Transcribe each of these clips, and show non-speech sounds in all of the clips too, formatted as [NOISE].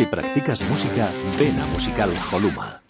Si practicas música, ven a Musical Holuma.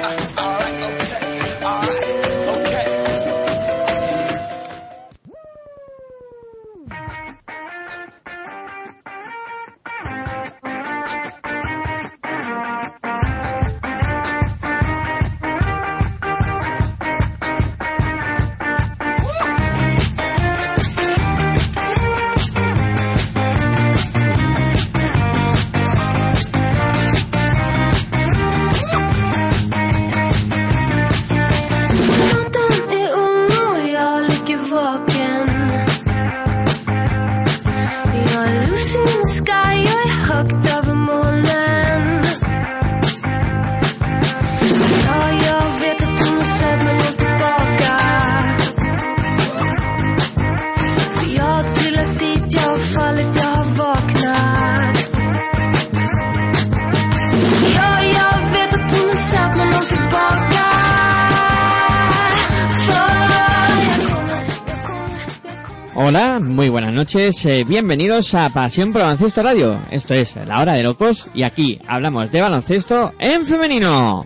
Noches, eh, bienvenidos a Pasión por Baloncesto Radio. Esto es La Hora de Locos y aquí hablamos de baloncesto en femenino.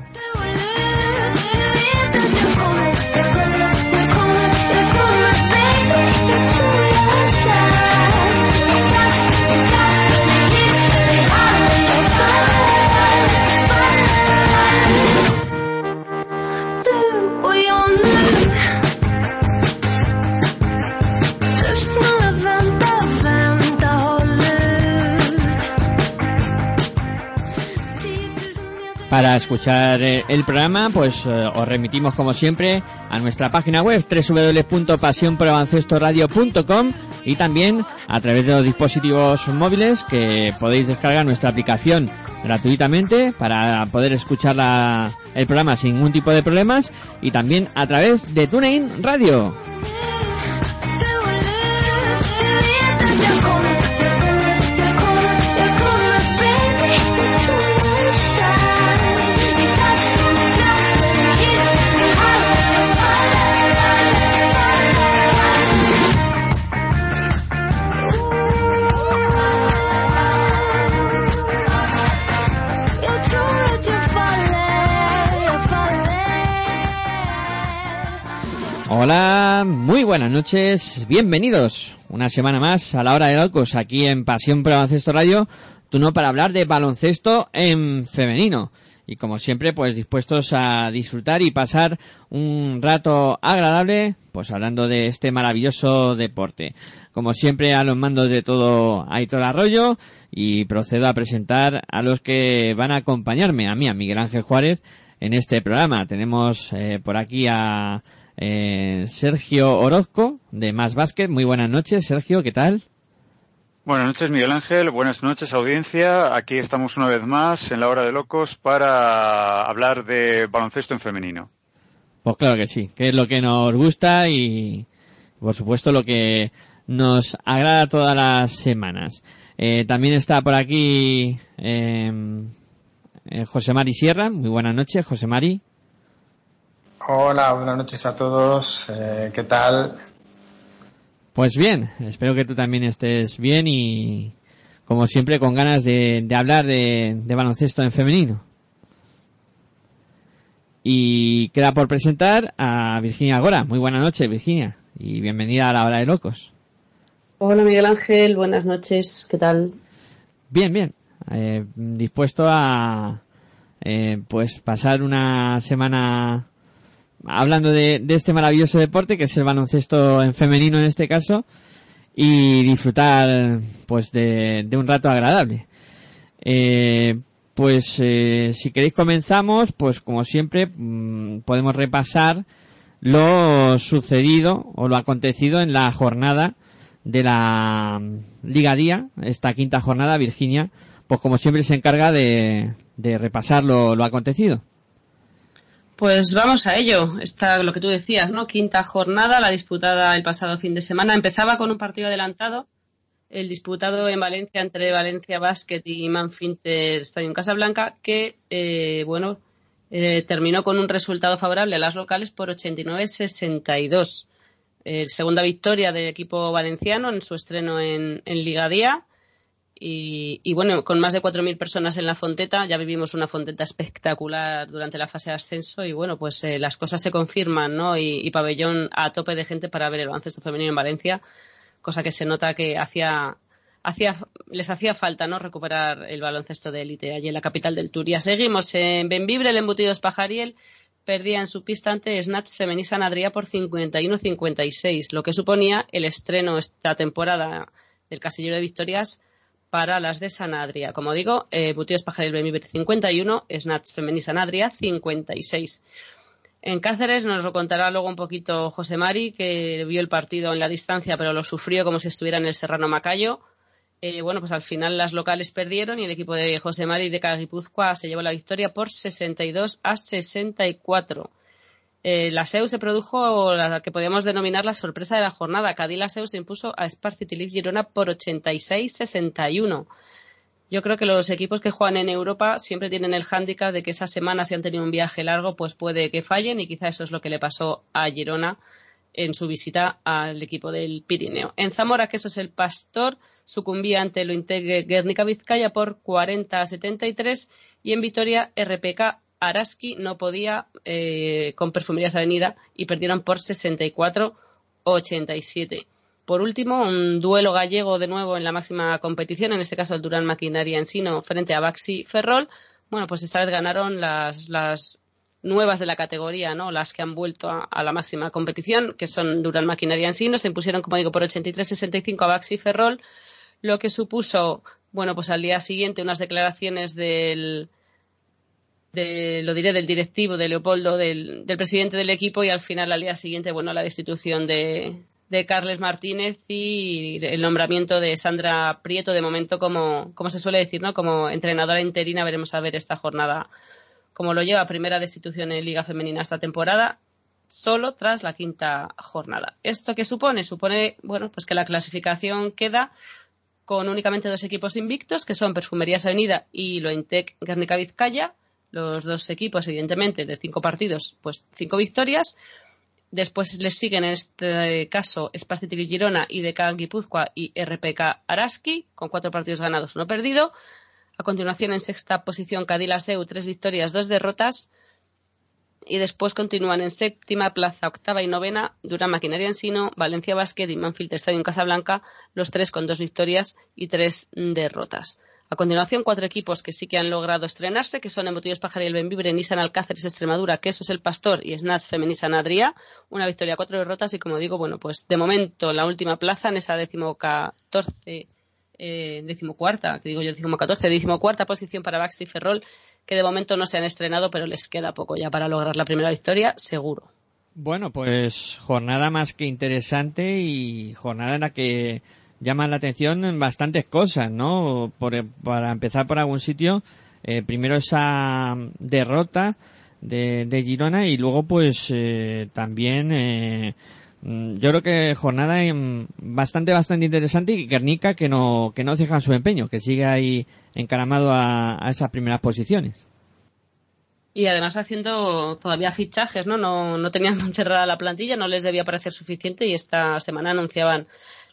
Escuchar eh, el programa, pues eh, os remitimos como siempre a nuestra página web www.pasionporbaloncestoradio.com y también a través de los dispositivos móviles que podéis descargar nuestra aplicación gratuitamente para poder escuchar la- el programa sin ningún tipo de problemas y también a través de TuneIn Radio. Hola, muy buenas noches, bienvenidos una semana más a la hora de locos aquí en Pasión por Baloncesto Radio, tú no para hablar de baloncesto en femenino. Y como siempre, pues dispuestos a disfrutar y pasar un rato agradable, pues hablando de este maravilloso deporte. Como siempre, a los mandos de todo Aitor Arroyo y procedo a presentar a los que van a acompañarme, a mí, a Miguel Ángel Juárez, en este programa. Tenemos eh, por aquí a eh, Sergio Orozco de Más Básquet. Muy buenas noches, Sergio, ¿qué tal? Buenas noches, Miguel Ángel. Buenas noches, audiencia. Aquí estamos una vez más en la hora de locos para hablar de baloncesto en femenino. Pues claro que sí, que es lo que nos gusta y por supuesto lo que nos agrada todas las semanas. Eh, también está por aquí eh, eh, José Mari Sierra. Muy buenas noches, José Mari. Hola, buenas noches a todos. Eh, ¿Qué tal? Pues bien, espero que tú también estés bien y como siempre con ganas de, de hablar de, de baloncesto en femenino. Y queda por presentar a Virginia Gora. Muy buenas noches, Virginia, y bienvenida a la hora de locos. Hola Miguel Ángel, buenas noches, ¿qué tal? Bien, bien. Eh, dispuesto a eh, pues pasar una semana hablando de, de este maravilloso deporte que es el baloncesto en femenino en este caso y disfrutar pues de, un rato agradable. Eh, pues eh, si queréis comenzamos, pues como siempre mm, podemos repasar lo sucedido o lo acontecido en la jornada de la Liga Día, esta quinta jornada, Virginia, pues como siempre se encarga de, de repasar lo, lo acontecido. Pues vamos a ello. Está lo que tú decías, ¿no? Quinta jornada, la disputada el pasado fin de semana. Empezaba con un partido adelantado, el disputado en Valencia entre Valencia Basket y Manfinter Stadium Casablanca, que, eh, bueno, eh, terminó con un resultado favorable a las locales por 89-62. Eh, segunda victoria del equipo valenciano en su estreno en, en Liga Día. Y, bueno, con más de 4.000 personas en la Fonteta, ya vivimos una Fonteta espectacular durante la fase de ascenso y bueno, pues eh, las cosas se confirman, ¿no? Y, y, pabellón a tope de gente para ver el baloncesto femenino en Valencia, cosa que se nota que hacía, hacía, les hacía falta, ¿no? Recuperar el baloncesto de élite allí en la capital del Turia. Seguimos en Benvibre, el Embutidos Pajariel perdía en su pista ante Snatch Femení San Adrià por 51-56, lo que suponía el estreno esta temporada del casillero de victorias para las de Sanadria. Como digo, eh, Butíos Pajaril Benvibre 51, Snatch Femení Sanadria 56. En Cáceres nos lo contará luego un poquito José Mari, que vio el partido en la distancia, pero lo sufrió como si estuviera en el Serrano Macayo. Eh, bueno, pues al final las locales perdieron y el equipo de José Mari de Caguipuzcoa se llevó la victoria por 62 a 64. Eh, la SEU se produjo la que podríamos denominar la sorpresa de la jornada. Cádiz la SEU se impuso a Spar City Leaf Girona por 86-61. Yo creo que los equipos que juegan en Europa siempre tienen el hándicap de que esa semana, si han tenido un viaje largo, pues puede que fallen y quizá eso es lo que le pasó a Girona en su visita al equipo del Pirineo. En Zamora, que eso es el Pastor, sucumbía ante lo integre Guernica Vizcaya por 40 a 73 y en Vitoria, RPK Araski no podía eh, con Perfumerías Avenida y perdieron por 64-87. Por último, un duelo gallego de nuevo en la máxima competición, en este caso el Durán Maquinaria Ensino frente a Baxi Ferrol. Bueno, pues esta vez ganaron las, nuevas de la categoría, ¿no? Las que han vuelto a, a la máxima competición, que son Durán Maquinaria Ensino, se impusieron, como digo, por 83-65 a Baxi Ferrol, lo que supuso, bueno, pues al día siguiente unas declaraciones del, de, lo diré, del directivo, de Leopoldo, del, presidente del equipo y al final al día siguiente, bueno, la destitución de, de Carles Martínez y el nombramiento de Sandra Prieto de momento como, como se suele decir, ¿no? Como entrenadora interina veremos a ver esta jornada como lo lleva primera destitución en Liga Femenina esta temporada solo tras la quinta jornada. ¿Esto qué supone? Supone, bueno, pues que la clasificación queda con únicamente dos equipos invictos, que son Perfumerías Avenida y Lointec Guernica Vizcaya, los dos equipos, evidentemente, de cinco partidos, pues cinco victorias. Después les siguen en este caso Spacity Girona y DK Guipúzcoa y RPK Araski, con cuatro partidos ganados, uno perdido. A continuación, en sexta posición, Cadila Seu, tres victorias, dos derrotas. Y después continúan en séptima plaza, octava y novena, Durán Maquinaria Ensino, Valencia Basket y Manfield Stadium Casablanca, los tres con dos victorias y tres derrotas. A continuación, cuatro equipos que sí que han logrado estrenarse, que son Emotillos Pajar y el Benvibre, Nissan Alcáceres, Extremadura, Quesos El Pastor y Snatch Femenisa Adria. Una victoria, cuatro derrotas y, como digo, bueno, pues de momento la última plaza en esa decimocatorce, eh, decimocuarta, que digo yo decimocatorce, decimocuarta posición para Baxi y Ferrol, que de momento no se han estrenado, pero les queda poco ya para lograr la primera victoria, seguro. Bueno, pues jornada más que interesante y jornada en la que llaman la atención en bastantes cosas, ¿no? Por, para empezar por algún sitio, eh, primero esa derrota de, de, Girona y luego pues eh, también eh, yo creo que jornada bastante bastante interesante y Guernica que no que no deja su empeño, que sigue ahí encaramado a, a esas primeras posiciones y además haciendo todavía fichajes, ¿no? No, no tenían [LAUGHS] cerrada la plantilla, no les debía parecer suficiente y esta semana anunciaban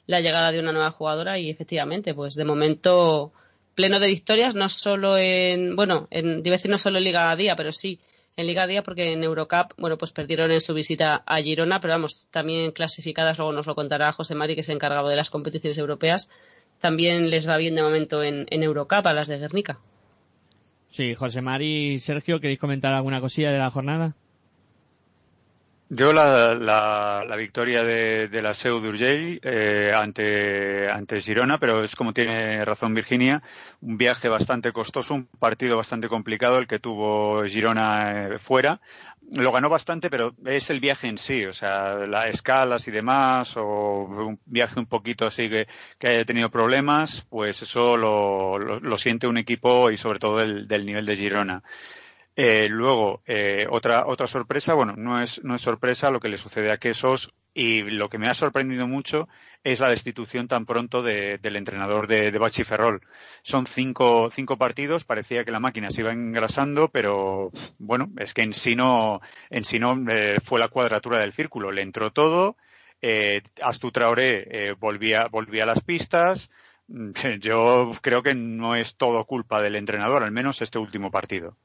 la llegada de una nueva jugadora y efectivamente, pues de momento pleno de victorias, no solo en, bueno, en, decir no solo en Liga Día, pero sí en Liga Día porque en Eurocup, bueno, pues perdieron en su visita a Girona, pero vamos, también clasificadas, luego nos lo contará José Mari, que se encargado de las competiciones europeas, también les va bien de momento en, Eurocup a las de Guernica. Sí, José Mari Sergio, ¿queréis comentar alguna cosilla de la jornada? Yo la, la, la victoria de, de la Seu d'Urgell eh, ante, ante Girona, pero es como tiene razón Virginia, un viaje bastante costoso, un partido bastante complicado el que tuvo Girona eh, fuera. Lo ganó bastante, pero es el viaje en sí, o sea, las escalas y demás, o un viaje un poquito así que, que haya tenido problemas, pues eso lo, lo, lo siente un equipo y sobre todo el, del nivel de Girona. Eh, luego, eh, otra, otra sorpresa, bueno, no es, no es sorpresa lo que le sucede a Quesos y lo que me ha sorprendido mucho es la destitución tan pronto de, del entrenador de, de Bachi Ferrol. Son cinco, cinco partidos, parecía que la máquina se iba engrasando, pero bueno, es que en sí no, en sí no eh, fue la cuadratura del círculo. Le entró todo, eh, Astu Traoré eh, volvía, volvía a las pistas. [LAUGHS] Yo creo que no es todo culpa del entrenador, al menos este último partido.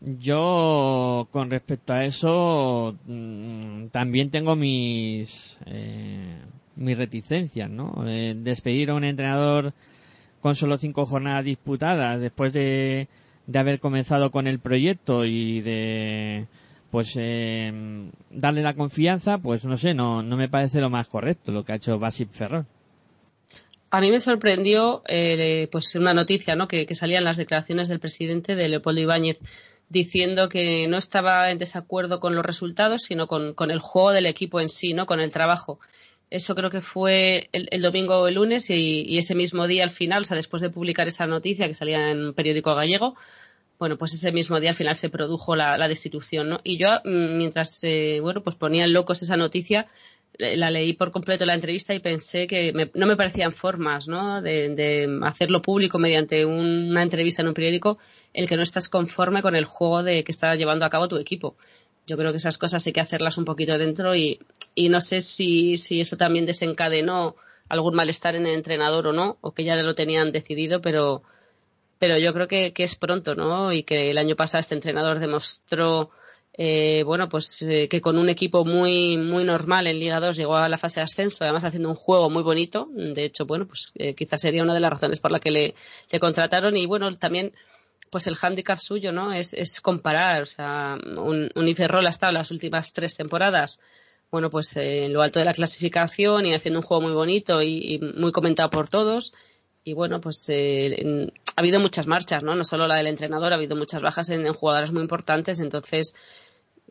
Yo, con respecto a eso, mm, también tengo mis, eh, mis reticencias, ¿no? Eh, despedir a un entrenador con solo cinco jornadas disputadas después de, de haber comenzado con el proyecto y de, pues, eh, darle la confianza, pues no sé, no, no me parece lo más correcto lo que ha hecho Basit Ferrol. A mí me sorprendió, eh, pues, una noticia, ¿no? Que salían las declaraciones del presidente de Leopoldo Ibáñez diciendo que no estaba en desacuerdo con los resultados, sino con, con, el juego del equipo en sí, ¿no? Con el trabajo. Eso creo que fue el, el domingo o el lunes y, y, ese mismo día al final, o sea, después de publicar esa noticia que salía en un periódico gallego, bueno, pues ese mismo día al final se produjo la, destitución, ¿no? Y yo, mm, mientras, eh, bueno, pues ponían locos esa noticia, la leí por completo la entrevista y pensé que me, no me parecían formas ¿no? de, de, hacerlo público mediante una entrevista en un periódico el que no estás conforme con el juego de que está llevando a cabo tu equipo. Yo creo que esas cosas hay que hacerlas un poquito dentro y, y no sé si, si eso también desencadenó algún malestar en el entrenador o no, o que ya lo tenían decidido, pero, pero yo creo que, que es pronto, ¿no? Y que el año pasado este entrenador demostró eh, bueno, pues eh, que con un equipo muy, muy normal en Liga 2 llegó a la fase de ascenso, además haciendo un juego muy bonito. De hecho, bueno, pues eh, quizás sería una de las razones por la que le, le contrataron. Y bueno, también, pues el hándicap suyo, ¿no? Es, es comparar, o sea, un, un Iferrol ha estado las últimas tres temporadas bueno, pues eh, en lo alto de la clasificación y haciendo un juego muy bonito y, y muy comentado por todos. Y bueno, pues eh, ha habido muchas marchas, ¿no? No solo la del entrenador, ha habido muchas bajas en, en jugadoras muy importantes. Entonces,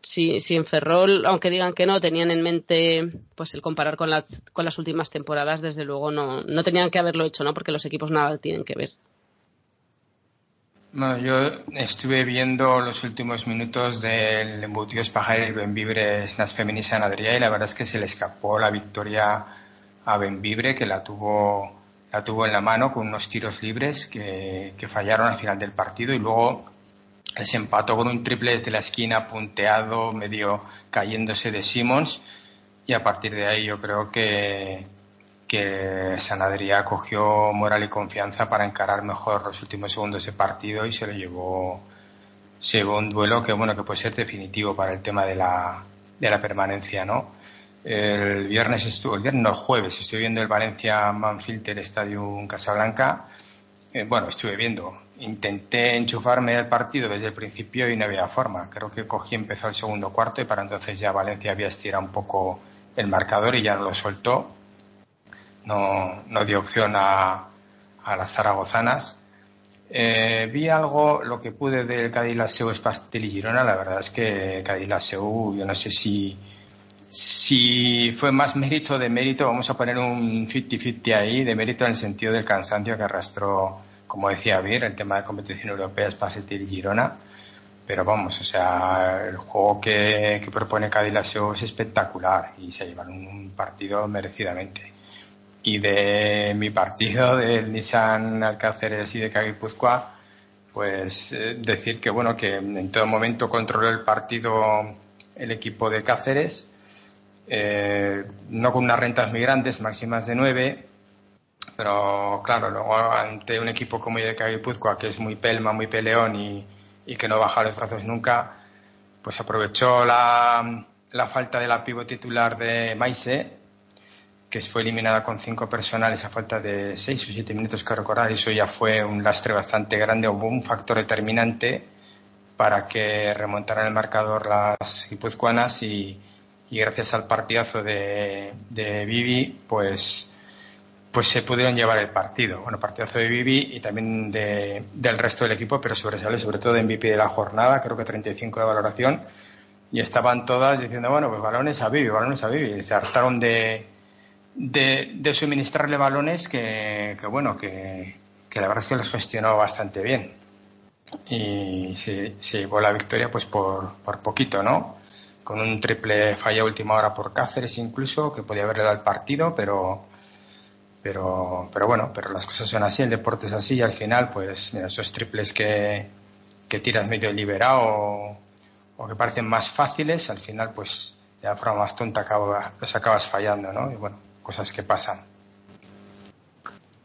si, si en Ferrol, aunque digan que no, tenían en mente pues el comparar con, con las últimas temporadas, desde luego no, no tenían que haberlo hecho, ¿no? Porque los equipos nada tienen que ver. Bueno, yo estuve viendo los últimos minutos del embutidos pajares Benvibre las femeninas en Adrià y la verdad es que se le escapó la victoria a Benvibre que la tuvo la tuvo en la mano con unos tiros libres que, que fallaron al final del partido y luego se empató con un triple desde la esquina punteado, medio cayéndose de Simmons y a partir de ahí yo creo que, que San Adrià cogió moral y confianza para encarar mejor los últimos segundos de partido y se lo llevó, llevó un duelo que bueno que puede ser definitivo para el tema de la, de la permanencia, ¿no? El viernes estuvo, el viernes no, el jueves estuve viendo el Valencia Manfilter Stadium Casablanca. Eh, bueno, estuve viendo, intenté enchufarme el partido desde el principio y no había forma. Creo que cogí, empezó el segundo cuarto y para entonces ya Valencia había estirado un poco el marcador y ya no lo soltó. No, no dio opción a, a las zaragozanas. Eh, vi algo, lo que pude del Cádiz Laseu Espartel y Girona. La verdad es que Cádiz Laseu, yo no sé si, si fue más mérito de mérito, vamos a poner un 50-50 ahí, de mérito en el sentido del cansancio que arrastró como decía Vir, el tema de competición europea es para y Girona, pero vamos, o sea, el juego que, que propone Cadillac es espectacular y se llevan un partido merecidamente. Y de mi partido, [LAUGHS] del Nissan Alcáceres y de Caguipuzcoa, pues eh, decir que bueno, que en todo momento controló el partido el equipo de Cáceres, eh, no con unas rentas muy grandes, máximas de nueve, pero claro, luego ante un equipo como IDK Guipúzcoa, que es muy pelma, muy peleón y, y que no baja los brazos nunca, pues aprovechó la, la falta de la pivo titular de Maise, que fue eliminada con cinco personales a falta de seis o siete minutos que recordar. Eso ya fue un lastre bastante grande, hubo un factor determinante para que remontaran el marcador las guipuzcoanas y, y gracias al partidazo de, de Vivi, pues, pues se pudieron llevar el partido. Bueno, partidazo de Vivi y también de, del resto del equipo, pero sobresale sobre todo de MVP de la jornada, creo que 35 de valoración, y estaban todas diciendo, bueno, pues balones a Vivi, balones a Vivi. Se hartaron de, de, suministrarle balones que, que bueno, que, la verdad es que los gestionó bastante bien. Y se, se llevó la victoria pues por, por poquito, ¿no? Con un triple falla última hora por Cáceres incluso, que podía haberle dado el partido, pero, pero, pero bueno, pero las cosas son así, el deporte es así y al final, pues, esos triples que, que tiras medio liberado o, o que parecen más fáciles, al final, pues, de la forma más tonta acaba, los acabas fallando, ¿no? Y bueno, cosas que pasan.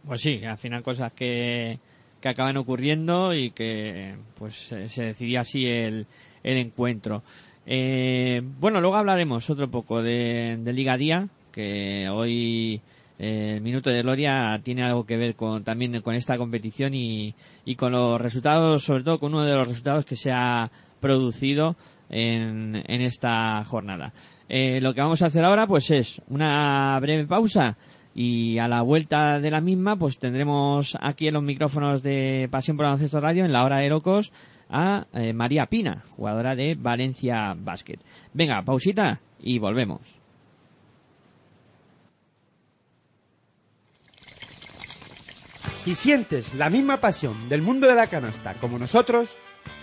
Pues sí, al final cosas que, que acaban ocurriendo y que pues se decidía así el, el encuentro. Eh, bueno, luego hablaremos otro poco de, de Liga Día, que hoy el Minuto de Gloria tiene algo que ver con también con esta competición y, y con los resultados, sobre todo con uno de los resultados que se ha producido en, en esta jornada. Eh, lo que vamos a hacer ahora pues es una breve pausa y a la vuelta de la misma pues tendremos aquí en los micrófonos de Pasión por Baloncesto Radio en la hora de locos a eh, María Pina, jugadora de Valencia Basket. Venga, pausita y volvemos. Si sientes la misma pasión del mundo de la canasta como nosotros,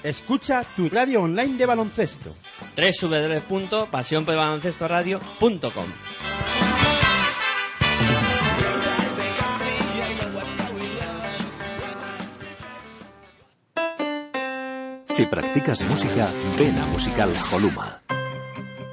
escucha tu radio online de baloncesto. www.pasionporbaloncestoradio.com Si practicas música, ven a Musical Holuma.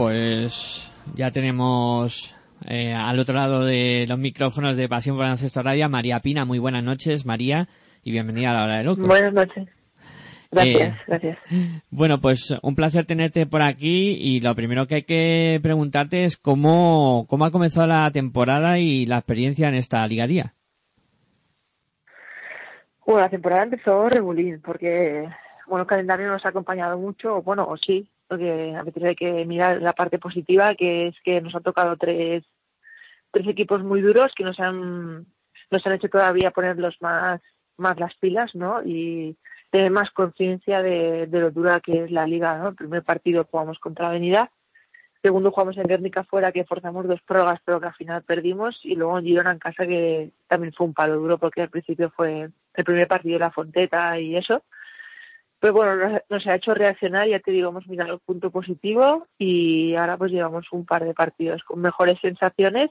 Pues ya tenemos eh, al otro lado de los micrófonos de Pasión por Baloncesto Radio María Pina. Muy buenas noches, María, y bienvenida a la hora de locos. Buenas noches. Gracias, Eh, gracias. Bueno, pues un placer tenerte por aquí y lo primero que hay que preguntarte es cómo, cómo ha comenzado la temporada y la experiencia en esta Liga Día. Bueno, la temporada empezó regulín porque, bueno, el calendario nos ha acompañado mucho, bueno, o sí, porque a veces hay que mirar la parte positiva, que es que nos ha tocado tres, tres equipos muy duros que nos han, nos han hecho todavía ponerlos más, más las pilas, ¿no? Y tener más conciencia de, de lo dura que es la liga, ¿no? El primer partido jugamos contra Avenida, segundo jugamos en Guernica fuera que forzamos dos prórrogas pero que al final perdimos y luego en Girona en casa que también fue un palo duro porque al principio fue el primer partido de la Fonteta y eso. Pero bueno, nos, ha hecho reaccionar, ya te digo, hemos mirado el punto positivo y ahora pues llevamos un par de partidos con mejores sensaciones,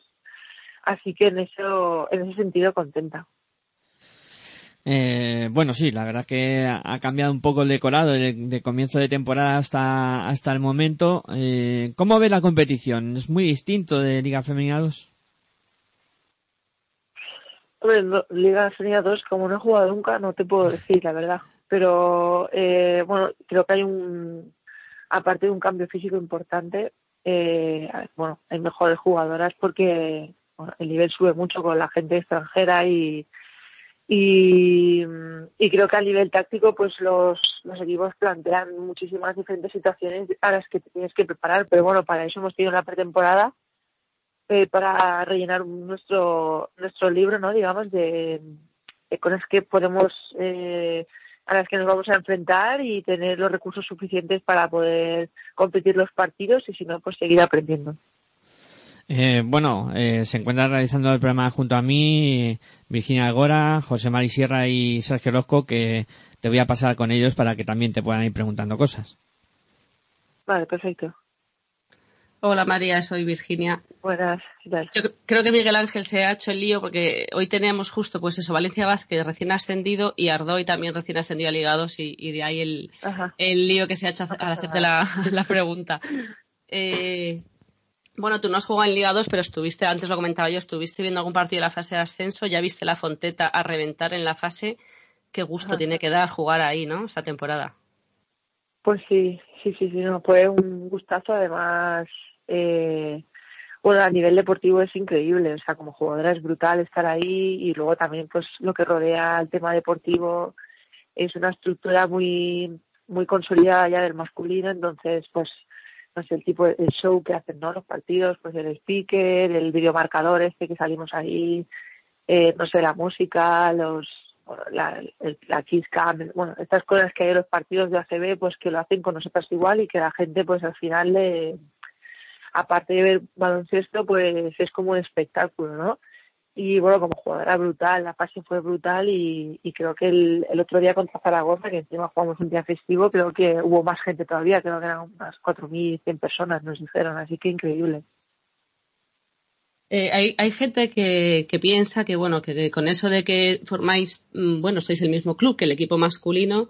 así que en eso, en ese sentido contenta. Eh, bueno, sí, la verdad que ha cambiado un poco el decorado de, de comienzo de temporada hasta, hasta el momento. Eh, ¿Cómo ves la competición? ¿Es muy distinto de Liga Femenina 2? Hombre, no- Liga Femenina 2, como no he jugado nunca, no te puedo decir, la verdad. Pero, eh, bueno, creo que hay un, aparte de un cambio físico importante, eh, bueno, hay mejores jugadoras porque bueno, el nivel sube mucho con la gente extranjera y, y, creo que a nivel táctico, pues los, los equipos plantean muchísimas diferentes situaciones a las que te tienes que preparar. Pero bueno, para eso hemos tenido la pretemporada eh, para rellenar nuestro nuestro libro, ¿no? Digamos, de, de cosas que podemos, eh, a las que nos vamos a enfrentar y tener los recursos suficientes para poder competir los partidos y si no, pues seguir aprendiendo. Eh, bueno, eh, se encuentra realizando el programa junto a mí Virginia Algora, José Mari Sierra y Sergio Orozco, que te voy a pasar con ellos para que también te puedan ir preguntando cosas. Vale, perfecto. Hola María, soy Virginia. Buenas. Yo creo que Miguel Ángel se ha hecho el lío porque hoy teníamos justo pues eso, Valencia Vázquez recién ascendido y Ardoy también recién ascendido a Liga 2 y, y de ahí el, el lío que se ha hecho al hacerte la, [LAUGHS] la pregunta. Eh, bueno, tú no has jugado en Liga 2, pero estuviste, antes lo comentaba yo, estuviste viendo algún partido de la fase de ascenso, ya viste la Fonteta a reventar en la fase. Qué gusto Ajá. tiene que dar jugar ahí, ¿no? Esta temporada. Pues sí, sí, sí, sí, no, fue un gustazo. Además, eh, bueno, a nivel deportivo es increíble, o sea, como jugadora es brutal estar ahí y luego también, pues, lo que rodea el tema deportivo es una estructura muy, muy consolidada ya del masculino, entonces, pues, no sé, el tipo de el show que hacen, ¿no? Los partidos, pues el speaker, el videomarcador este que salimos ahí, eh, no sé, la música, los, la, el- Kiss Cam, bueno, estas cosas que hay en los partidos de ACB, pues que lo hacen con nosotras igual y que la gente, pues al final, le, aparte de ver baloncesto, pues es como un espectáculo, ¿no? Y bueno, como jugadora brutal, la fase fue brutal y, y creo que el, el otro día contra Zaragoza, que encima jugamos un día festivo, creo que hubo más gente todavía, creo que eran unas 4.100 personas, nos dijeron, así que increíble. Eh, hay, hay gente que, que piensa que, bueno, que, que con eso de que formáis, mm, bueno, sois el mismo club que el equipo masculino,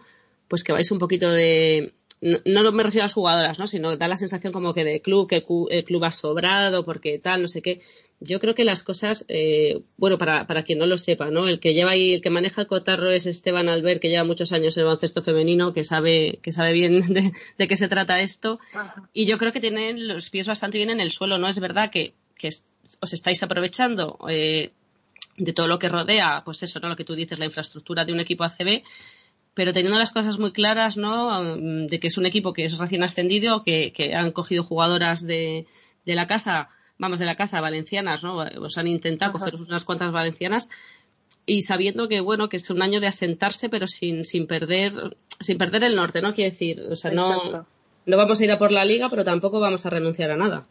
pues que vais un poquito de, no, no me refiero a las jugadoras, ¿no? Sino da la sensación como que de club, que el cu- el club ha sobrado, porque tal, no sé qué. Yo creo que las cosas, eh, bueno, para, para quien no lo sepa, ¿no? El que lleva ahí, el que maneja el cotarro es Esteban Albert, que lleva muchos años en el baloncesto femenino, que sabe, que sabe bien [LAUGHS] de, de qué se trata esto. Y yo creo que tienen los pies bastante bien en el suelo, ¿no? Es verdad que, que os estáis aprovechando eh, de todo lo que rodea, pues eso, ¿no? Lo que tú dices, la infraestructura de un equipo ACB, pero teniendo las cosas muy claras, ¿no? Mm, De que es un equipo que es recién ascendido, que, que han cogido jugadoras de, de la casa, vamos, de la casa, valencianas, ¿no? Os han intentado Ajá. coger unas cuantas valencianas y sabiendo que, bueno, que es un año de asentarse, pero sin, sin perder, sin perder el norte, ¿no? Quiere decir, o sea, no, Exacto. no vamos a ir a por la liga, pero tampoco vamos a renunciar a nada.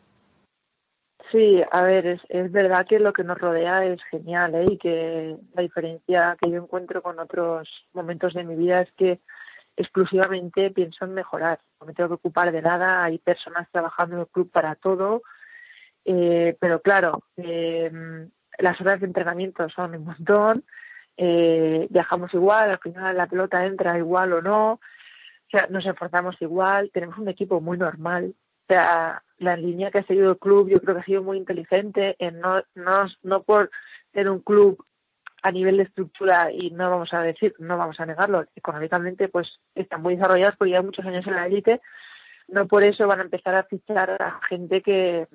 Sí, a ver, es, es verdad que lo que nos rodea es genial, ¿eh? Y que la diferencia que yo encuentro con otros momentos de mi vida es que exclusivamente pienso en mejorar. No me tengo que ocupar de nada, hay personas trabajando en el club para todo, eh, pero claro, eh, las horas de entrenamiento son un montón, eh, viajamos igual, al final la pelota entra igual o no, o sea, nos esforzamos igual, tenemos un equipo muy normal, la línea que ha seguido el club yo creo que ha sido muy inteligente en no, no, no por ser un club a nivel de estructura y no vamos a decir, no vamos a negarlo, económicamente pues están muy desarrollados porque llevan muchos años en la élite, no por eso van a empezar a fichar a gente que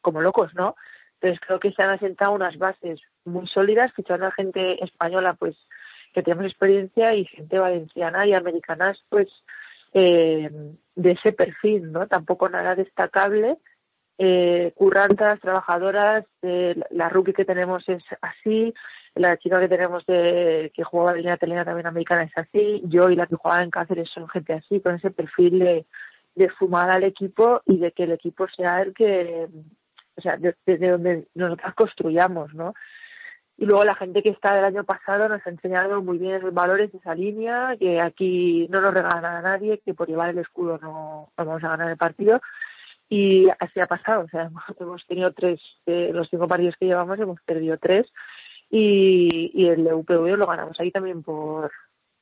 como locos, ¿no? Entonces creo que se han asentado unas bases muy sólidas, fichando a gente española pues que tenemos experiencia y gente valenciana y americanas pues eh, de ese perfil, ¿no? Tampoco nada destacable, eh, currantas, trabajadoras, eh, la rookie que tenemos es así, la chica que tenemos de, que jugaba en línea italiana también americana es así, yo y la que jugaba en Cáceres son gente así, con ese perfil de, de fumar al equipo y de que el equipo sea el que, o sea, de- desde donde nosotros construyamos, ¿no? Y luego la gente que está del año pasado nos ha enseñado muy bien esos valores de esa línea, que aquí no nos regala a nadie, que por llevar el escudo no, vamos a ganar el partido. Y así ha pasado, o sea, hemos, tenido tres, de los cinco partidos que llevamos hemos perdido tres y, y el de UPV lo ganamos ahí también por,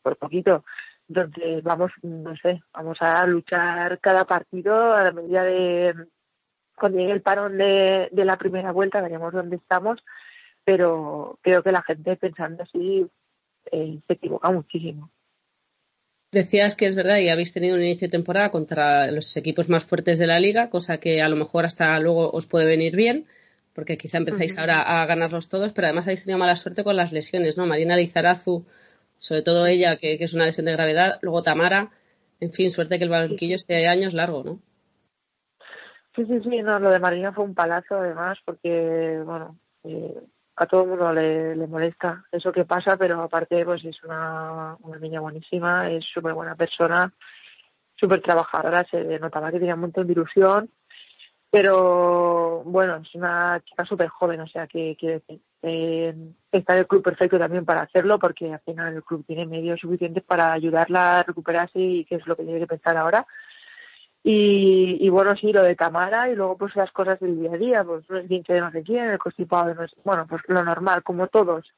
por poquito. Entonces vamos, no sé, vamos a luchar cada partido a la medida de cuando llegue el parón de, de la primera vuelta veremos dónde estamos, pero creo que la gente pensando así eh, se equivoca muchísimo. Decías que es verdad y habéis tenido un inicio de temporada contra los equipos más fuertes de la liga, cosa que a lo mejor hasta luego os puede venir bien, porque quizá empezáis ahora a ganarlos todos, pero además habéis tenido mala suerte con las lesiones, ¿no? Marina Lizarazu, sobre todo ella, que, que es una lesión de gravedad, luego Tamara, en fin, suerte que el banquillo este año es largo, ¿no? Sí, sí, sí, no, lo de Marina fue un palazo además porque, bueno, eh, a todo el le, le molesta eso que pasa, pero aparte pues es una, una niña buenísima, es súper buena persona, súper trabajadora, se notaba que tenía un montón de ilusión, pero bueno, es una chica súper joven, o sea que quiere decir, eh, está el club perfecto también para hacerlo porque al final el club tiene medios suficientes para ayudarla a recuperarse y que es lo que tiene que pensar ahora. Y, y bueno, sí, lo de Tamara y luego pues las cosas del día a día, pues es 15 de no sé quién, el constipado bueno, pues lo normal, como todos.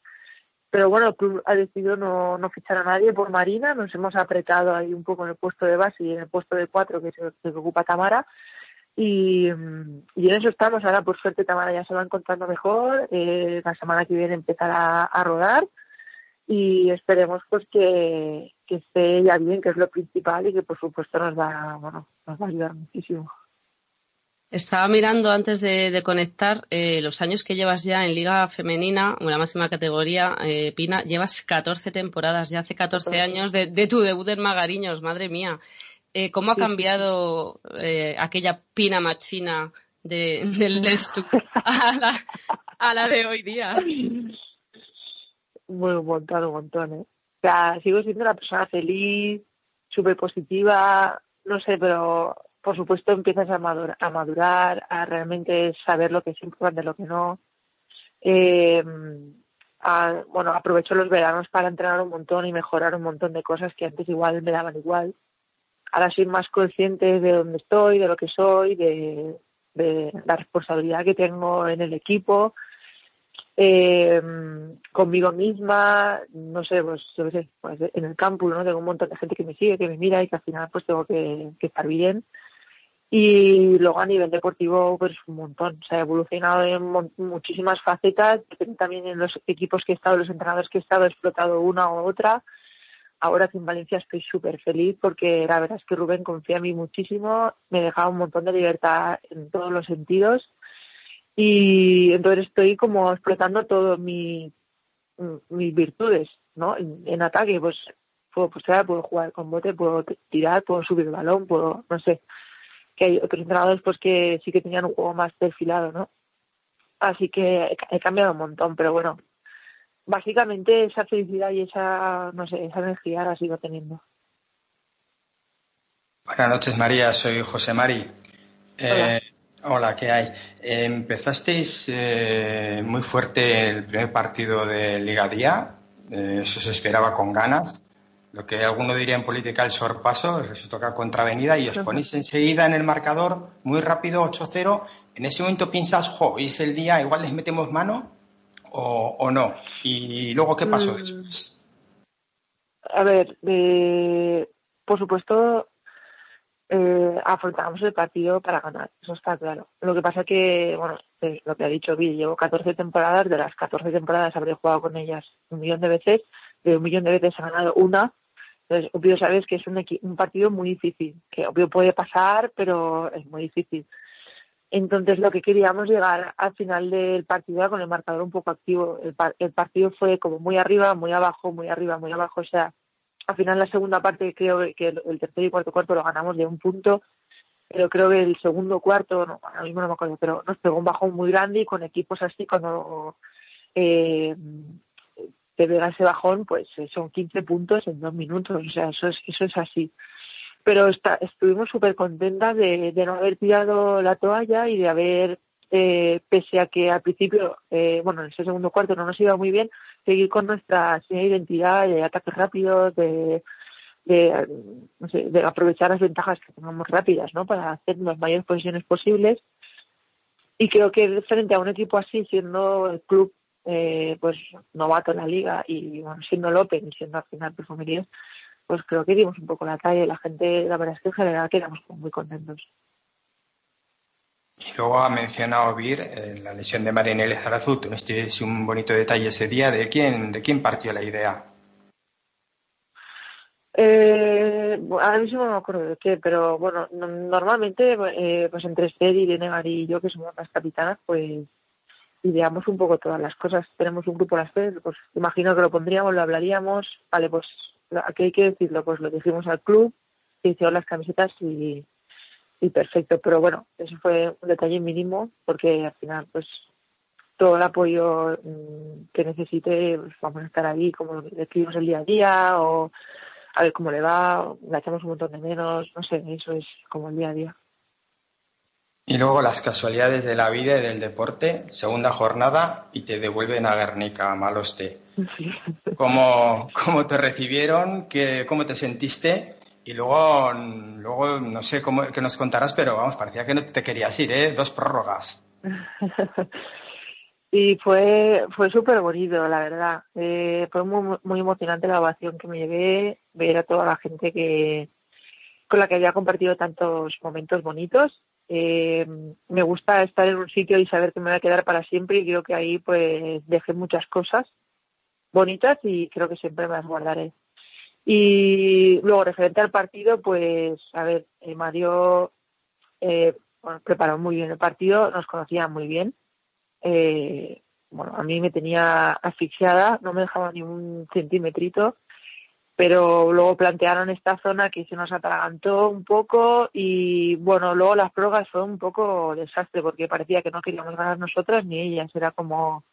Pero bueno, el club ha decidido no, no fichar a nadie por Marina, nos hemos apretado ahí un poco en el puesto de base y en el puesto de cuatro que se, que ocupa Tamara. Y, y en eso estamos, ahora por suerte Tamara ya se va encontrando mejor, eh, la semana que viene empezará a rodar y esperemos pues que, que esté ya bien, que es lo principal y que por supuesto nos va, bueno, nos va a ayudar muchísimo. Estaba mirando antes de, de conectar eh, los años que llevas ya en Liga Femenina, en la máxima categoría, eh, Pina. Llevas 14 temporadas, ya hace 14 años de, de tu debut en Magariños, madre mía. Eh, ¿Cómo ha Sí. cambiado eh, aquella Pina machina de, del [LAUGHS] Lestu a la, a la de hoy día? [LAUGHS] Muy un montón, un montón, ¿eh? O sea, sigo siendo una persona feliz, súper positiva, no sé, pero por supuesto empiezas a madurar, a madurar, a realmente saber lo que es importante, lo que no. Eh, bueno, aprovecho los veranos para entrenar un montón y mejorar un montón de cosas que antes igual me daban igual. Ahora soy más consciente de dónde estoy, de lo que soy, de, de la responsabilidad que tengo en el equipo, eh, conmigo misma, no sé, pues, yo sé, pues en el campus, ¿no? Tengo un montón de gente que me sigue, que me mira y que al final pues tengo que, que estar bien. Y luego a nivel deportivo, pues un montón. Se ha evolucionado en muchísimas facetas. También en los equipos que he estado, los entrenadores que he estado, he explotado una u otra. Ahora aquí en Valencia estoy súper feliz porque la verdad es que Rubén confía en mí muchísimo. Me dejaba un montón de libertad en todos los sentidos. Y entonces estoy como explotando todas mi, mis virtudes, ¿no? En, en ataque, pues puedo postear, puedo jugar con bote, puedo tirar, puedo subir el balón, puedo, no sé. Que hay otros entrenadores pues que sí que tenían un juego más perfilado, ¿no? Así que he, he cambiado un montón, pero bueno, básicamente esa felicidad y esa, no sé, esa energía la sigo teniendo. Buenas noches, María. Soy José Mari. Eh, hola, ¿qué hay? Eh, empezasteis eh, muy fuerte el primer partido de Liga Día. Eh, eso se esperaba con ganas. Lo que alguno diría en política el sorpaso, resultó que contravenida y os ponéis enseguida en el marcador muy rápido 8-0. En ese momento piensas, jo, hoy es el día, igual les metemos mano o, o no. Y luego, ¿qué pasó Mm. después? A ver, eh, por supuesto, eh, afrontábamos el partido para ganar, eso está claro. Lo que pasa que, bueno, lo que ha dicho Bill, llevo 14 temporadas, de las 14 temporadas habré jugado con ellas un millón de veces, de un millón de veces he ganado una, entonces obvio sabes que es un, un partido muy difícil, que obvio puede pasar, pero es muy difícil. Entonces lo que queríamos llegar al final del partido con el marcador un poco activo. El, par- el partido fue como muy arriba, muy abajo, muy arriba, muy abajo. O sea, al final la segunda parte creo que el, tercer y cuarto cuarto lo ganamos de un punto, pero creo que el segundo cuarto, no, ahora mismo no me acuerdo, pero nos pegó un bajón muy grande y con equipos así cuando eh, te pega ese bajón, pues eh, son 15 puntos en dos minutos. O sea, eso es, eso es así pero está, estuvimos súper contentas de, de no haber tirado la toalla y de haber, eh, pese a que al principio, eh, bueno, en ese segundo cuarto no nos iba muy bien, seguir con nuestra identidad, de ataques rápidos, de, de, no sé, de aprovechar las ventajas que tengamos rápidas, ¿no? Para hacer las mayores posiciones posibles. Y creo que frente a un equipo así, siendo el club eh, pues novato en la liga y siendo el Open y siendo al final perfumerías, pues creo que dimos un poco la talla y la gente, la verdad es que en general quedamos muy contentos. Luego ha mencionado Vir eh, la lesión de Marinel Zarazú. Tuvisteis un bonito detalle ese día. ¿De quién, ¿De quién partió la idea? Eh, ahora mismo no me acuerdo de qué, pero bueno, no- normalmente eh, pues entre Esther, Irene, Gary y yo, que somos las capitanas, pues ideamos un poco todas las cosas. Tenemos un grupo las tres, pues imagino que lo pondríamos, lo hablaríamos, vale, pues aquí hay que decirlo, pues lo dijimos al club, se hicieron las camisetas y, y perfecto. Pero bueno, eso fue un detalle mínimo porque al final, pues todo el apoyo mm, que necesite, pues vamos a estar ahí, como le escribimos el día a día o a ver cómo le va, la echamos un montón de menos, no sé, eso es como el día a día. Y luego las casualidades de la vida y del deporte. Segunda jornada y te devuelven a Guernica, a Maloste. ¿Cómo, cómo te recibieron? ¿Qué, ¿Cómo te sentiste? Y luego, luego no sé cómo que nos contarás, pero vamos, parecía que no te querías ir, ¿eh? Dos prórrogas. [LAUGHS] y fue fue súper bonito, la verdad. Eh, fue muy, muy emocionante la ovación que me llevé, ver a toda la gente que con la que había compartido tantos momentos bonitos. Eh, me gusta estar en un sitio y saber que me voy a quedar para siempre y creo que ahí pues dejé muchas cosas bonitas y creo que siempre me las guardaré. Y luego, referente al partido, pues, a ver, eh, Mario eh, bueno, preparó muy bien el partido, nos conocía muy bien. Eh, bueno, a mí me tenía asfixiada, no me dejaba ni un centímetrito, pero luego plantearon esta zona que se nos atragantó un poco y bueno, luego las pruebas fue un poco desastre porque parecía que no queríamos ganar nosotras ni ellas, era como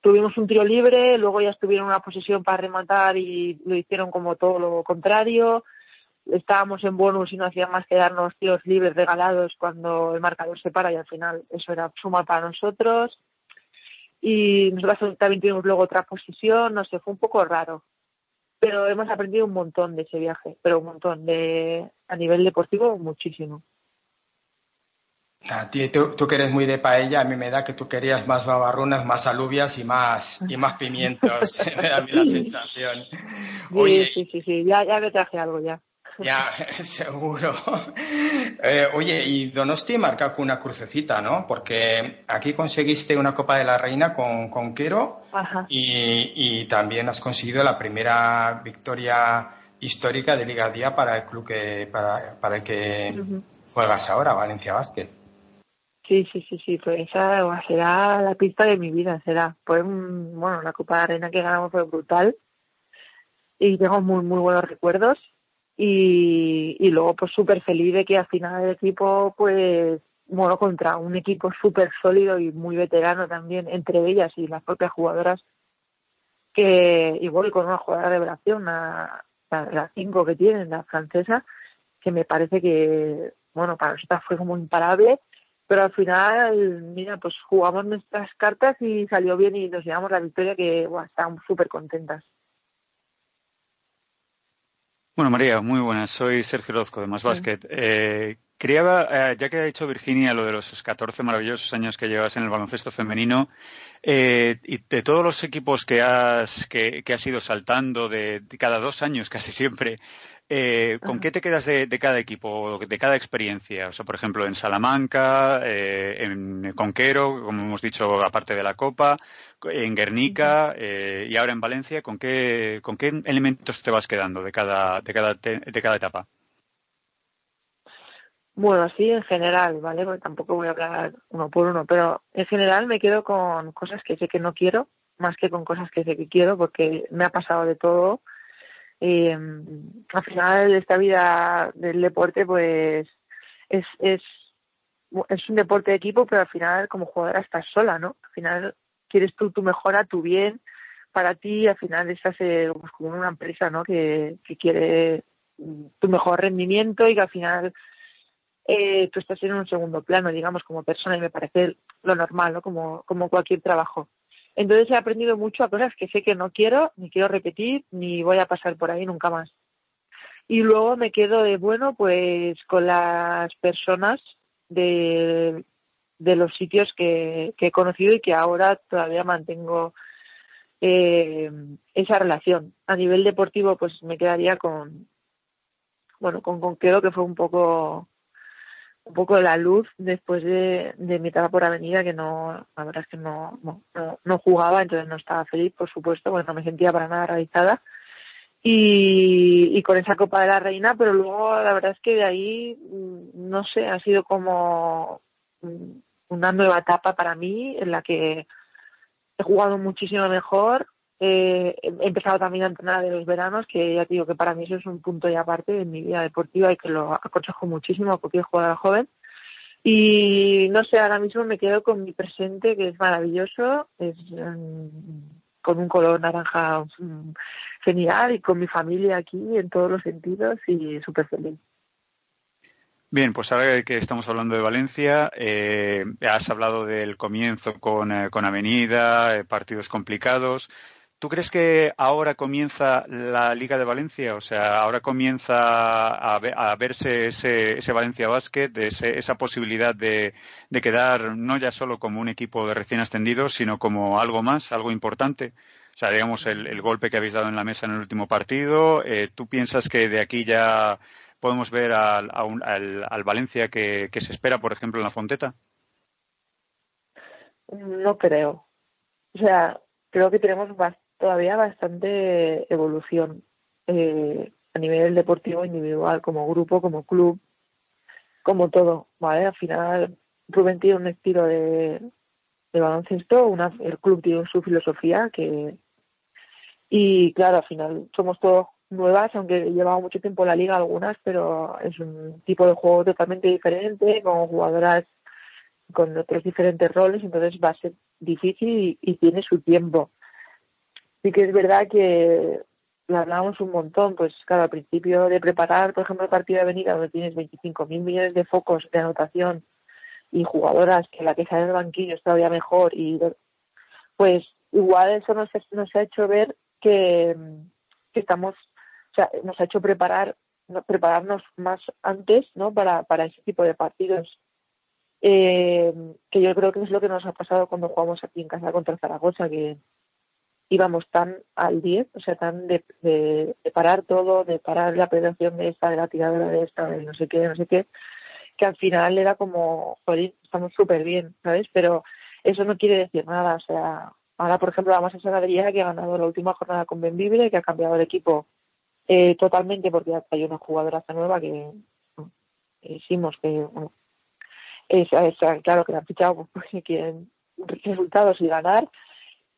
tuvimos un tiro libre, luego ya estuvieron en una posición para rematar y lo hicieron como todo lo contrario. Estábamos en bonus y no hacían más que darnos tiros libres regalados cuando el marcador se para y al final eso era suma para nosotros. Y nosotros también tuvimos luego otra posición, no sé, fue un poco raro. Pero hemos aprendido un montón de ese viaje, pero un montón de a nivel deportivo muchísimo. A ti, tú, tú que eres muy de paella, a mí me da que tú querías más babarrunas, más alubias y más, y más pimientos. [LAUGHS] me da a mí la sensación. Sí, sí, sí, sí, ya, ya me traje algo ya. Ya, [LAUGHS] seguro. Eh, oye, y Donosti marca con una crucecita, ¿no? Porque aquí conseguiste una Copa de la Reina con, con Quero Ajá. y, y también has conseguido la primera victoria histórica de Liga Día para el club que, para, para el que juegas ahora, Valencia Basket. Sí, sí, sí, sí, pues esa será la pista de mi vida, será. Un, bueno, la Copa de Arena que ganamos fue brutal y tengo muy, muy buenos recuerdos y, y luego pues súper feliz de que al final el equipo pues, bueno, contra un equipo súper sólido y muy veterano también, entre ellas y las propias jugadoras, que igual con una jugadora de revelación, la, la, la cinco que tienen, la francesa, que me parece que, bueno, para nosotras fue como imparable pero al final, mira, pues jugamos nuestras cartas y salió bien y nos llevamos la victoria que buah, estábamos súper contentas. Bueno, María, muy buenas. Soy Sergio Orozco de Más Basket. Eh, Quería, eh, ya que ha dicho Virginia lo de los 14 maravillosos años que llevas en el baloncesto femenino, eh, y de todos los equipos que has, que, que has ido saltando de, de cada dos años casi siempre, eh, ¿con Ajá. qué te quedas de, de cada equipo, de cada experiencia? O sea, por ejemplo, en Salamanca, eh, en Conquero, como hemos dicho, aparte de la Copa, en Guernica eh, y ahora en Valencia, ¿con qué, ¿con qué elementos te vas quedando de cada, de cada, de cada etapa? Bueno, así en general, ¿vale? Porque tampoco voy a hablar uno por uno, pero en general me quedo con cosas que sé que no quiero, más que con cosas que sé que quiero, porque me ha pasado de todo. Eh, al final, esta vida del deporte, pues, es, es, es un deporte de equipo, pero al final, como jugadora, estás sola, ¿no? Al final, quieres tú tu mejora, tu bien, para ti, al final estás eh, pues, como una empresa, ¿no? Que, que quiere mm, tu mejor rendimiento y que al final eh, tú estás en un segundo plano, digamos, como persona, y me parece lo normal, ¿no? Como, como cualquier trabajo. Entonces he aprendido mucho a cosas que sé que no quiero, ni quiero repetir, ni voy a pasar por ahí nunca más. Y luego me quedo de bueno, pues con las personas de, de los sitios que, que he conocido y que ahora todavía mantengo eh, esa relación. A nivel deportivo, pues me quedaría con, bueno, con Conquero, que fue un poco un poco la luz después de, de mi etapa por avenida que no la verdad es que no, no, no, jugaba entonces no estaba feliz por supuesto porque no me sentía para nada realizada. Y, y con esa Copa de la Reina pero luego la verdad es que de ahí mm, no sé ha sido como mm, una nueva etapa para mí en la que he jugado muchísimo mejor eh, he empezado también a entrenar de los veranos, que ya te digo que para mí eso es un punto y aparte en mi vida deportiva y que lo aconsejo muchísimo a cualquier jugador joven. Y no sé, ahora mismo me quedo con mi presente, que es maravilloso, es mm, con un color naranja mm, genial y con mi familia aquí en todos los sentidos y súper feliz. Bien, pues ahora que estamos hablando de Valencia, eh, has hablado del comienzo con, eh, con Avenida, eh, partidos complicados. ¿Tú crees que ahora comienza la Liga de Valencia? O sea, ahora comienza a, ve- a verse ese, ese Valencia Basket, ese- esa posibilidad de, quedar no ya solo como un equipo de recién ascendidos, sino como algo más, algo importante. O sea, digamos, el, golpe que habéis dado en la mesa en el último partido. eh, ¿Tú piensas que de aquí ya podemos ver al, Valencia que, se espera, por ejemplo, en la Fonteta? No creo. O sea, creo que tenemos bas- todavía bastante evolución eh, a nivel deportivo individual, como grupo, como club, como todo, ¿vale? Al final, Rubén tiene un estilo de, de baloncesto, una, el club tiene su filosofía que y claro, al final somos todos nuevas, aunque llevamos mucho tiempo en la liga algunas, pero es un tipo de juego totalmente diferente, con jugadoras con otros diferentes roles, entonces va a ser difícil y, y tiene su tiempo. Sí que es verdad que lo hablamos un montón, pues claro, al principio de preparar, por ejemplo, el partido de avenida donde tienes 25.000 millones de focos de anotación y jugadoras que la que sale del banquillo es todavía mejor y pues igual eso nos, nos ha hecho ver que, que estamos, o sea, nos ha hecho preparar no, prepararnos más antes, ¿no? Para, para ese tipo de partidos. Eh, que yo creo que es lo que nos ha pasado cuando jugamos aquí en casa contra Zaragoza, que íbamos tan al 10, o sea, tan de, parar todo, de parar la penetración de esta, de la tiradora de esta, de no sé qué, no sé qué, que al final era como, joder, estamos súper bien, ¿sabes? Pero eso no quiere decir nada, o sea, ahora, por ejemplo, vamos a Sanadría, que ha ganado la última jornada con Benvibre, que ha cambiado el equipo eh, totalmente porque hay una jugadora nueva que hicimos que bueno, es, es, claro que la han fichado [LAUGHS] porque quieren resultados y ganar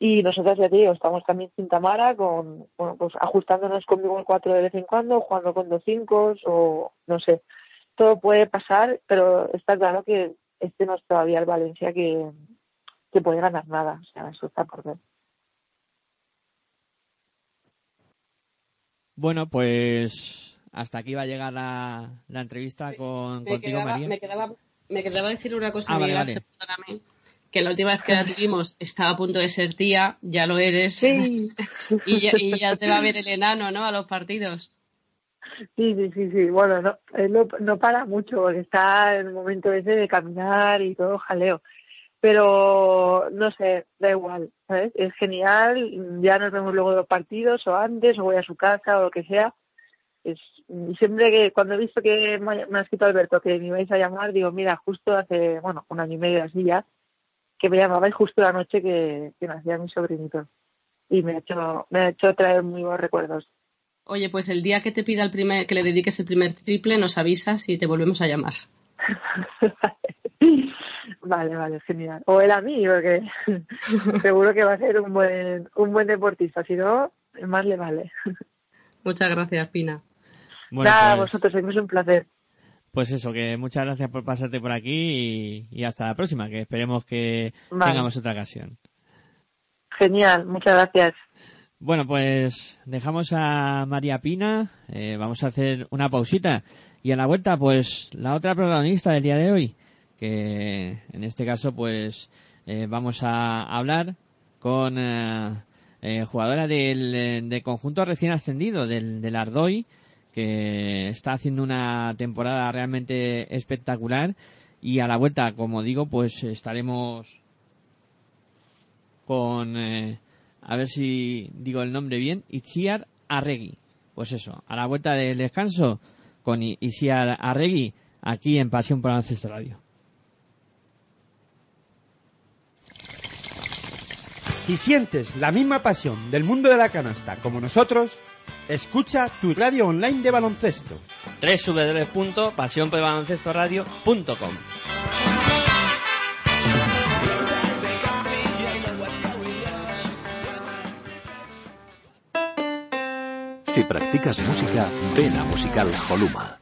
y nosotros ya te digo estamos también sin Tamara con bueno pues ajustándonos conmigo el 4 de vez en cuando jugando con dos 5 o no sé. Todo puede pasar pero está claro que este no es todavía el Valencia que, que puede ganar nada o sea eso está por ver. Bueno, pues hasta aquí va a llegar la, la entrevista con, me contigo, quedaba, María. Me quedaba, me quedaba decir una cosa, Ah, vale, que la última vez que la tuvimos estaba a punto de ser tía, ya lo eres, sí. [LAUGHS] y, ya, y ya te va a ver el enano, ¿no? A los partidos. Sí, sí, sí, sí. Bueno, no, él no, no para mucho porque está en el momento ese de caminar y todo jaleo. Pero no sé, da igual, ¿sabes? Es genial. Ya nos vemos luego de los partidos o antes o voy a su casa o lo que sea. Es, siempre que cuando he visto que me ha escrito Alberto que me ibais a llamar, digo, mira, justo hace, bueno, un año y medio así ya, que me llamabais justo la noche que, que nacía mi sobrinito. Y me ha hecho, me ha hecho traer muy buenos recuerdos. Oye, pues el día que te pida el primer, que le dediques el primer triple, nos avisas y te volvemos a llamar. [LAUGHS] Vale, vale, genial. O él a mí, porque [LAUGHS] seguro que va a ser un buen, un buen deportista. Si no, más le vale. [LAUGHS] Muchas gracias, Pina. Bueno, Nada, a pues, vosotros, es un placer. Pues eso, que muchas gracias por pasarte por aquí y, y hasta la próxima, que esperemos que Vale. tengamos otra ocasión. Genial, muchas gracias. Bueno, pues dejamos a María Pina, eh, vamos a hacer una pausita y a la vuelta, pues la otra protagonista del día de hoy, que en este caso, pues eh, vamos a hablar con eh, eh, jugadora del, del conjunto recién ascendido, del, del Ardoy, que está haciendo una temporada realmente espectacular y a la vuelta, como digo, pues estaremos con, eh, a ver si digo el nombre bien, Itziar Arregui. Pues eso, a la vuelta del descanso con Itziar Arregui aquí en Pasión por Baloncesto Radio. Si sientes la misma pasión del mundo de la canasta como nosotros, escucha tu radio online de baloncesto. www.pasionporbaloncestoradio.com Si practicas música, ven a Musical Holuma.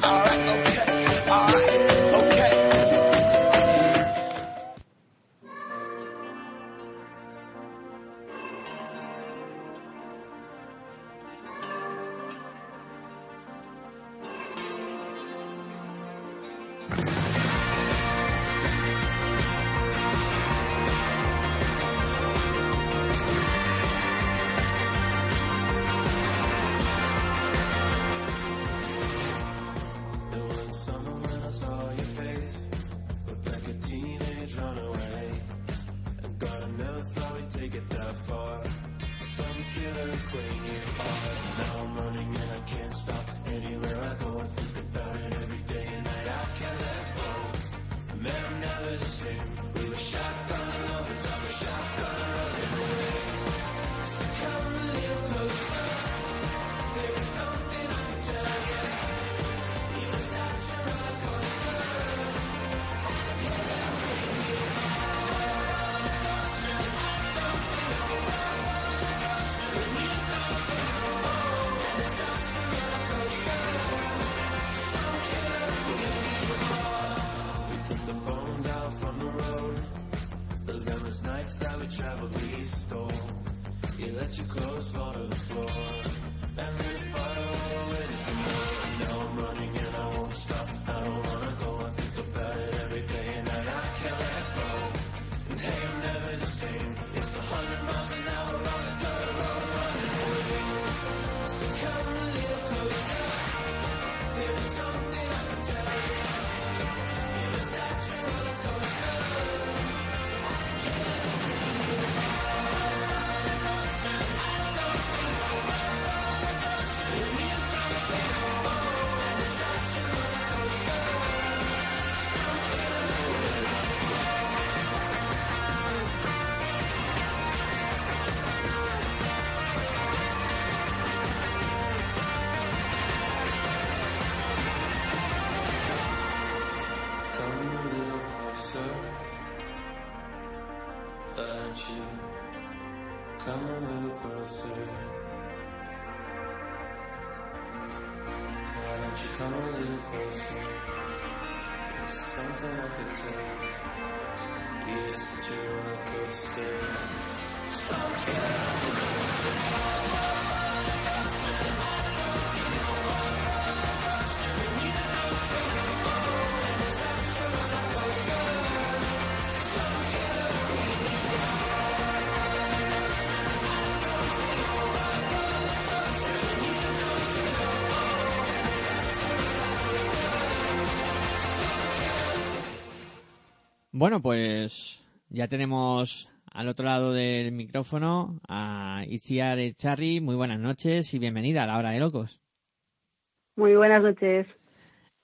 Bueno, pues ya tenemos al otro lado del micrófono a Itziar Echarri. Muy buenas noches y bienvenida a la hora de locos. Muy buenas noches.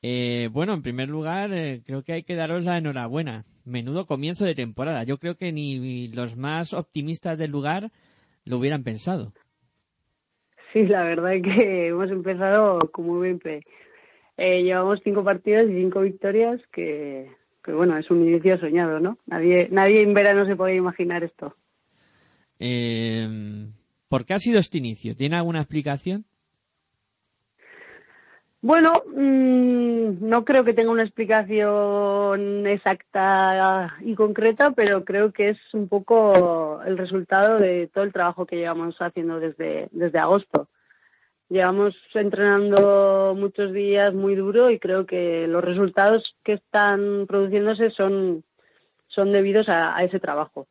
Eh, bueno, en primer lugar, eh, creo que hay que daros la enhorabuena. Menudo comienzo de temporada. Yo creo que ni los más optimistas del lugar lo hubieran pensado. Sí, la verdad es que [LAUGHS] hemos empezado como pe- Eh, llevamos cinco partidos y cinco victorias, que, que bueno, es un inicio soñado, ¿no? Nadie, nadie en verano se podía imaginar esto. Eh, ¿Por qué ha sido este inicio? ¿Tiene alguna explicación? Bueno, mm, no creo que tenga una explicación exacta y concreta, pero creo que es un poco el resultado de todo el trabajo que llevamos haciendo desde, desde agosto. Llevamos entrenando muchos días muy duro y creo que los resultados que están produciéndose son, son debidos a, a ese trabajo.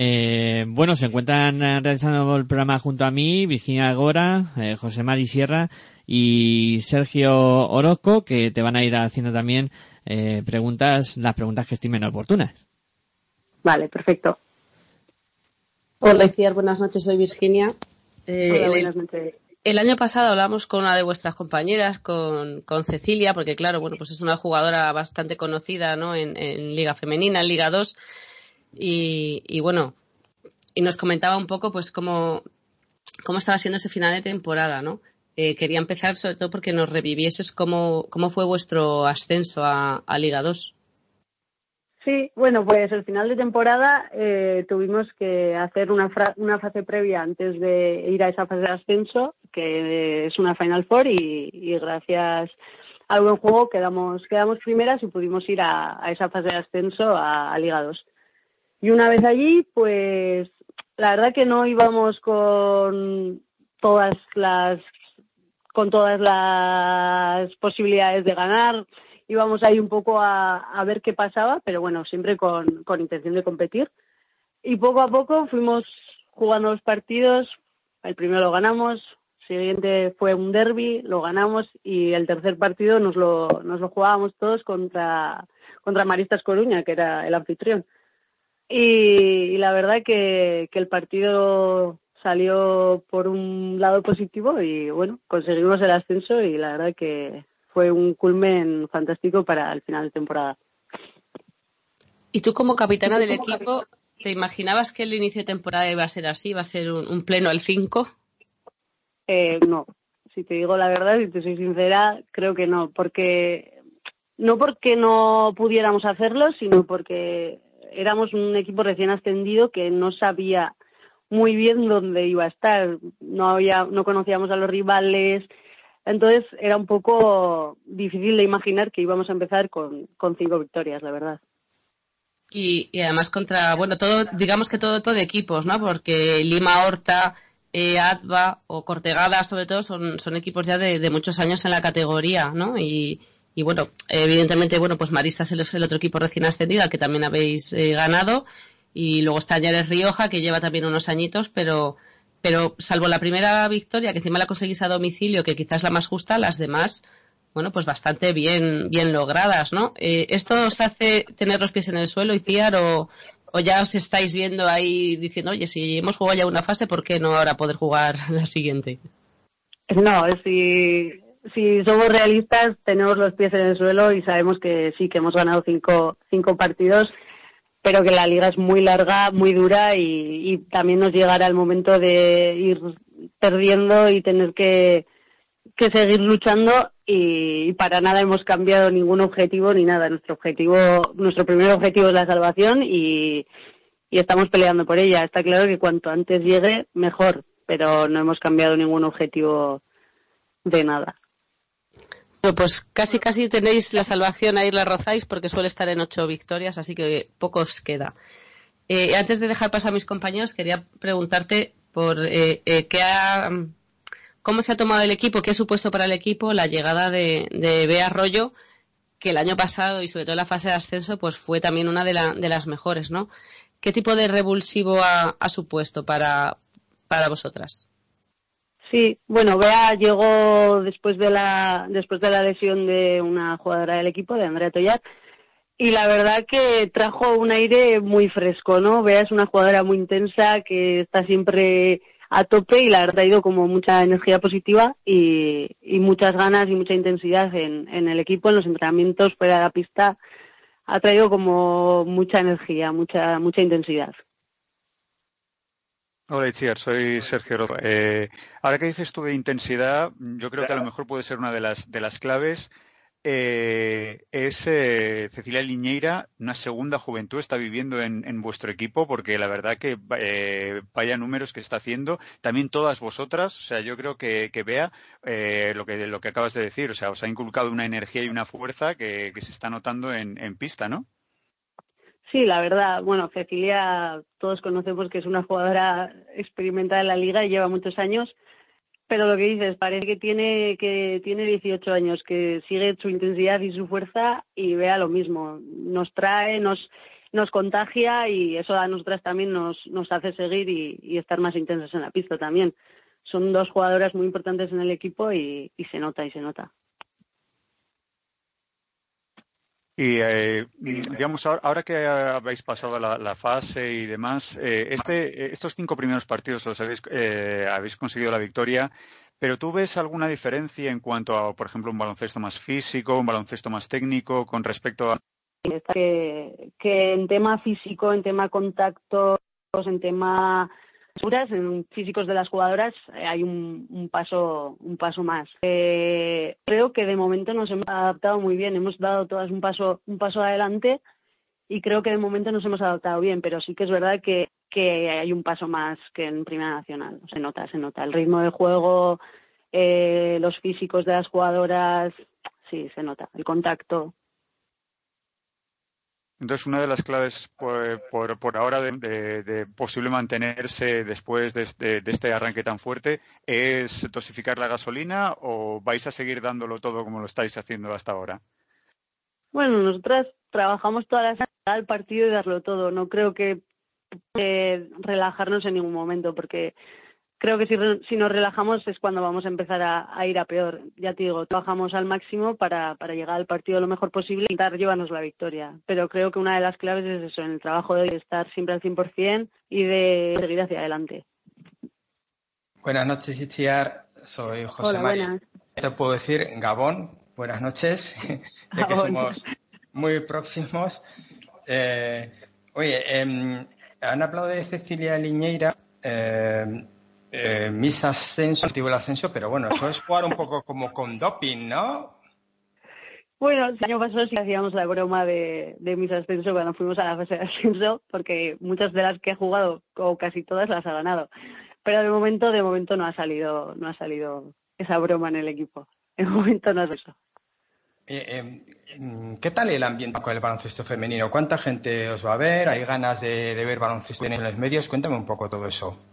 Eh, bueno, se encuentran realizando el programa junto a mí Virginia Algora, eh, José Mari Sierra y Sergio Orozco, que te van a ir haciendo también eh, preguntas, las preguntas que estimen oportunas. Vale, perfecto. Hola, Iciar, buenas noches, soy Virginia. Eh, Hola, el- buenas noches. El año pasado hablamos con una de vuestras compañeras, con, con Cecilia, porque claro, bueno, pues es una jugadora bastante conocida, ¿no? En, en Liga Femenina, en Liga 2. Y, y bueno, y nos comentaba un poco, pues, cómo, cómo estaba siendo ese final de temporada, ¿no? Eh, quería empezar sobre todo porque nos revivieses cómo, cómo fue vuestro ascenso a, a Liga 2. Sí, bueno, pues el final de temporada eh, tuvimos que hacer una, fra- una fase previa antes de ir a esa fase de ascenso, que es una Final Four, y, gracias al buen juego quedamos, quedamos primeras y pudimos ir a, a esa fase de ascenso a, a Liga 2. Y una vez allí, pues la verdad que no íbamos con todas las con todas las posibilidades de ganar. Íbamos ahí un poco a, a ver qué pasaba, pero bueno, siempre con, con intención de competir. Y poco a poco fuimos jugando los partidos. El primero lo ganamos, el siguiente fue un derby, lo ganamos y el tercer partido nos lo, nos lo jugábamos todos contra, contra Maristas Coruña, que era el anfitrión. Y, y la verdad que, que el partido salió por un lado positivo y bueno, conseguimos el ascenso y la verdad que fue un culmen fantástico para el final de temporada. Y tú como capitana del equipo, ¿te imaginabas que el inicio de temporada iba a ser así? ¿Va a ser un, un pleno al 5? Eh, no, si te digo la verdad, si te soy sincera, creo que no, porque no porque no pudiéramos hacerlo, sino porque éramos un equipo recién ascendido que no sabía muy bien dónde iba a estar, no había, no conocíamos a los rivales, entonces era un poco difícil de imaginar que íbamos a empezar con, cinco victorias, la verdad. Y, y además contra, bueno, todo, digamos que todo, todo de equipos, ¿no? Porque Lima, Horta, eh, Adva o Cortegada, sobre todo, son, son equipos ya de, de muchos años en la categoría, ¿no? Y, y bueno, evidentemente, bueno, pues Maristas es el otro equipo recién ascendido al que también habéis eh, ganado. Y luego está Añares Rioja, que lleva también unos añitos, pero, pero salvo la primera victoria, que encima la conseguís a domicilio, que quizás la más justa, las demás, bueno, pues bastante bien, bien logradas, ¿no? Eh, ¿Esto os hace tener los pies en el suelo y tirar o, o ya os estáis viendo ahí diciendo, oye, si hemos jugado ya una fase, ¿por qué no ahora poder jugar [LAUGHS] la siguiente? No, si, si somos realistas, tenemos los pies en el suelo y sabemos que sí, que hemos ganado cinco, cinco partidos, pero que la liga es muy larga, muy dura y, también nos llegará el momento de ir perdiendo y tener que, seguir luchando y, para nada hemos cambiado ningún objetivo ni nada. Nuestro objetivo, nuestro primer objetivo es la salvación y estamos peleando por ella. Está claro que cuanto antes llegue, mejor, pero no hemos cambiado ningún objetivo de nada. Bueno, pues casi casi tenéis la salvación ahí la rozáis porque suele estar en ocho victorias, así que poco os queda. Eh, antes de dejar pasar a mis compañeros, quería preguntarte por eh, eh, qué ha, cómo se ha tomado el equipo, qué ha supuesto para el equipo la llegada de, de Bea Arroyo, que el año pasado y sobre todo en la fase de ascenso, pues fue también una de, la- de las mejores, ¿no? ¿Qué tipo de revulsivo ha, ha supuesto para, para vosotras? Sí, bueno, Bea llegó después de la después de la lesión de una jugadora del equipo, de Andrea Toyat, y la verdad que trajo un aire muy fresco, ¿no? Bea es una jugadora muy intensa que está siempre a tope y la ha traído como mucha energía positiva y, y muchas ganas y mucha intensidad en, en el equipo, en los entrenamientos, fuera de la pista, ha traído como mucha energía, mucha mucha intensidad. Hola Itziar, soy Sergio Rozo. Eh, ahora que dices tú de intensidad, yo creo que a lo mejor puede ser una de las, de las claves. Eh, es eh, Cecilia Liñeira, una segunda juventud está viviendo en, en vuestro equipo, porque la verdad que eh, vaya números que está haciendo. También todas vosotras, o sea, yo creo que, que Bea, eh, lo que lo que acabas de decir, o sea, os ha inculcado una energía y una fuerza que, que se está notando en, en pista, ¿no? Sí, la verdad, bueno, Cecilia todos conocemos que es una jugadora experimentada en la liga y lleva muchos años, pero lo que dices, parece que tiene que tiene 18 años, que sigue su intensidad y su fuerza y vea lo mismo, nos trae, nos nos contagia y eso a nosotras también nos nos hace seguir y, estar más intensas en la pista también. Son dos jugadoras muy importantes en el equipo y, y se nota y se nota. Y eh, digamos, ahora, que habéis pasado la, la fase y demás, eh, este, eh, estos cinco primeros partidos los habéis, eh, habéis conseguido la victoria, pero ¿tú ves alguna diferencia en cuanto a, por ejemplo, un baloncesto más físico, un baloncesto más técnico con respecto a... que, que en tema físico, en tema contactos, en tema en físicos de las jugadoras eh, hay un, un paso un paso más. Eh, creo que de momento nos hemos adaptado muy bien, hemos dado todas un paso un paso adelante y creo que de momento nos hemos adaptado bien, pero sí que es verdad que, que hay un paso más que en Primera Nacional. Se nota, se nota. El ritmo de juego, eh, los físicos de las jugadoras, sí, se nota. El contacto. Entonces, una de las claves por, por, por ahora de, posible mantenerse después de este, de este, arranque tan fuerte es dosificar la gasolina o vais a seguir dándolo todo como lo estáis haciendo hasta ahora? Bueno, nosotras trabajamos toda la semana al partido y darlo todo. No creo que eh, relajarnos en ningún momento porque creo que si, si, nos relajamos es cuando vamos a empezar a, a, ir a peor. Ya te digo, trabajamos al máximo para, para llegar al partido lo mejor posible y intentar llevarnos la victoria. Pero creo que una de las claves es eso, en el trabajo de estar siempre al 100% y de seguir hacia adelante. Buenas noches, Itziar. Soy José Hola, María. buenas. Te puedo decir Gabón. Buenas noches. [LAUGHS] ya que somos muy próximos. Eh, oye, eh, han hablado de Cecilia Liñeira. Eh, eh, mis ascenso, activo el ascenso, pero bueno, eso es jugar un poco como con doping, ¿no? Bueno, el año pasado sí hacíamos la broma de, de mis ascenso cuando fuimos a la fase de ascenso, porque muchas de las que he jugado, o casi todas, las ha ganado. Pero de momento, de momento no ha salido, no ha salido esa broma en el equipo. De momento no es eso. Eh, eh, ¿Qué tal el ambiente con el baloncesto femenino? ¿Cuánta gente os va a ver? ¿Hay ganas de, de ver baloncesto en los medios? Cuéntame un poco todo eso.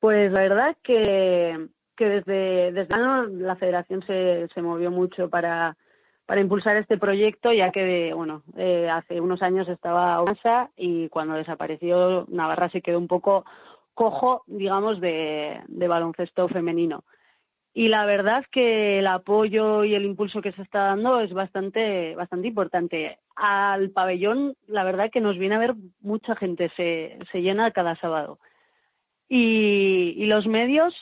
Pues la verdad que, que desde, desde año la federación se, movió mucho para, impulsar este proyecto, ya que bueno, eh, hace unos años estaba OMASA y cuando desapareció Navarra se quedó un poco cojo, digamos, de, de baloncesto femenino. Y la verdad que el apoyo y el impulso que se está dando es bastante, bastante importante. Al pabellón, la verdad que nos viene a ver mucha gente, se, se llena cada sábado. Y, y, los medios,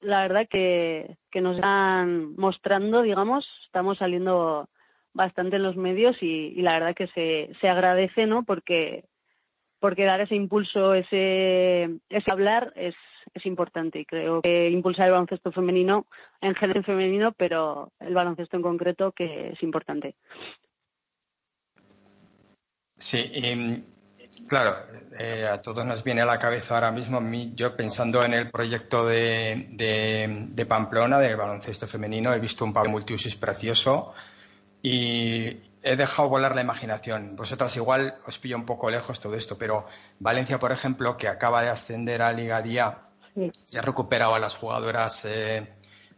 la verdad que, nos están mostrando, digamos, estamos saliendo bastante en los medios y, la verdad que se, se, agradece, ¿no? Porque, porque dar ese impulso, ese, ese hablar es, es importante y creo que impulsar el baloncesto femenino, en general femenino, pero el baloncesto en concreto que es importante. Sí, y Claro, eh, a todos nos viene a la cabeza ahora mismo, yo pensando en el proyecto de, de, de Pamplona, del baloncesto femenino, he visto un Pablo multiusis precioso y he dejado volar la imaginación. Vosotras igual os pillo un poco lejos todo esto, pero Valencia, por ejemplo, que acaba de ascender a Liga Día, ya ha recuperado a las jugadoras eh,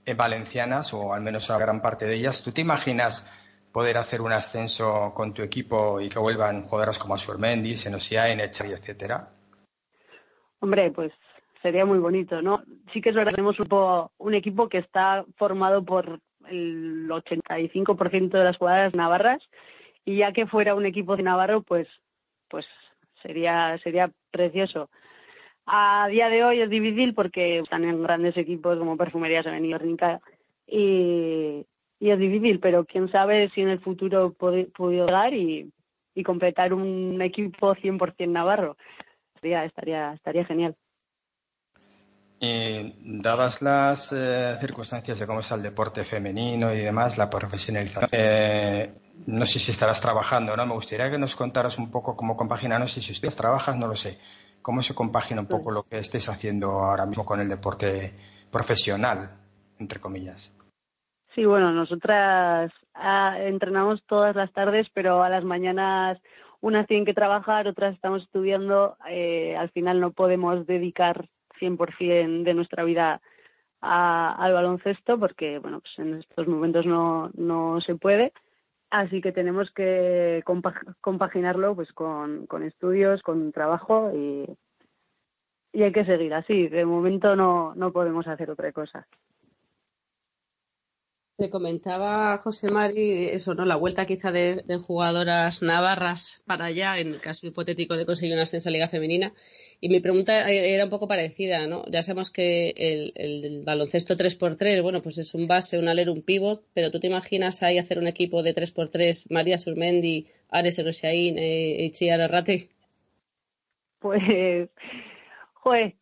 eh, valencianas, o al menos a gran parte de ellas. ¿Tú te imaginas poder hacer un ascenso con tu equipo y que vuelvan jugadoras como Surmendi, Senosiain, Echay, etcétera? Hombre, pues sería muy bonito, ¿no? Sí que es verdad, tenemos un, equipo que está formado por el 85% de las jugadoras navarras y ya que fuera un equipo de Navarro, pues, pues sería, sería precioso. A día de hoy es difícil porque están en grandes equipos como Perfumerías Avenida y, y es difícil, pero quién sabe si en el futuro puede dar y, y completar un equipo 100% navarro. Estaría, estaría, estaría genial. Y dadas las eh, circunstancias de cómo es el deporte femenino y demás, la profesionalización, eh, no sé si estarás trabajando, ¿no? Me gustaría que nos contaras un poco cómo compagina, no sé si ustedes trabajas, no lo sé, cómo se compagina un poco lo que estés haciendo ahora mismo con el deporte profesional, entre comillas. Sí, bueno, nosotras ah, entrenamos todas las tardes, pero a las mañanas unas tienen que trabajar, otras estamos estudiando, eh, al final no podemos dedicar 100% de nuestra vida al baloncesto porque bueno pues en estos momentos no, no se puede. Así que tenemos que compaginarlo pues con, con estudios con trabajo y, y hay que seguir así. De momento no, no podemos hacer otra cosa te comentaba José Mari eso, ¿no? La vuelta quizá de, jugadoras navarras para allá, en el caso hipotético de conseguir un ascenso a Liga Femenina. Y mi pregunta era un poco parecida, ¿no? Ya sabemos que el, el baloncesto 3x3, bueno, pues es un base, un alero, un pivot, pero ¿tú te imaginas ahí hacer un equipo de 3x3, María Surmendi, Ares Erosiaín, eh, Itziar Arrate? Pues, joder,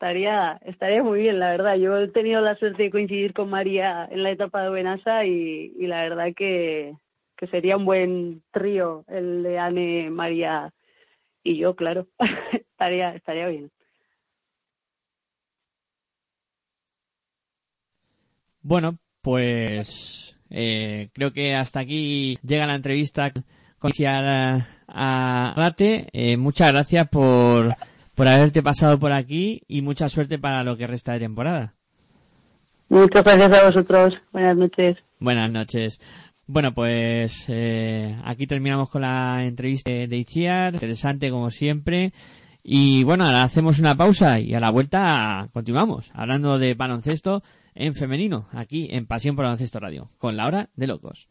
estaría, estaría muy bien, la verdad. Yo he tenido la suerte de coincidir con María en la etapa de Benasa y, la verdad que, que sería un buen trío el de Anne, María y yo, claro. [LAUGHS] estaría, estaría bien. Bueno, pues eh, creo que hasta aquí llega la entrevista con a, a Rate. Eh, muchas gracias por, por haberte pasado por aquí y mucha suerte para lo que resta de temporada. Muchas gracias a vosotros. Buenas noches. Buenas noches. Bueno, pues eh, aquí terminamos con la entrevista de Itziar. Interesante como siempre. Y bueno, ahora hacemos una pausa y a la vuelta continuamos hablando de baloncesto en femenino, aquí en Pasión por Baloncesto Radio, con la hora de locos.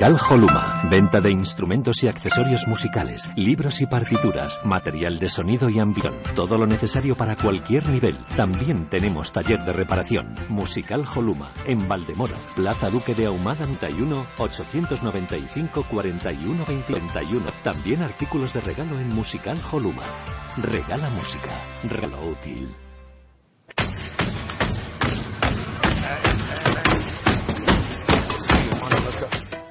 Sical Holuma, venta de instrumentos y accesorios musicales, libros y partituras, material de sonido y ambición, todo lo necesario para cualquier nivel. También tenemos taller de reparación. Musical Holuma, en Valdemoro, Plaza Duque de Ahumada 91, 895 41 21. También artículos de regalo en Musical Holuma. Regala música, regalo útil.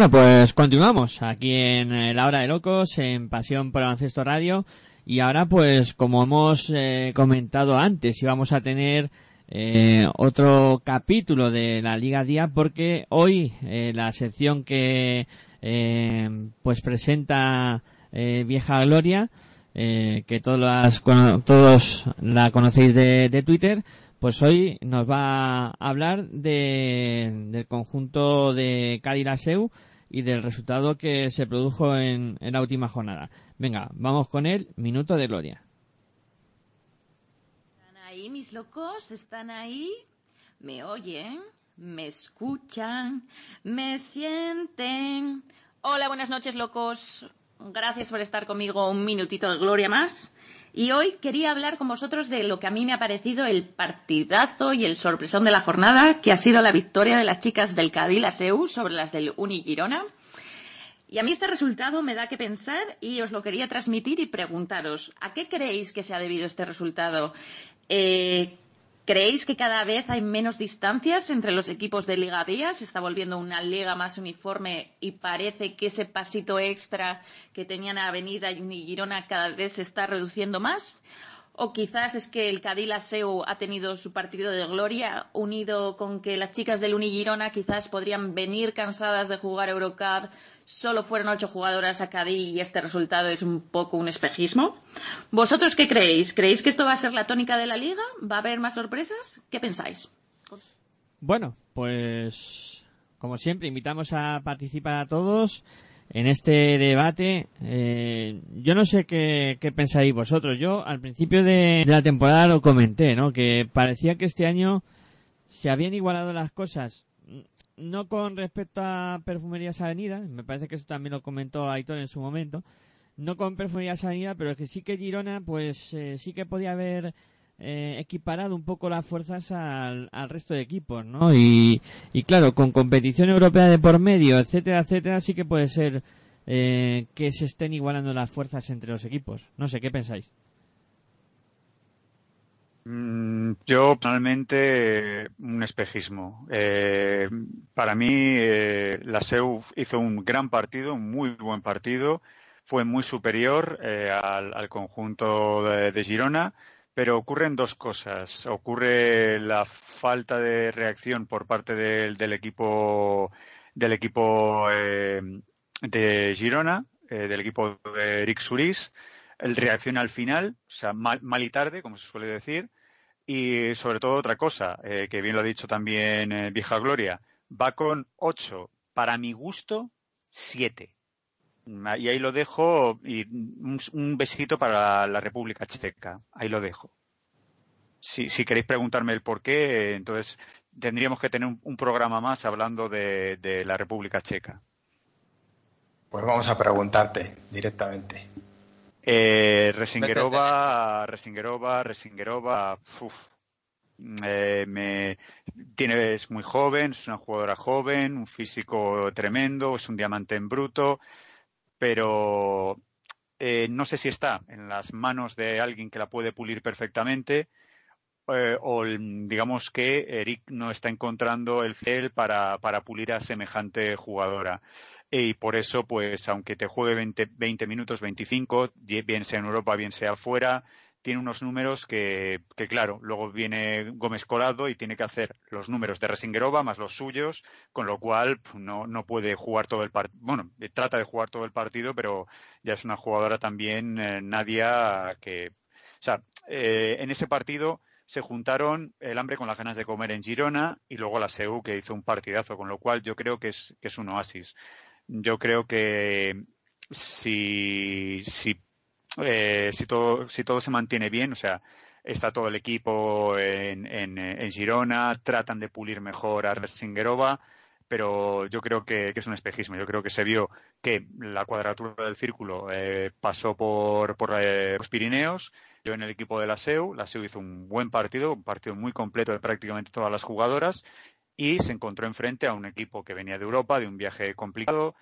Bueno, pues continuamos aquí en eh, La Hora de Locos, en Pasión por Baloncesto Radio. Y ahora, pues, como hemos eh, comentado antes, íbamos a tener eh, otro capítulo de la Liga Día, porque hoy la sección que pues presenta Vieja Gloria, que todos, las, todos la conocéis de, de Twitter, pues hoy nos va a hablar de, del conjunto de Cádiz Laseu y del resultado que se produjo en, en la última jornada. Venga, vamos con el minuto de gloria. ¿Están ahí, mis locos? ¿Están ahí? ¿Me oyen? ¿Me escuchan? ¿Me sienten? Hola, buenas noches, locos. Gracias por estar conmigo un minutito de gloria más. Y hoy quería hablar con vosotros de lo que a mí me ha parecido el partidazo y el sorpresón de la jornada, que ha sido la victoria de las chicas del Cadil Aseu sobre las del Uni Girona. Y a mí este resultado me da que pensar y os lo quería transmitir y preguntaros, ¿a qué creéis que se ha debido este resultado? Eh, ¿Creéis que cada vez hay menos distancias entre los equipos de Liga Día? Se está volviendo una liga más uniforme y parece que ese pasito extra que tenían Avenida y Girona cada vez se está reduciendo más. O quizás es que el Cadil Aseu ha tenido su partido de gloria, unido con que las chicas del Unigirona quizás podrían venir cansadas de jugar Eurocup, solo fueron ocho jugadoras a Cádiz y este resultado es un poco un espejismo. ¿Vosotros qué creéis? ¿Creéis que esto va a ser la tónica de la liga? ¿Va a haber más sorpresas? ¿Qué pensáis? Bueno, pues como siempre invitamos a participar a todos en este debate. Eh, yo no sé qué, pensáis vosotros. Yo al principio de, de la temporada lo comenté, ¿no? Que parecía que este año se habían igualado las cosas. No con respecto a Perfumerías Avenida, me parece que eso también lo comentó Aitor en su momento. No con Perfumerías Avenida, pero es que sí que Girona, pues eh, sí que podía haber eh, equiparado un poco las fuerzas al, al resto de equipos, ¿no? Y, y claro, con competición europea de por medio, etcétera, etcétera, sí que puede ser eh, que se estén igualando las fuerzas entre los equipos. No sé, ¿qué pensáis? Mm, Yo personalmente un espejismo. Eh, para mí eh, la SEU hizo un gran partido, un muy buen partido, fue muy superior eh, al, al conjunto de, de Girona, pero ocurren dos cosas. Ocurre la falta de reacción por parte del, del equipo del equipo eh, de Girona, eh, del equipo de Eric Suris, el reacción al final, o sea, mal, mal y tarde, como se suele decir, y sobre todo otra cosa, eh, que bien lo ha dicho también eh, Vieja Gloria, va con ocho, para mi gusto, siete. Y ahí lo dejo, y un, un besito para la República Checa, ahí lo dejo. Si, si queréis preguntarme el por qué, entonces tendríamos que tener un, un programa más hablando de, de la República Checa. Pues vamos a preguntarte directamente. Eh, Resingerova, Resingerova, Resingerova, uf, eh, me, tiene, es muy joven, es una jugadora joven, un físico tremendo, es un diamante en bruto, pero eh, no sé si está en las manos de alguien que la puede pulir perfectamente eh, o digamos que Eric no está encontrando el cel para, para pulir a semejante jugadora. Y por eso, pues, aunque te juegue 20, 20 minutos, 25, die- bien sea en Europa, bien sea afuera, tiene unos números que, que, claro, luego viene Gómez Colado y tiene que hacer los números de Resingerova más los suyos, con lo cual pues, no, no puede jugar todo el partido. Bueno, eh, trata de jugar todo el partido, pero ya es una jugadora también, eh, Nadia, que. O sea, eh, en ese partido se juntaron el hambre con las ganas de comer en Girona y luego la SEU que hizo un partidazo, con lo cual yo creo que es, que es un oasis. Yo creo que si, si, eh, si, todo, si todo se mantiene bien, o sea, está todo el equipo en, en, Girona, tratan de pulir mejor a Resingerova, pero yo creo que, que es un espejismo. Yo creo que se vio que la cuadratura del círculo eh, pasó por, por eh, los Pirineos. Yo en el equipo de la SEU, la SEU hizo un buen partido, un partido muy completo de prácticamente todas las jugadoras y se encontró enfrente a un equipo que venía de Europa, de un viaje complicado,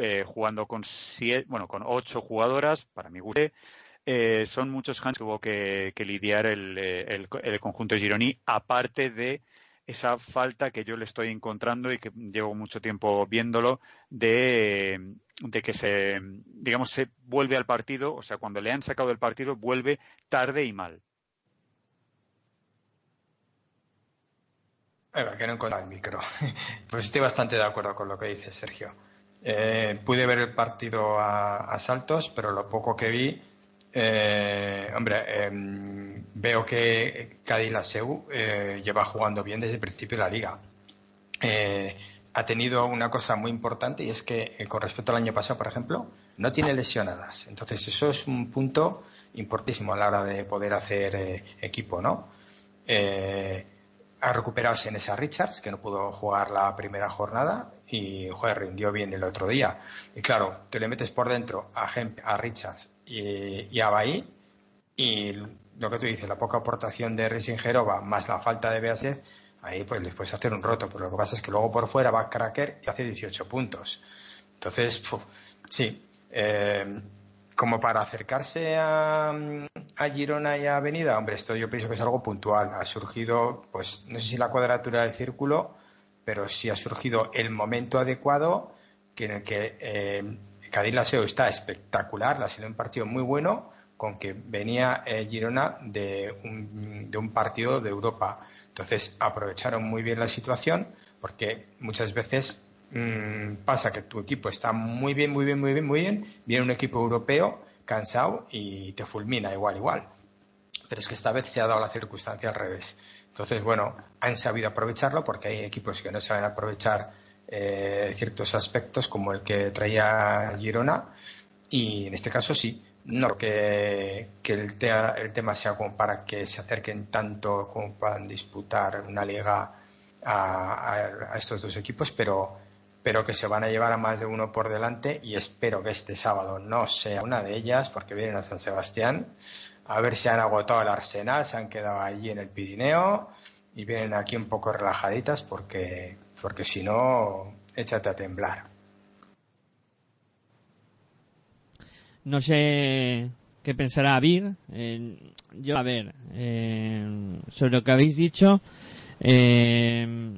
eh, jugando con siete, bueno, con ocho jugadoras, para mi gusto. Eh, son muchos hands que hubo que, lidiar el, el, el conjunto de Gironi, aparte de esa falta que yo le estoy encontrando y que llevo mucho tiempo viéndolo de, de que se, digamos, se vuelve al partido, o sea, cuando le han sacado del partido, vuelve tarde y mal. Que no encuentro el micro. [LAUGHS] Pues estoy bastante de acuerdo con lo que dice Sergio. Eh, pude ver el partido a, a saltos, pero lo poco que vi, eh, hombre, eh, veo que Cádiz Laseu eh, lleva jugando bien desde el principio de la liga. Eh, ha tenido una cosa muy importante y es que eh, con respecto al año pasado, por ejemplo, no tiene lesionadas. Entonces eso es un punto importantísimo a la hora de poder hacer equipo, ¿no? Ha recuperado Senesa Richards, que no pudo jugar la primera jornada y joder, rindió bien el otro día. Y claro, te le metes por dentro a, Hemp, a Richards y, y a Bahí y lo que tú dices, la poca aportación de Risingerova más la falta de Beaset, ahí pues les puedes hacer un roto, pero lo que pasa es que luego por fuera va Cracker y hace 18 puntos. Entonces, puf, sí, eh, como para acercarse a, a Girona y a Avenida, hombre, esto yo pienso que es algo puntual. Ha surgido, pues, no sé si la cuadratura del círculo, pero sí ha surgido el momento adecuado que en el que eh, Cádiz Laseo está espectacular, ha sido un partido muy bueno, con que venía eh, Girona de un, de un partido de Europa. Entonces aprovecharon muy bien la situación porque muchas veces mmm, pasa que tu equipo está muy bien, muy bien, muy bien, muy bien, viene un equipo europeo cansado y te fulmina igual, igual. Pero es que esta vez se ha dado la circunstancia al revés. Entonces, bueno, han sabido aprovecharlo porque hay equipos que no saben aprovechar eh, ciertos aspectos como el que traía Girona y en este caso sí. No que, que el, te, el tema sea como para que se acerquen tanto como puedan disputar una liga a, a, a estos dos equipos, pero, pero que se van a llevar a más de uno por delante y espero que este sábado no sea una de ellas porque vienen a San Sebastián a ver si han agotado el arsenal, se han quedado allí en el Pirineo y vienen aquí un poco relajaditas porque, porque si no, échate a temblar. No sé qué pensará Vir. Eh, yo, a ver, eh, sobre lo que habéis dicho, eh,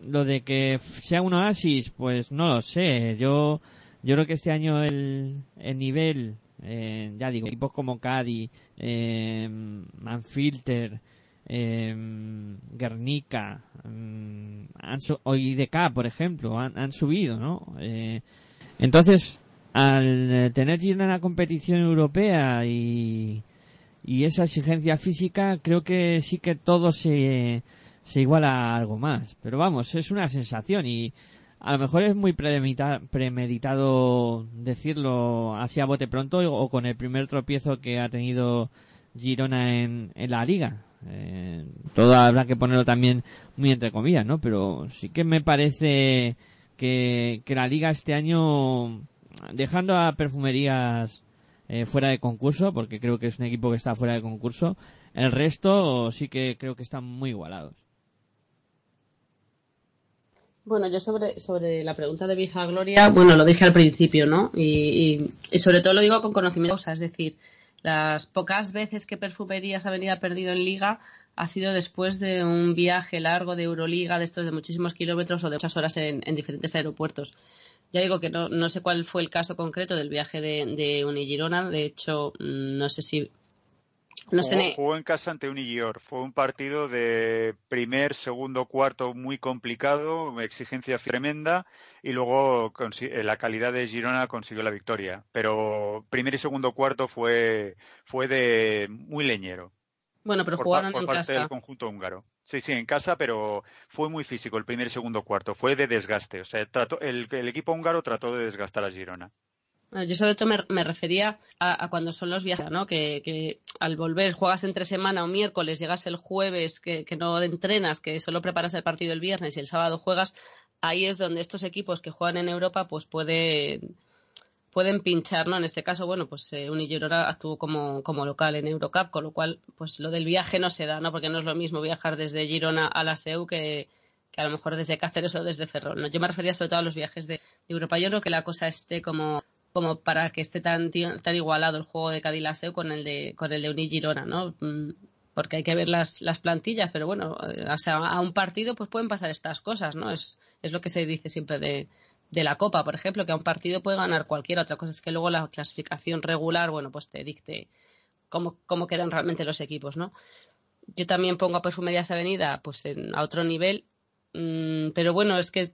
lo de que sea un oasis, pues no lo sé. Yo, yo creo que este año el, el nivel, eh, ya digo, equipos como Cádiz, eh, Manfilter, eh, Guernica, eh, han o IDK, por ejemplo, han, subido, ¿no? Eh, entonces, al eh, tener en la competición europea y, y esa exigencia física, creo que sí que todo se, se iguala algo más. Pero vamos, es una sensación y a lo mejor es muy premedita- premeditado decirlo así a bote pronto o con el primer tropiezo que ha tenido Girona en, en la liga. Eh, todo habrá que ponerlo también muy entre comillas, ¿no? Pero sí que me parece que, que la liga este año, dejando a perfumerías eh, fuera de concurso, porque creo que es un equipo que está fuera de concurso, el resto sí que creo que están muy igualados. Bueno, yo sobre, sobre la pregunta de Vieja Gloria, bueno, lo dije al principio, ¿no? Y, y, y sobre todo lo digo con conocimiento, o sea, es decir, las pocas veces que Perfumerías ha venido perdido en Liga ha sido después de un viaje largo de Euroliga, de estos de muchísimos kilómetros o de muchas horas en, en diferentes aeropuertos. Ya digo que no, no sé cuál fue el caso concreto del viaje de, de Unigirona, de hecho, mm, no sé si. No jugó, en casa ante Unigior. Fue un partido de primer, segundo, cuarto muy complicado, exigencia tremenda y luego eh, la calidad de Girona consiguió la victoria. Pero primer y segundo cuarto fue, fue de muy leñero bueno, pero por, jugaron por en parte casa. del conjunto húngaro. Sí, sí, en casa, pero fue muy físico el primer y segundo cuarto. Fue de desgaste. O sea, trató, el, el equipo húngaro trató de desgastar a Girona. Yo sobre todo me, refería a, a cuando son los viajes, ¿no? Que, que al volver juegas entre semana o miércoles, llegas el jueves, que, que no entrenas, que solo preparas el partido el viernes y el sábado juegas, ahí es donde estos equipos que juegan en Europa pues pueden pueden pinchar, ¿no? En este caso, bueno, pues eh, Unigirona actuó como, como local en Eurocup, con lo cual, pues lo del viaje no se da, ¿no? Porque no es lo mismo viajar desde Girona a la SEU que, que a lo mejor desde Cáceres o desde Ferrol. Yo me refería sobre todo a los viajes de Europa. Yo creo que la cosa esté como como para que esté tan, igualado el juego de Cádiz-Laseu con el de con el de Unigirona, ¿no? Mm, porque hay que ver las, las plantillas, pero bueno, eh, o sea, a un partido pues pueden pasar estas cosas, ¿no? Es, lo que se dice siempre de, de la Copa, por ejemplo, que a un partido puede ganar cualquiera. Otra cosa es que luego la clasificación regular, bueno, pues te dicte cómo, cómo quedan realmente los equipos, ¿no? Yo también pongo a Perfume Díaz Avenida pues en, a otro nivel, mm, pero bueno, es que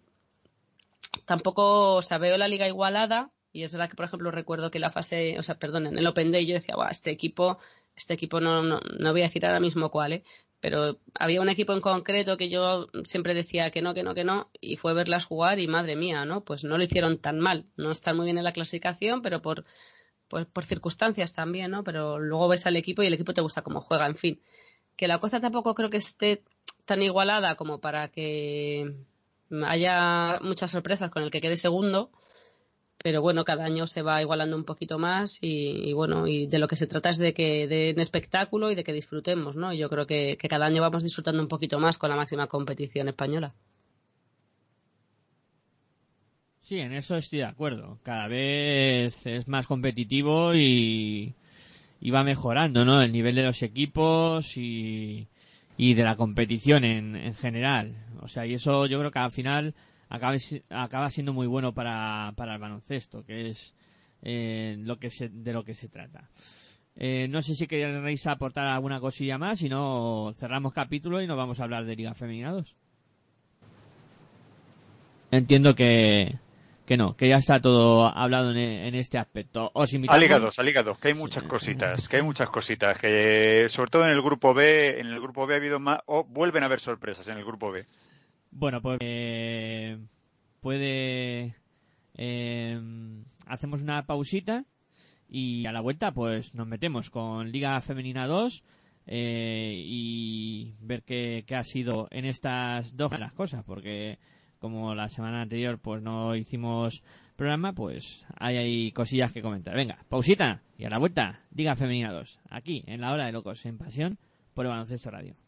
tampoco, o veo la liga igualada y es verdad que, por ejemplo, recuerdo que la fase, o sea, perdón, en el Open Day yo decía, "Buah, este equipo, este equipo no, no, no voy a decir ahora mismo cuál, ¿eh? pero había un equipo en concreto que yo siempre decía que no, que no, que no, y fue verlas jugar y madre mía, ¿no? Pues no lo hicieron tan mal, no están muy bien en la clasificación, pero por, por, por circunstancias también, ¿no? Pero luego ves al equipo y el equipo te gusta cómo juega, en fin. Que la cosa tampoco creo que esté tan igualada como para que haya muchas sorpresas con el que quede segundo, pero bueno, cada año se va igualando un poquito más y, bueno, y de lo que se trata es de que den espectáculo y de que disfrutemos, ¿no? Yo creo que, cada año vamos disfrutando un poquito más con la máxima competición española. Sí, en eso estoy de acuerdo. Cada vez es más competitivo y, y va mejorando, ¿no? El nivel de los equipos y, y de la competición en, en general. O sea, y eso yo creo que al final acaba, acaba siendo muy bueno para, para el baloncesto, que es eh, lo que se, de lo que se trata. Eh, no sé si queréis aportar alguna cosilla más, si no cerramos capítulo y nos vamos a hablar de Liga Femenina 2. Entiendo que, que no, que ya está todo hablado en, en este aspecto. Os invitamos... A Liga 2, a Liga 2, que hay muchas cositas, que hay muchas cositas, que sobre todo en el grupo B, en el grupo B ha habido más, o vuelven a haber sorpresas en el grupo B. Bueno, pues eh, puede... eh, hacemos una pausita y a la vuelta pues nos metemos con Liga Femenina 2 eh, y ver qué, ha sido en estas dos las cosas, porque como la semana anterior pues no hicimos programa, pues hay, hay cosillas que comentar. Venga, pausita y a la vuelta Liga Femenina 2, aquí en la hora de locos en pasión por el baloncesto radio.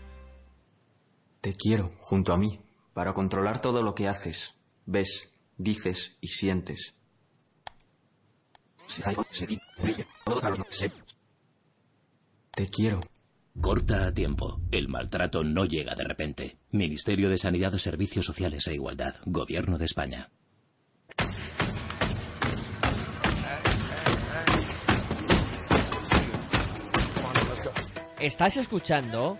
Te quiero junto a mí para controlar todo lo que haces, ves, dices y sientes. Te quiero. Corta a tiempo. El maltrato no llega de repente. Ministerio de Sanidad, Servicios Sociales e Igualdad. Gobierno de España. Estás escuchando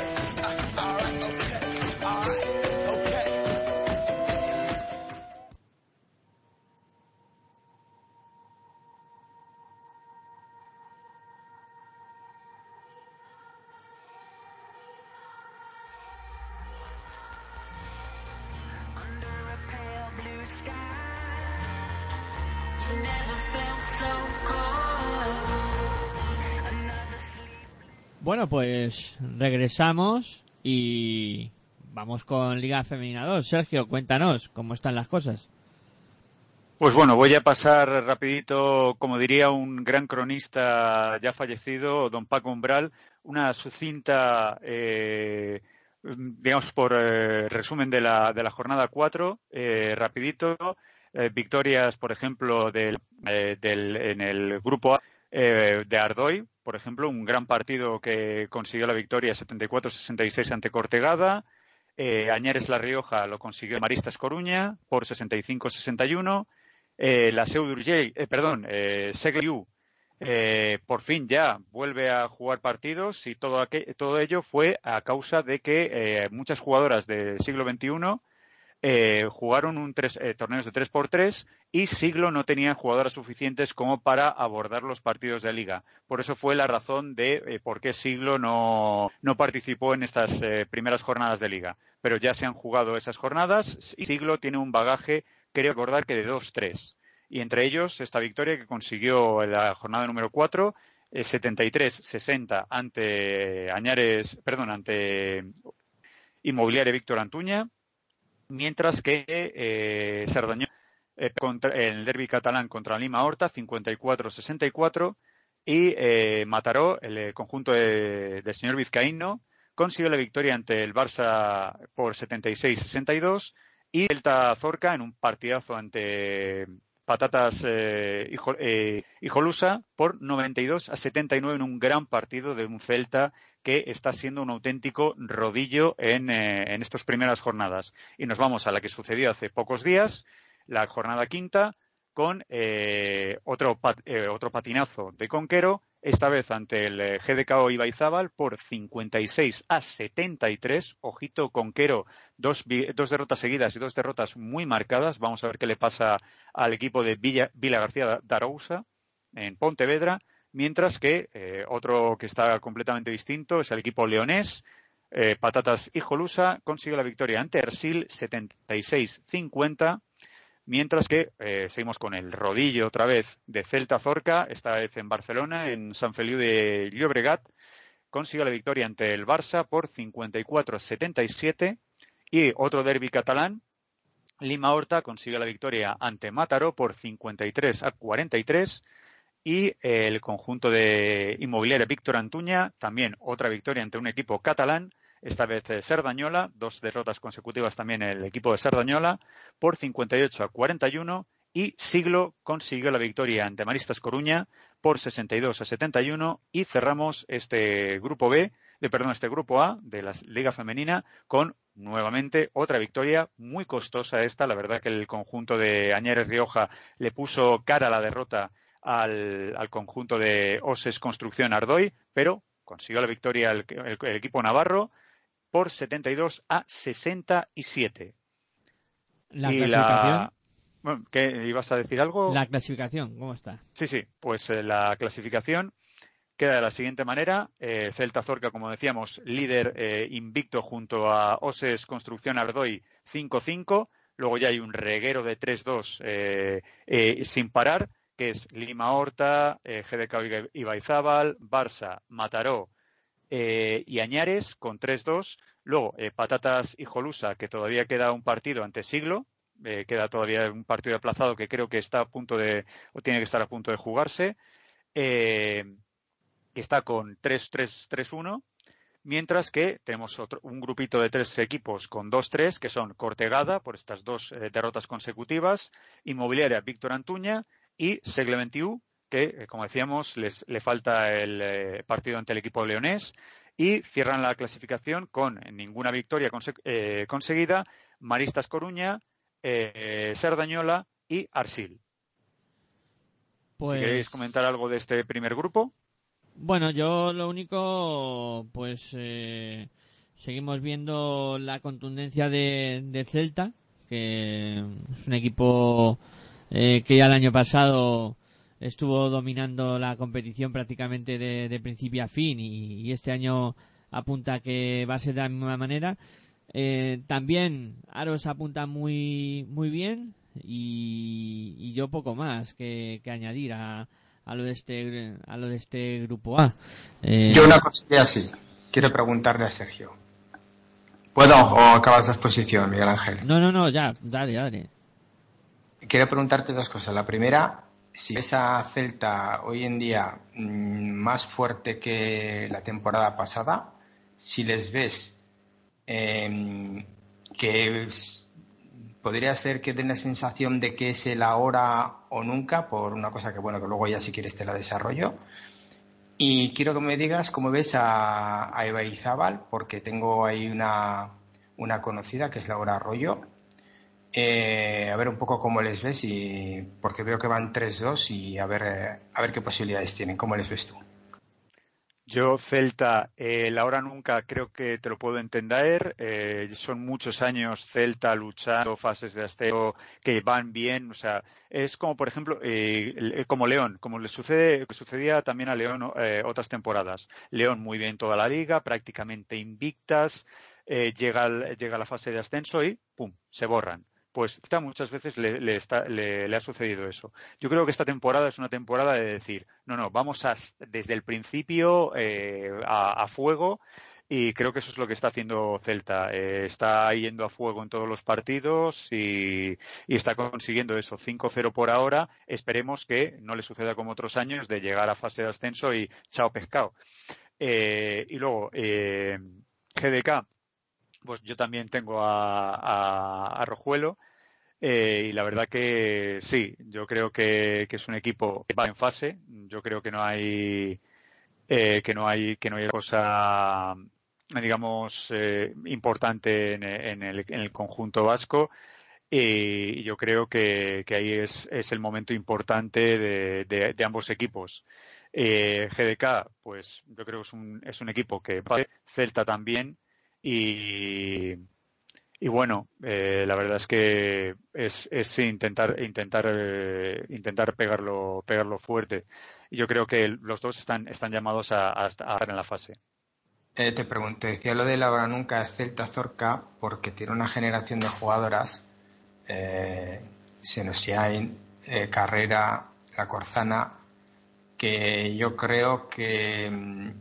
Bueno, pues regresamos y vamos con Liga Femenina 2. Sergio, cuéntanos cómo están las cosas. Pues bueno, voy a pasar rapidito, como diría un gran cronista ya fallecido, don Paco Umbral, una sucinta, eh, digamos, por eh, resumen de la, de la jornada 4, eh, rapidito. Eh, victorias, por ejemplo, del, eh, del, en el grupo A de Ardoy, por ejemplo, un gran partido que consiguió la victoria 74-66 ante Cortegada. Eh, Añares La Rioja lo consiguió Maristas Coruña por 65-61. Eh, la Seu eh, perdón, eh, eh, por fin ya vuelve a jugar partidos y todo, todo ello fue a causa de que eh, muchas jugadoras del siglo XXI eh, jugaron un tres, eh, torneos de 3x3 y Siglo no tenía jugadoras suficientes como para abordar los partidos de liga. Por eso fue la razón de eh, por qué Siglo no, no participó en estas eh, primeras jornadas de liga. Pero ya se han jugado esas jornadas y Siglo tiene un bagaje, creo recordar que de 2-3. Y entre ellos esta victoria que consiguió la jornada número 4, eh, 73-60 ante Añares, perdón, ante Inmobiliaria Víctor Antuña, mientras que eh, Sardañola eh, contra, el derby catalán contra Lima Horta 54-64 y eh, Mataró, el eh, conjunto de- del señor Vizcaíno, consiguió la victoria ante el Barça por 76-62 y Celta Zorca en un partidazo ante Patatas eh, Hijo- eh, Hijolusa por 92 a 79 en un gran partido de un Celta que está siendo un auténtico rodillo en, eh, en estas primeras jornadas. Y nos vamos a la que sucedió hace pocos días, la jornada quinta, con eh, otro, eh, otro patinazo de Conquero, esta vez ante el eh, GDKO Ibaizábal por 56 a 73. Ojito, Conquero, dos, dos derrotas seguidas y dos derrotas muy marcadas. Vamos a ver qué le pasa al equipo de Villa, García de Arousa en Pontevedra. Mientras que otro que está completamente distinto es el equipo leonés. Patatas Hijolusa consigue la victoria ante Ersil 76-50. Mientras que eh, seguimos con el rodillo otra vez de Celta Zorca, esta vez en Barcelona, en San Feliu de Llobregat, consigue la victoria ante el Barça por 54-77 y otro derby catalán, Lima Horta consigue la victoria ante Mataró por 53 a 43 y el conjunto de inmobiliaria Víctor Antuña, también otra victoria ante un equipo catalán, esta vez eh, Cerdañola, dos derrotas consecutivas también el equipo de Cerdañola, por 58 a 41 y Siglo consiguió la victoria ante Maristas Coruña por 62 a 71 y cerramos este grupo B, de, perdón, este grupo A de la Liga Femenina con nuevamente otra victoria muy costosa esta, la verdad que el conjunto de Añeres Rioja le puso cara a la derrota al, al conjunto de Oses Construcción Ardoy, pero consiguió la victoria el equipo navarro por 72 a 67. La Y clasificación. Bueno, ¿qué, ¿Ibas a decir algo? La clasificación, ¿cómo está? Sí, sí, pues eh, la clasificación queda de la siguiente manera. Eh, Celta Zorca, como decíamos, líder eh, invicto junto a Oses Construcción Ardoy 5-5. Luego ya hay un reguero de 3-2 eh, eh, sin parar, que es Lima Horta, eh, GDK Ibaizábal, Barça, Mataró eh, y Añares con 3-2. Luego eh, Patatas y Jolusa, que todavía queda un partido ante siglo. eh, queda todavía un partido aplazado que creo que está a punto de, o tiene que estar a punto de jugarse. Está con 3-3-3-1. Mientras que tenemos otro, un grupito de tres equipos con 2-3, que son Cortegada, por estas dos derrotas consecutivas, Inmobiliaria Víctor Antuña y Segle 21, que, eh, como decíamos, les, le falta el eh, partido ante el equipo leonés. Y cierran la clasificación con ninguna victoria conse- eh, conseguida, Maristas Coruña, eh, Sardañola y Arsil. Pues- Si queréis comentar algo de este primer grupo. Bueno, yo lo único, pues seguimos viendo la contundencia de, de Celta, que es un equipo eh, que ya el año pasado estuvo dominando la competición prácticamente de, de principio a fin y, y este año apunta que va a ser de la misma manera. Eh, también Aros apunta muy muy bien y, y yo poco más que, que añadir a, a lo de este a lo de este grupo A. Eh, Yo una cosilla así. Quiero preguntarle a Sergio. ¿Puedo o acabas la exposición, Miguel Ángel? No, no, no, ya, dale, dale. Quiero preguntarte dos cosas. La primera, si ves a Celta hoy en día mm, más fuerte que la temporada pasada, si les ves em, que podría ser que den la sensación de que es el ahora o nunca, por una cosa que bueno, que luego ya si quieres te la desarrollo. Y quiero que me digas cómo ves a, a Eva Izábal, porque tengo ahí una, una conocida que es Laura Arroyo, Eh, a ver un poco cómo les ves y porque veo que van 3-2 y a ver, eh, a ver qué posibilidades tienen. ¿Cómo les ves tú? Yo, Celta, eh, la hora nunca creo que te lo puedo entender. Eh, son muchos años Celta luchando fases de ascenso que van bien. O sea, es como, por ejemplo, como León, como le sucede, sucedía también a León otras temporadas. León muy bien toda la liga, prácticamente invictas. llega, llega la fase de ascenso y ¡pum! se borran. Pues muchas veces le, le ha sucedido eso. Yo creo que esta temporada es una temporada de decir, no, no, vamos a, desde el principio eh, a, fuego y creo que eso es lo que está haciendo Celta. Eh, está yendo a fuego en todos los partidos y, está consiguiendo eso, 5-0 por ahora. Esperemos que no le suceda como otros años de llegar a fase de ascenso y chao pescado. Eh, y luego, GDK, pues yo también tengo a, a, Rojuelo. Eh, y la verdad que sí, yo creo que, es un equipo que va en fase. Yo creo que no hay eh, que no hay que no hay cosa digamos eh, importante en, el, conjunto vasco y yo creo que, ahí es, es el momento importante de ambos equipos. Eh, GDK, pues yo creo que es un, es un equipo que va Celta también y, y bueno, eh, la verdad es que es, es intentar intentar eh, intentar pegarlo pegarlo fuerte. Y yo creo que los dos están están llamados a, a estar en la fase. Eh, te pregunto, decía lo de la hora nunca de Celta Zorca porque tiene una generación de jugadoras, eh, Senosiain, Carrera, La Corzana, que yo creo que mm,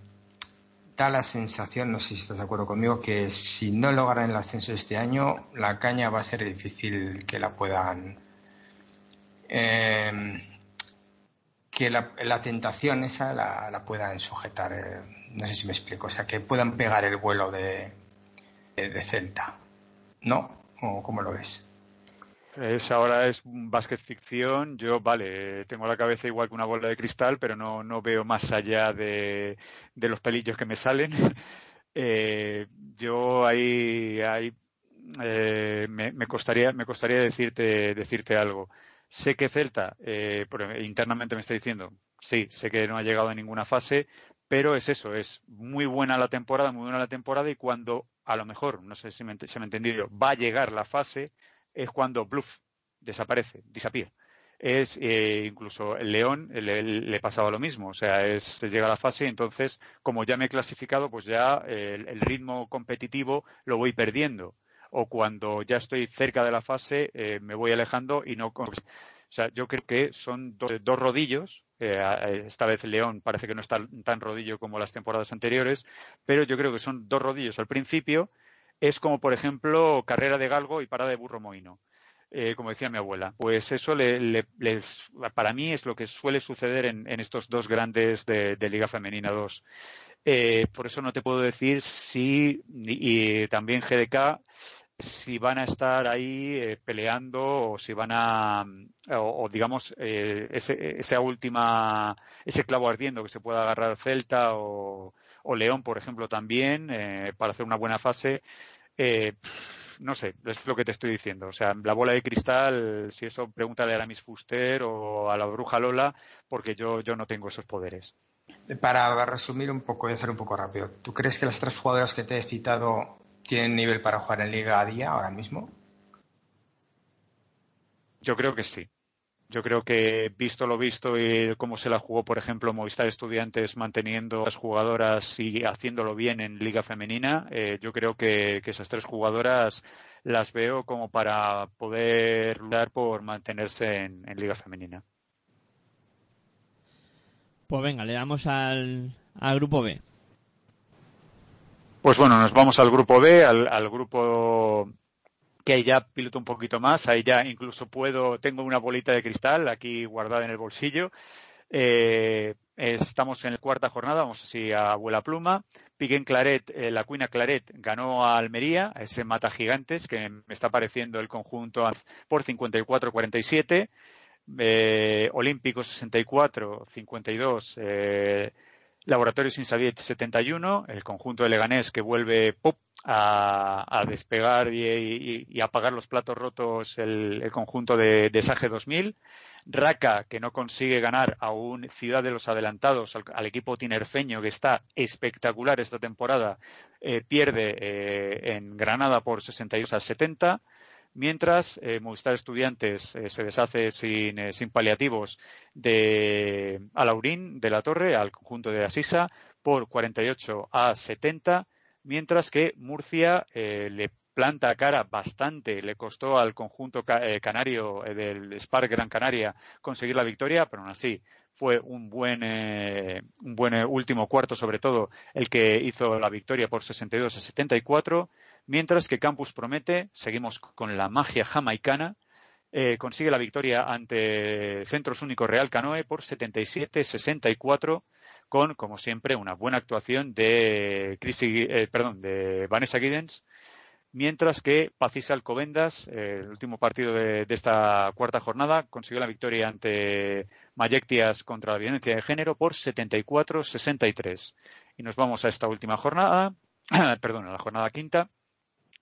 da la sensación, no sé si estás de acuerdo conmigo, que si no logran el ascenso este año, la caña va a ser difícil que la puedan. eh, que la, la tentación esa la, la puedan sujetar. eh, no sé si me explico. O sea, que puedan pegar el vuelo de, de, Celta. ¿No? ¿O cómo lo ves? Es ahora es básquet ficción. Yo, vale, tengo la cabeza igual que una bola de cristal, pero no, no veo más allá de, de los pelillos que me salen. [LAUGHS] Eh, yo ahí, ahí eh, me, costaría, me costaría decirte, decirte algo. Sé que Celta, eh, internamente me está diciendo, sí, sé que no ha llegado a ninguna fase, pero es eso, es muy buena la temporada, muy buena la temporada y cuando a lo mejor, no sé si me, se me ha entendido, va a llegar la fase, es cuando bluff desaparece, disappear. Es eh, incluso el León le, pasaba lo mismo, o sea, es llega a la fase y entonces como ya me he clasificado, pues ya el, ritmo competitivo lo voy perdiendo. O cuando ya estoy cerca de la fase, eh, me voy alejando y no. con- O sea, yo creo que son dos, dos rodillos. eh, esta vez León parece que no está tan rodillo como las temporadas anteriores, pero yo creo que son dos rodillos al principio. Es como, por ejemplo, carrera de galgo y parada de burro mohino eh, como decía mi abuela. Pues eso le, le- les- para mí es lo que suele suceder en, en estos dos grandes de, Liga Femenina 2. Eh, por eso no te puedo decir si, y, también GDK, si van a estar ahí eh, peleando o si van a, o, digamos, ese, esa última, ese clavo ardiendo que se pueda agarrar Celta o, o León, por ejemplo, también, eh, para hacer una buena fase. Eh, no sé, es lo que te estoy diciendo. O sea, la bola de cristal, si eso, pregúntale a la Miss Fuster o a la bruja Lola, porque yo, yo no tengo esos poderes. Para resumir un poco y hacer un poco rápido, ¿tú crees que las tres jugadoras que te he citado tienen nivel para jugar en Liga a día ahora mismo? Yo creo que sí. Yo creo que, visto lo visto y cómo se la jugó, por ejemplo, Movistar Estudiantes manteniendo a las jugadoras y haciéndolo bien en Liga Femenina, eh, yo creo que, que esas tres jugadoras las veo como para poder luchar por mantenerse en, en Liga Femenina. Pues venga, le damos al, al grupo B. Pues bueno, nos vamos al grupo B, al, al grupo que ahí ya piloto un poquito más, ahí ya incluso puedo, tengo una bolita de cristal aquí guardada en el bolsillo. Eh, estamos en la cuarta jornada, vamos así a abuela pluma. Piquen Claret, eh, la Cuina Claret ganó a Almería, a ese mata gigantes que me está pareciendo el conjunto por 54-47. Eh, Olímpico 64, 52. Eh, Laboratorios Insabiet 71, el conjunto de Leganés que vuelve pop, a, a despegar y, y, y, apagar los platos rotos el, conjunto de, de Sage 2000. Raka, que no consigue ganar a un Ciudad de los Adelantados, al, al equipo tinerfeño que está espectacular esta temporada, eh, pierde eh, en Granada por 62 a 70 mientras eh, Movistar Estudiantes eh, se deshace sin, eh, sin, paliativos de Alaurín de la Torre al conjunto de Asisa por 48 a 70, mientras que Murcia le planta cara bastante, le costó al conjunto canario del Spark Gran Canaria conseguir la victoria, pero aún así fue un buen, un buen último cuarto, sobre todo el que hizo la victoria por 62 a 74, mientras que Campus Promete, seguimos con la magia jamaicana, eh, consigue la victoria ante Centros Único Real Canoe por 77-64 con, como siempre, una buena actuación de, eh, perdón, de Vanessa Giddens, mientras que Pacisa Alcobendas, eh, el último partido de, de, esta cuarta jornada, consiguió la victoria ante Mayectias contra la violencia de género por 74-63. Y nos vamos a esta última jornada, [CLEARS THROAT] perdón, a la jornada quinta,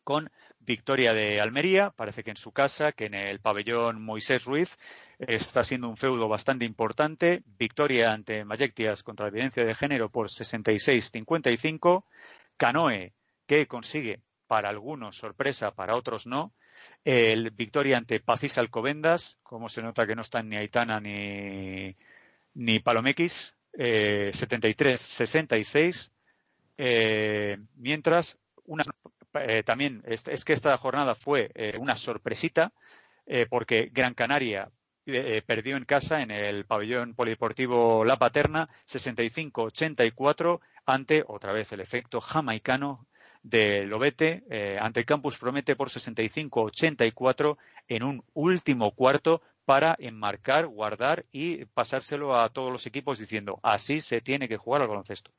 con victoria de Almería, parece que en su casa, que en el pabellón Moisés Ruiz está siendo un feudo bastante importante, victoria ante Mayectias contra la violencia de género por 66-55, Canoe, que consigue para algunos sorpresa, para otros no, el victoria ante Pacis Alcobendas, como se nota que no están ni Aitana ni, ni Palomequis, eh, 73-66, eh, mientras una, eh, también es, que esta jornada fue eh, una sorpresita porque Gran Canaria perdió en casa en el pabellón polideportivo La Paterna 65-84 ante otra vez el efecto jamaicano de Lobete eh, ante el Campus Promete por 65-84 en un último cuarto para enmarcar, guardar y pasárselo a todos los equipos diciendo así se tiene que jugar al baloncesto.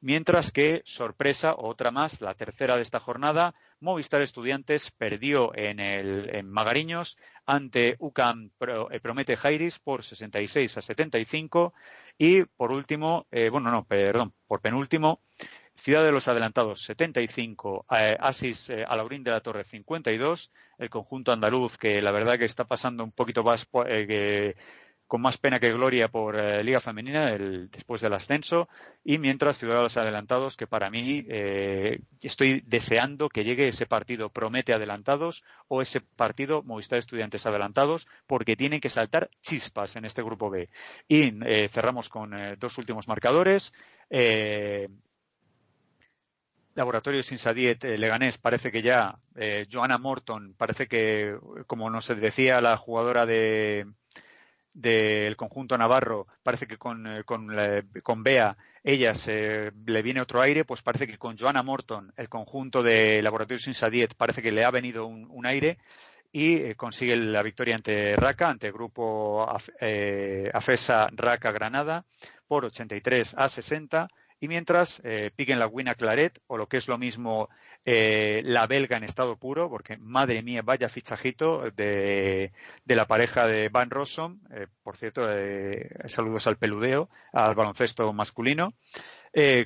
Mientras que, sorpresa, otra más, la tercera de esta jornada, Movistar Estudiantes perdió en, el, en Magariños ante UCAM Pro, eh, Promete Jairis por 66 a 75 y por último, eh, bueno, no, perdón, por penúltimo, Ciudad de los Adelantados 75, eh, Asis eh, Alaurín de la Torre 52, el conjunto andaluz que la verdad que está pasando un poquito más eh, con más pena que gloria por eh, Liga Femenina después del ascenso y mientras Ciudad de los Adelantados que para mí eh, estoy deseando que llegue ese partido Promete Adelantados o ese partido Movistar Estudiantes Adelantados porque tienen que saltar chispas en este grupo B. Y eh, cerramos con dos últimos marcadores. Laboratorios Insadiet eh, Leganés parece que ya eh, Joanna Morton parece que como nos decía la jugadora de del de conjunto navarro parece que con, eh, con, con Bea ella se, le viene otro aire pues parece que con Joanna Morton el conjunto de Laboratorios Insadiet parece que le ha venido un, aire y eh, consigue la victoria ante Raca, ante el grupo eh, Afesa Raca Granada por 83 a 60 y mientras eh, piquen la Wina Claret, o lo que es lo mismo eh, la belga en estado puro, porque madre mía, vaya fichajito de, la pareja de Van Rossum, eh, por cierto, eh, saludos al peludeo, al baloncesto masculino,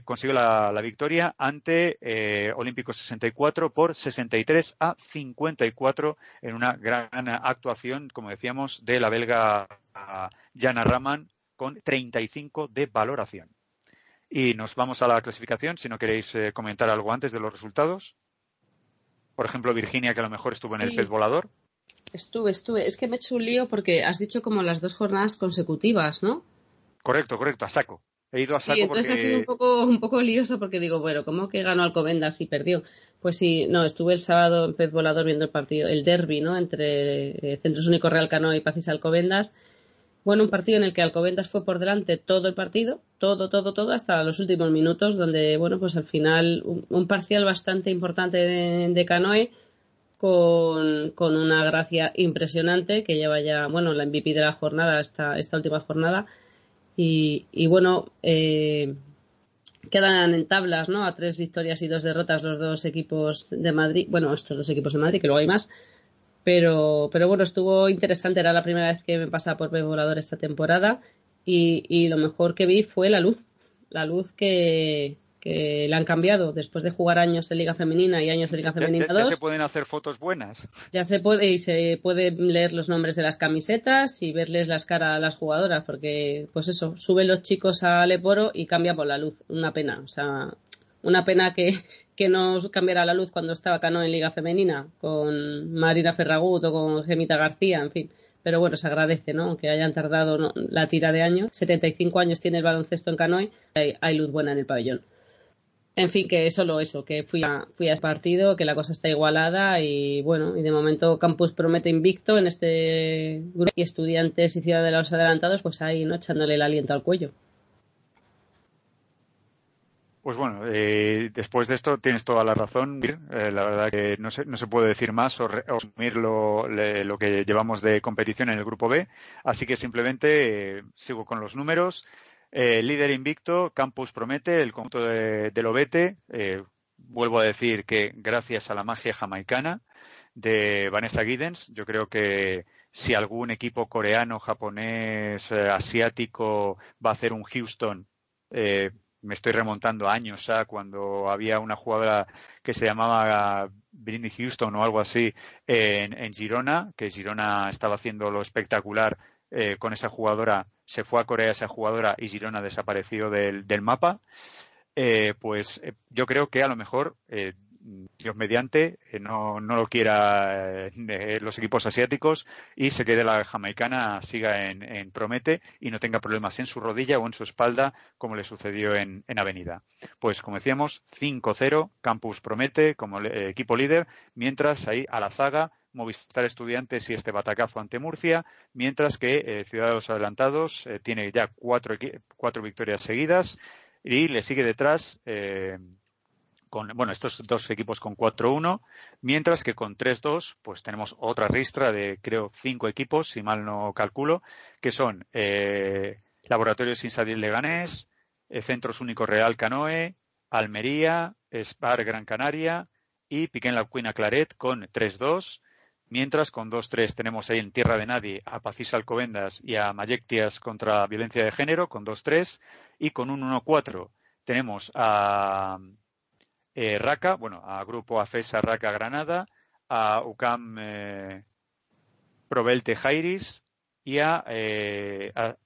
consigue la, la, victoria ante Olímpico 64 por 63 a 54 en una gran actuación, como decíamos, de la belga Jana Raman con 35 de valoración. Y nos vamos a la clasificación, si no queréis eh, comentar algo antes de los resultados. Por ejemplo, Virginia, que a lo mejor estuvo en el pez volador. Estuve, estuve. Es que me he hecho un lío porque has dicho como las dos jornadas consecutivas, ¿no? Correcto, correcto, a saco. He ido a saco sí, entonces porque... ha sido un poco, un poco lioso porque digo, bueno, ¿cómo que ganó Alcobendas y perdió? Pues sí, no, estuve el sábado en Pez Volador viendo el partido, el derby, ¿no? Entre eh, Centros Único Real Cano y Pacis Alcobendas bueno, un partido en el que Alcobendas fue por delante todo el partido, todo, todo, todo, hasta los últimos minutos, donde, bueno, pues al final un, parcial bastante importante de, de Canoe con, con, una gracia impresionante que lleva ya, bueno, la MVP de la jornada, esta, esta última jornada. Y, y bueno, eh, quedan en tablas, ¿no? A tres victorias y dos derrotas los dos equipos de Madrid, bueno, estos dos equipos de Madrid, que luego hay más, pero, pero bueno, estuvo interesante. Era la primera vez que me pasaba por Pez Volador esta temporada y, y, lo mejor que vi fue la luz. la luz que, que le han cambiado después de jugar años de Liga Femenina y años de Liga Ya, Femenina ya- ya 2. se pueden hacer fotos buenas. Ya se puede y se puede leer los nombres de las camisetas y verles las caras a las jugadoras, porque pues eso, suben los chicos a Leporo y cambia por la luz. Una pena, o sea, una pena que, que no cambiara la luz cuando estaba Cano en Liga Femenina, con Marina Ferragut o con Gemita García, en fin. Pero bueno, se agradece, ¿no? Aunque hayan tardado la tira de años. 75 años tiene el baloncesto en Canoe, hay, hay luz buena en el pabellón. En fin, que solo eso, que fui a, fui a ese partido, que la cosa está igualada y bueno, y de momento Campus promete invicto en este grupo y estudiantes y Ciudad de los Adelantados, pues ahí, ¿no? Echándole el aliento al cuello. Pues bueno, eh, después de esto tienes toda la razón. Eh, la verdad que no se, no se puede decir más o, re- o resumir lo, lo que llevamos de competición en el grupo B. Así que simplemente eh, sigo con los números. Eh, líder invicto, Campus promete, el conjunto de, del Obete. eh, vuelvo a decir que gracias a la magia jamaicana de Vanessa Giddens, yo creo que si algún equipo coreano, japonés, asiático va a hacer un Houston, eh, me estoy remontando a años a cuando había una jugadora que se llamaba Britney Houston o algo así en, en Girona, que Girona estaba haciendo lo espectacular eh, con esa jugadora, se fue a Corea esa jugadora y Girona desapareció del, del mapa. Eh, pues eh, yo creo que a lo mejor eh, Dios mediante eh, no, no lo quiera eh, los equipos asiáticos y se quede la jamaicana, siga en, en Promete y no tenga problemas en su rodilla o en su espalda como le sucedió en, en Avenida. Pues como decíamos, 5-0, Campus Promete como eh, equipo líder, mientras ahí a la zaga Movistar Estudiantes y este batacazo ante Murcia, mientras que eh, Ciudad de los Adelantados tiene ya cuatro, cuatro victorias seguidas y le sigue detrás eh, con, bueno, estos dos equipos con 4-1, mientras que con 3-2, pues tenemos otra ristra de, creo, cinco equipos, si mal no calculo, que son eh, Laboratorios Insadil Leganés, eh, Centros Único Real Canoe, Almería, Spar Gran Canaria y Piquen La Cuina Claret con 3-2, mientras con 2-3 tenemos ahí en Tierra de Nadie a Pacís Alcobendas y a Mayectias contra Violencia de Género con 2-3 y con un 1-4 tenemos a eh, Raca, bueno, a Grupo AFESA Raca Granada, a UCAM eh, Jairis y a, eh, a,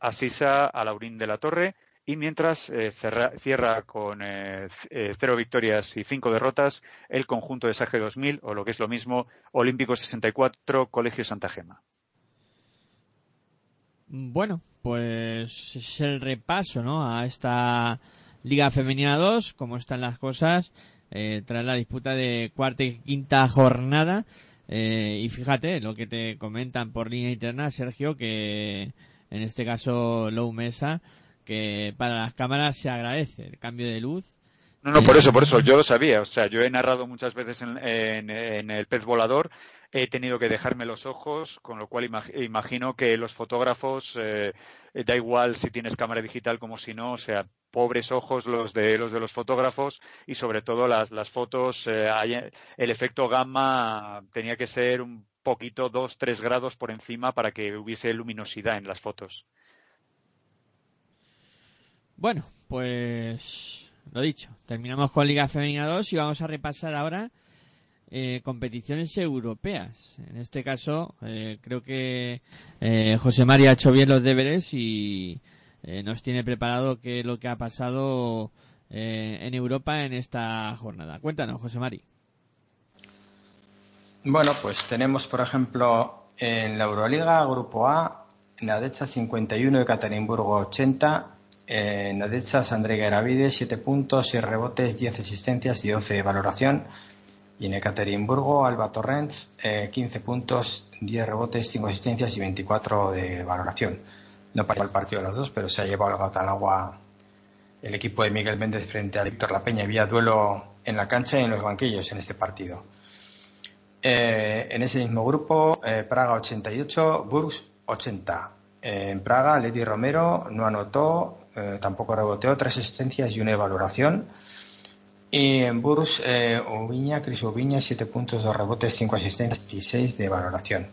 a Sisa a Laurín de la Torre. Y mientras eh, cierra con eh, cero victorias y cinco derrotas el conjunto de Sage 2000 o lo que es lo mismo Olímpico 64 Colegio Santa Gema. Bueno, pues es el repaso, ¿no? A esta Liga Femenina 2, cómo están las cosas eh, tras la disputa de cuarta y quinta jornada. Eh, y fíjate lo que te comentan por línea interna, Sergio, que en este caso Low Mesa, que para las cámaras se agradece el cambio de luz. No, no, por eso, por eso, yo lo sabía. O sea, yo he narrado muchas veces en, en- en el pez volador, he tenido que dejarme los ojos, con lo cual imag- imagino que los fotógrafos, eh, da igual si tienes cámara digital como si no, o sea, pobres ojos los de los de los fotógrafos y sobre todo las, fotos, eh, el efecto gamma tenía que ser un poquito, dos, tres grados por encima para que hubiese luminosidad en las fotos. Bueno, pues lo dicho, terminamos con Liga Femenina 2 y vamos a repasar ahora eh, competiciones europeas. En este caso, eh, creo que eh, José María ha hecho bien los deberes y eh, nos tiene preparado qué es lo que ha pasado en Europa en esta jornada. Cuéntanos, José Mari. Bueno, pues tenemos, por ejemplo, en la Euroliga, Grupo A, Nadecha 51 y Caterimburgo 80. Eh, Nadecha, André Garavide, 7 puntos, 6 rebotes, 10 asistencias y 11 de valoración. Y en Ekaterimburgo, Alba Torrents, eh, 15 puntos, 10 rebotes, 5 asistencias y 24 de valoración. No para el partido de los dos, pero se ha llevado al agua el equipo de Miguel Méndez frente a Víctor La Peña. Había duelo en la cancha y en los banquillos en este partido. Eh, en ese mismo grupo, eh, Praga 88, Burgs 80. Eh, en Praga, Leti Romero no anotó, eh, tampoco reboteó, tres asistencias y una valoración. Y en Burgs, eh, Ubiña, Cris Ubiña, 7 puntos, 2 rebotes, 5 asistencias y 6 de valoración.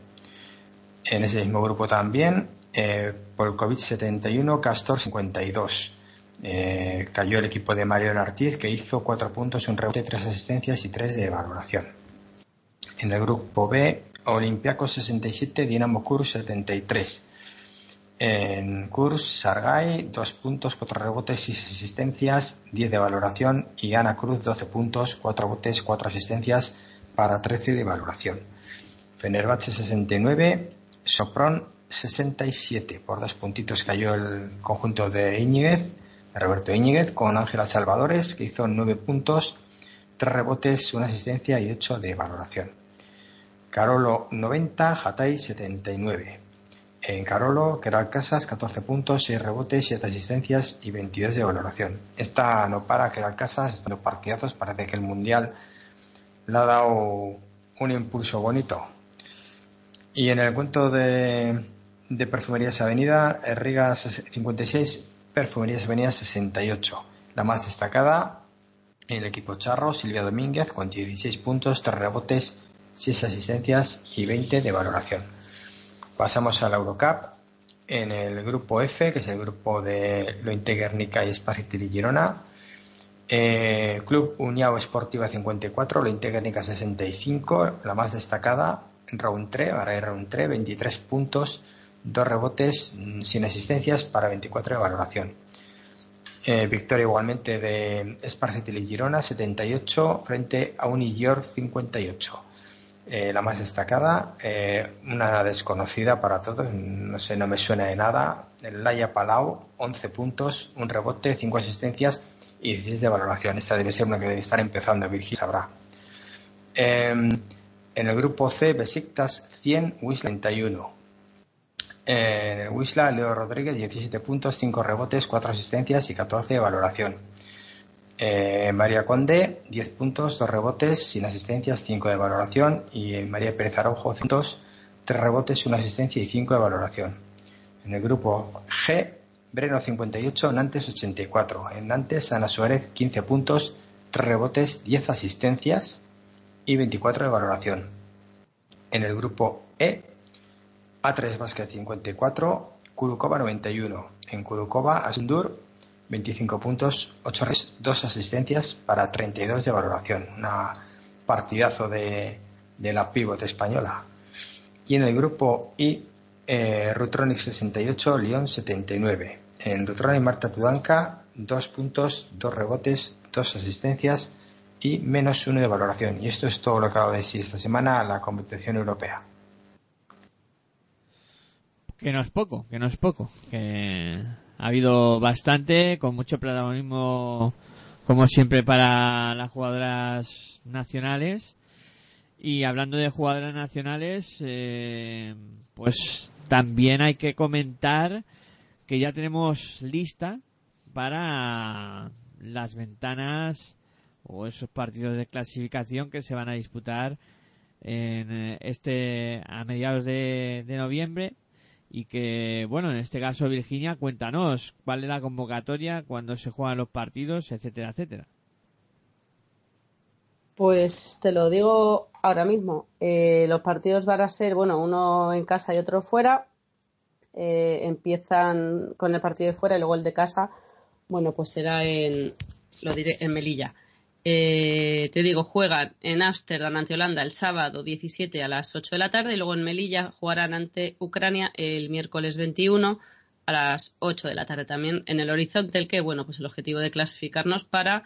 En ese mismo grupo también, eh, Polkovic 71, Castor 52. Eh, cayó el equipo de Mario Ortiz, que hizo cuatro puntos, un rebote, tres asistencias y tres de valoración. En el grupo B, Olympiacos 67, Dinamo Kurs 73. En Kurs, Sargay, dos puntos, cuatro rebotes, seis asistencias, 10 de valoración. Y Ana Cruz, 12 puntos, cuatro rebotes, cuatro asistencias para 13 de valoración. Fenerbahce 69, Sopron 67. Por dos puntitos cayó el conjunto de Íñiguez, Roberto Íñiguez, con Ángela Salvadores, que hizo 9 puntos, 3 rebotes, una asistencia y 8 de valoración. Carolo 90, Hatay 79. En Carolo, Keral Casas 14 puntos, 6 rebotes, 7 asistencias y 22 de valoración. Esta no para, Keral Casas, estando partidazos, parece que el Mundial le ha dado un impulso bonito. Y en el cuento de, Perfumerías Avenida, Riga 56, Perfumerías Avenida 68. La más destacada en el equipo Charro, Silvia Domínguez, con 16 puntos, 3 rebotes, 6 asistencias y 20 de valoración. Pasamos a la Eurocup. En el grupo F, que es el grupo de Lointe Guernica y Spacity Girona, eh, Club Uniao Esportiva 54, Lointe Guernica 65, la más destacada, Round 3, Baray Round 3, 23 puntos, 2 rebotes mm, sin asistencias para 24 de valoración. Eh, victoria igualmente de Sparcetil Girona 78 frente a Unigior 58. Eh, la más destacada, eh, una desconocida para todos, no sé, no me suena de nada, Laia Palau, 11 puntos, un rebote, 5 asistencias y 16 de valoración. Esta debe ser una que debe estar empezando, Virgil sabrá. Eh, en el grupo C, Besiktas 100, Wisla 31. En el Wisla, Leo Rodríguez, 17 puntos, 5 rebotes, 4 asistencias y 14 de valoración. Eh, María Conde, 10 puntos, 2 rebotes, sin asistencias, 5 de valoración. Y María Pérez Araujo, 5 puntos, 3 rebotes, 1 asistencia y 5 de valoración. En el grupo G, Breno 58, Nantes 84. En Nantes, Ana Suárez, 15 puntos, 3 rebotes, 10 asistencias y 24 de valoración. En el grupo E, A3 Basket 54, Kurukova 91. En Kurukova, Asundur 25 puntos, 8 res, 2 asistencias para 32 de valoración. Una partidazo de, la pívot española. Y en el grupo I, eh, Rutronic 68, León 79. En Rutronic, Marta Tudanka, 2 puntos, 2 rebotes, 2 asistencias y menos 1 de valoración. Y esto es todo lo que acabo de decir esta semana a la competición europea. Que no es poco, que no es poco. Ha habido bastante, con mucho protagonismo, como siempre, para las jugadoras nacionales. Y hablando de jugadoras nacionales, eh, pues también hay que comentar que ya tenemos lista para las ventanas o esos partidos de clasificación que se van a disputar en eh, este a mediados de, de noviembre y que, bueno, en este caso Virginia, cuéntanos cuál es la convocatoria, cuándo se juegan los partidos, etcétera, etcétera. Pues te lo digo ahora mismo. Eh, los partidos van a ser, bueno, uno en casa y otro fuera. Eh, empiezan con el partido de fuera y luego el de casa. Bueno, pues será en, lo diré, en Melilla. Eh, te digo, juegan en Ámsterdam ante Holanda el sábado 17 a las 8 de la tarde y luego en Melilla jugarán ante Ucrania el miércoles 21 a las 8 de la tarde también en el horizonte el que, bueno, pues el objetivo de clasificarnos para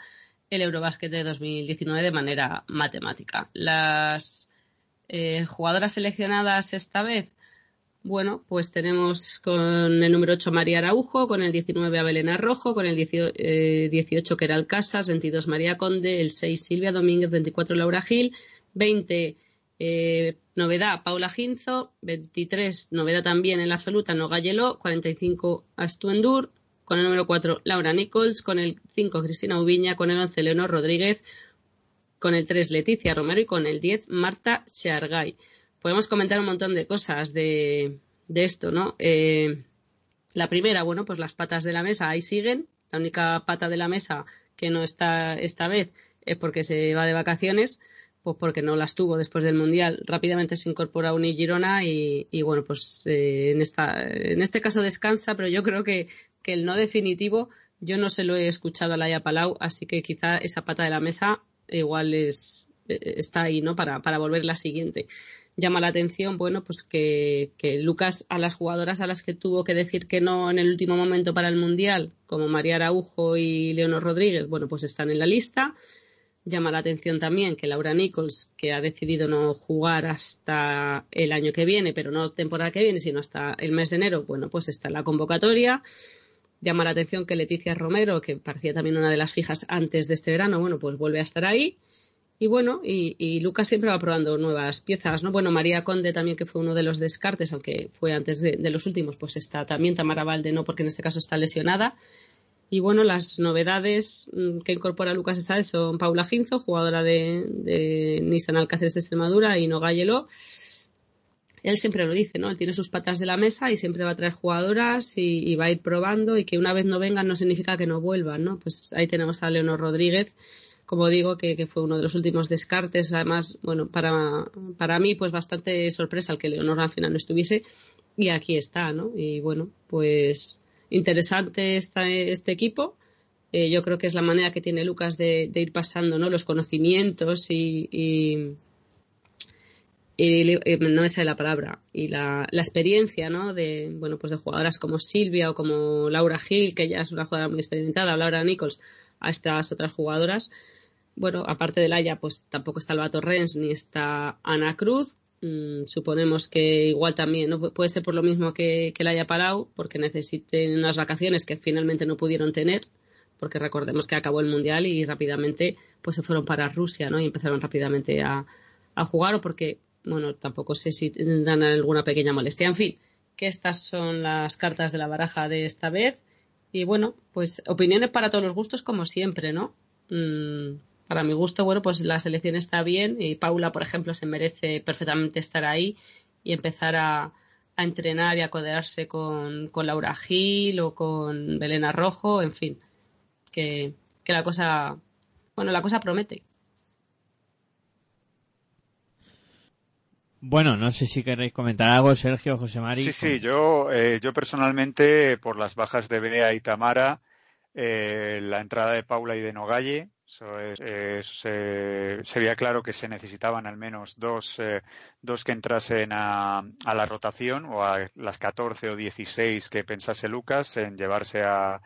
el Eurobásquet de 2019 de manera matemática. Las eh, jugadoras seleccionadas esta vez, bueno, pues tenemos con el número 8 María Araujo, con el 19 a Belén Rojo, con el 18, eh, 18 Keral Casas, 22 María Conde, el 6 Silvia Domínguez, 24 Laura Gil, 20 eh, novedad Paula Ginzo, 23 novedad también en la absoluta Noga Yeló, 45 Astuendur, con el número 4 Laura Nichols, con el 5 Cristina Ubiña, con el 11 Leonor Rodríguez, con el 3 Leticia Romero y con el 10 Marta Seargay. Podemos comentar un montón de cosas de, esto, ¿no? Eh, la primera, bueno, pues las patas de la mesa ahí siguen. La única pata de la mesa que no está esta vez es porque se va de vacaciones, pues porque no las tuvo después del Mundial. Rápidamente se incorpora Uni Girona y, y bueno, pues eh, en, esta, en este caso descansa, pero yo creo que, que el no definitivo Yo no se lo he escuchado a Laia Palau, así que quizá esa pata de la mesa igual es, está ahí, ¿no? Para, para volver la siguiente. Llama la atención, bueno, pues que, que Lucas a las jugadoras a las que tuvo que decir que no en el último momento para el Mundial, como María Araujo y Leonor Rodríguez, bueno, pues están en la lista. Llama la atención también que Laura Nichols, que ha decidido no jugar hasta el año que viene, pero no temporada que viene, sino hasta el mes de enero, bueno, pues está en la convocatoria. Llama la atención que Leticia Romero, que parecía también una de las fijas antes de este verano, bueno, pues vuelve a estar ahí. Y bueno, y, Lucas siempre va probando nuevas piezas, ¿no? Bueno, María Conde también, que fue uno de los descartes, aunque fue antes de, los últimos, pues está también Tamara Valde, no, porque en este caso está lesionada. Y bueno, las novedades mm, que incorpora Lucas esta vez son Paula Ginzo, jugadora de, Nissan Alcáceres de Extremadura, y Nogayelo. Él siempre lo dice, ¿no? Él tiene sus patas de la mesa y siempre va a traer jugadoras y, y va a ir probando y que una vez no vengan no significa que no vuelvan, ¿no? Pues ahí tenemos a Leonor Rodríguez, como digo, que, que fue uno de los últimos descartes. Además, bueno, para, para mí, pues bastante sorpresa el que Leonor al final no estuviese. Y aquí está, ¿no? Y bueno, pues interesante está este equipo. Eh, yo creo que es la manera que tiene Lucas de, de ir pasando ¿no? los conocimientos y, y, y, y no me sale la palabra y la, la, experiencia ¿no? de bueno pues de jugadoras como Silvia o como Laura Gil que ya es una jugadora muy experimentada Laura Nichols a estas otras jugadoras bueno aparte de Laia pues tampoco está Alba Torrens ni está Ana Cruz Mm, suponemos que igual también no puede ser por lo mismo que, que Laia Palau, porque necesiten unas vacaciones que finalmente no pudieron tener, porque recordemos que acabó el mundial y rápidamente pues se fueron para Rusia, ¿no? Y empezaron rápidamente a, a jugar o porque, bueno, tampoco sé si tendrán alguna pequeña molestia. En fin, que estas son las cartas de la baraja de esta vez. Y bueno, pues opiniones para todos los gustos como siempre, ¿no? Mm, para mi gusto, bueno, pues la selección está bien y Paula, por ejemplo, se merece perfectamente estar ahí y empezar a, a entrenar y a codearse con, con, Laura Gil o con Belena Rojo, en fin, que, que la cosa, bueno, la cosa promete. Bueno, no sé si queréis comentar algo, Sergio, José Mari. Sí, sí, yo, eh, yo personalmente, por las bajas de Bea y Tamara, eh, la entrada de Paula y de Nogalle, eso es, eh, se, se, veía claro que se necesitaban al menos dos, eh, dos que entrasen a, a, la rotación o a las 14 o 16 que pensase Lucas en llevarse a,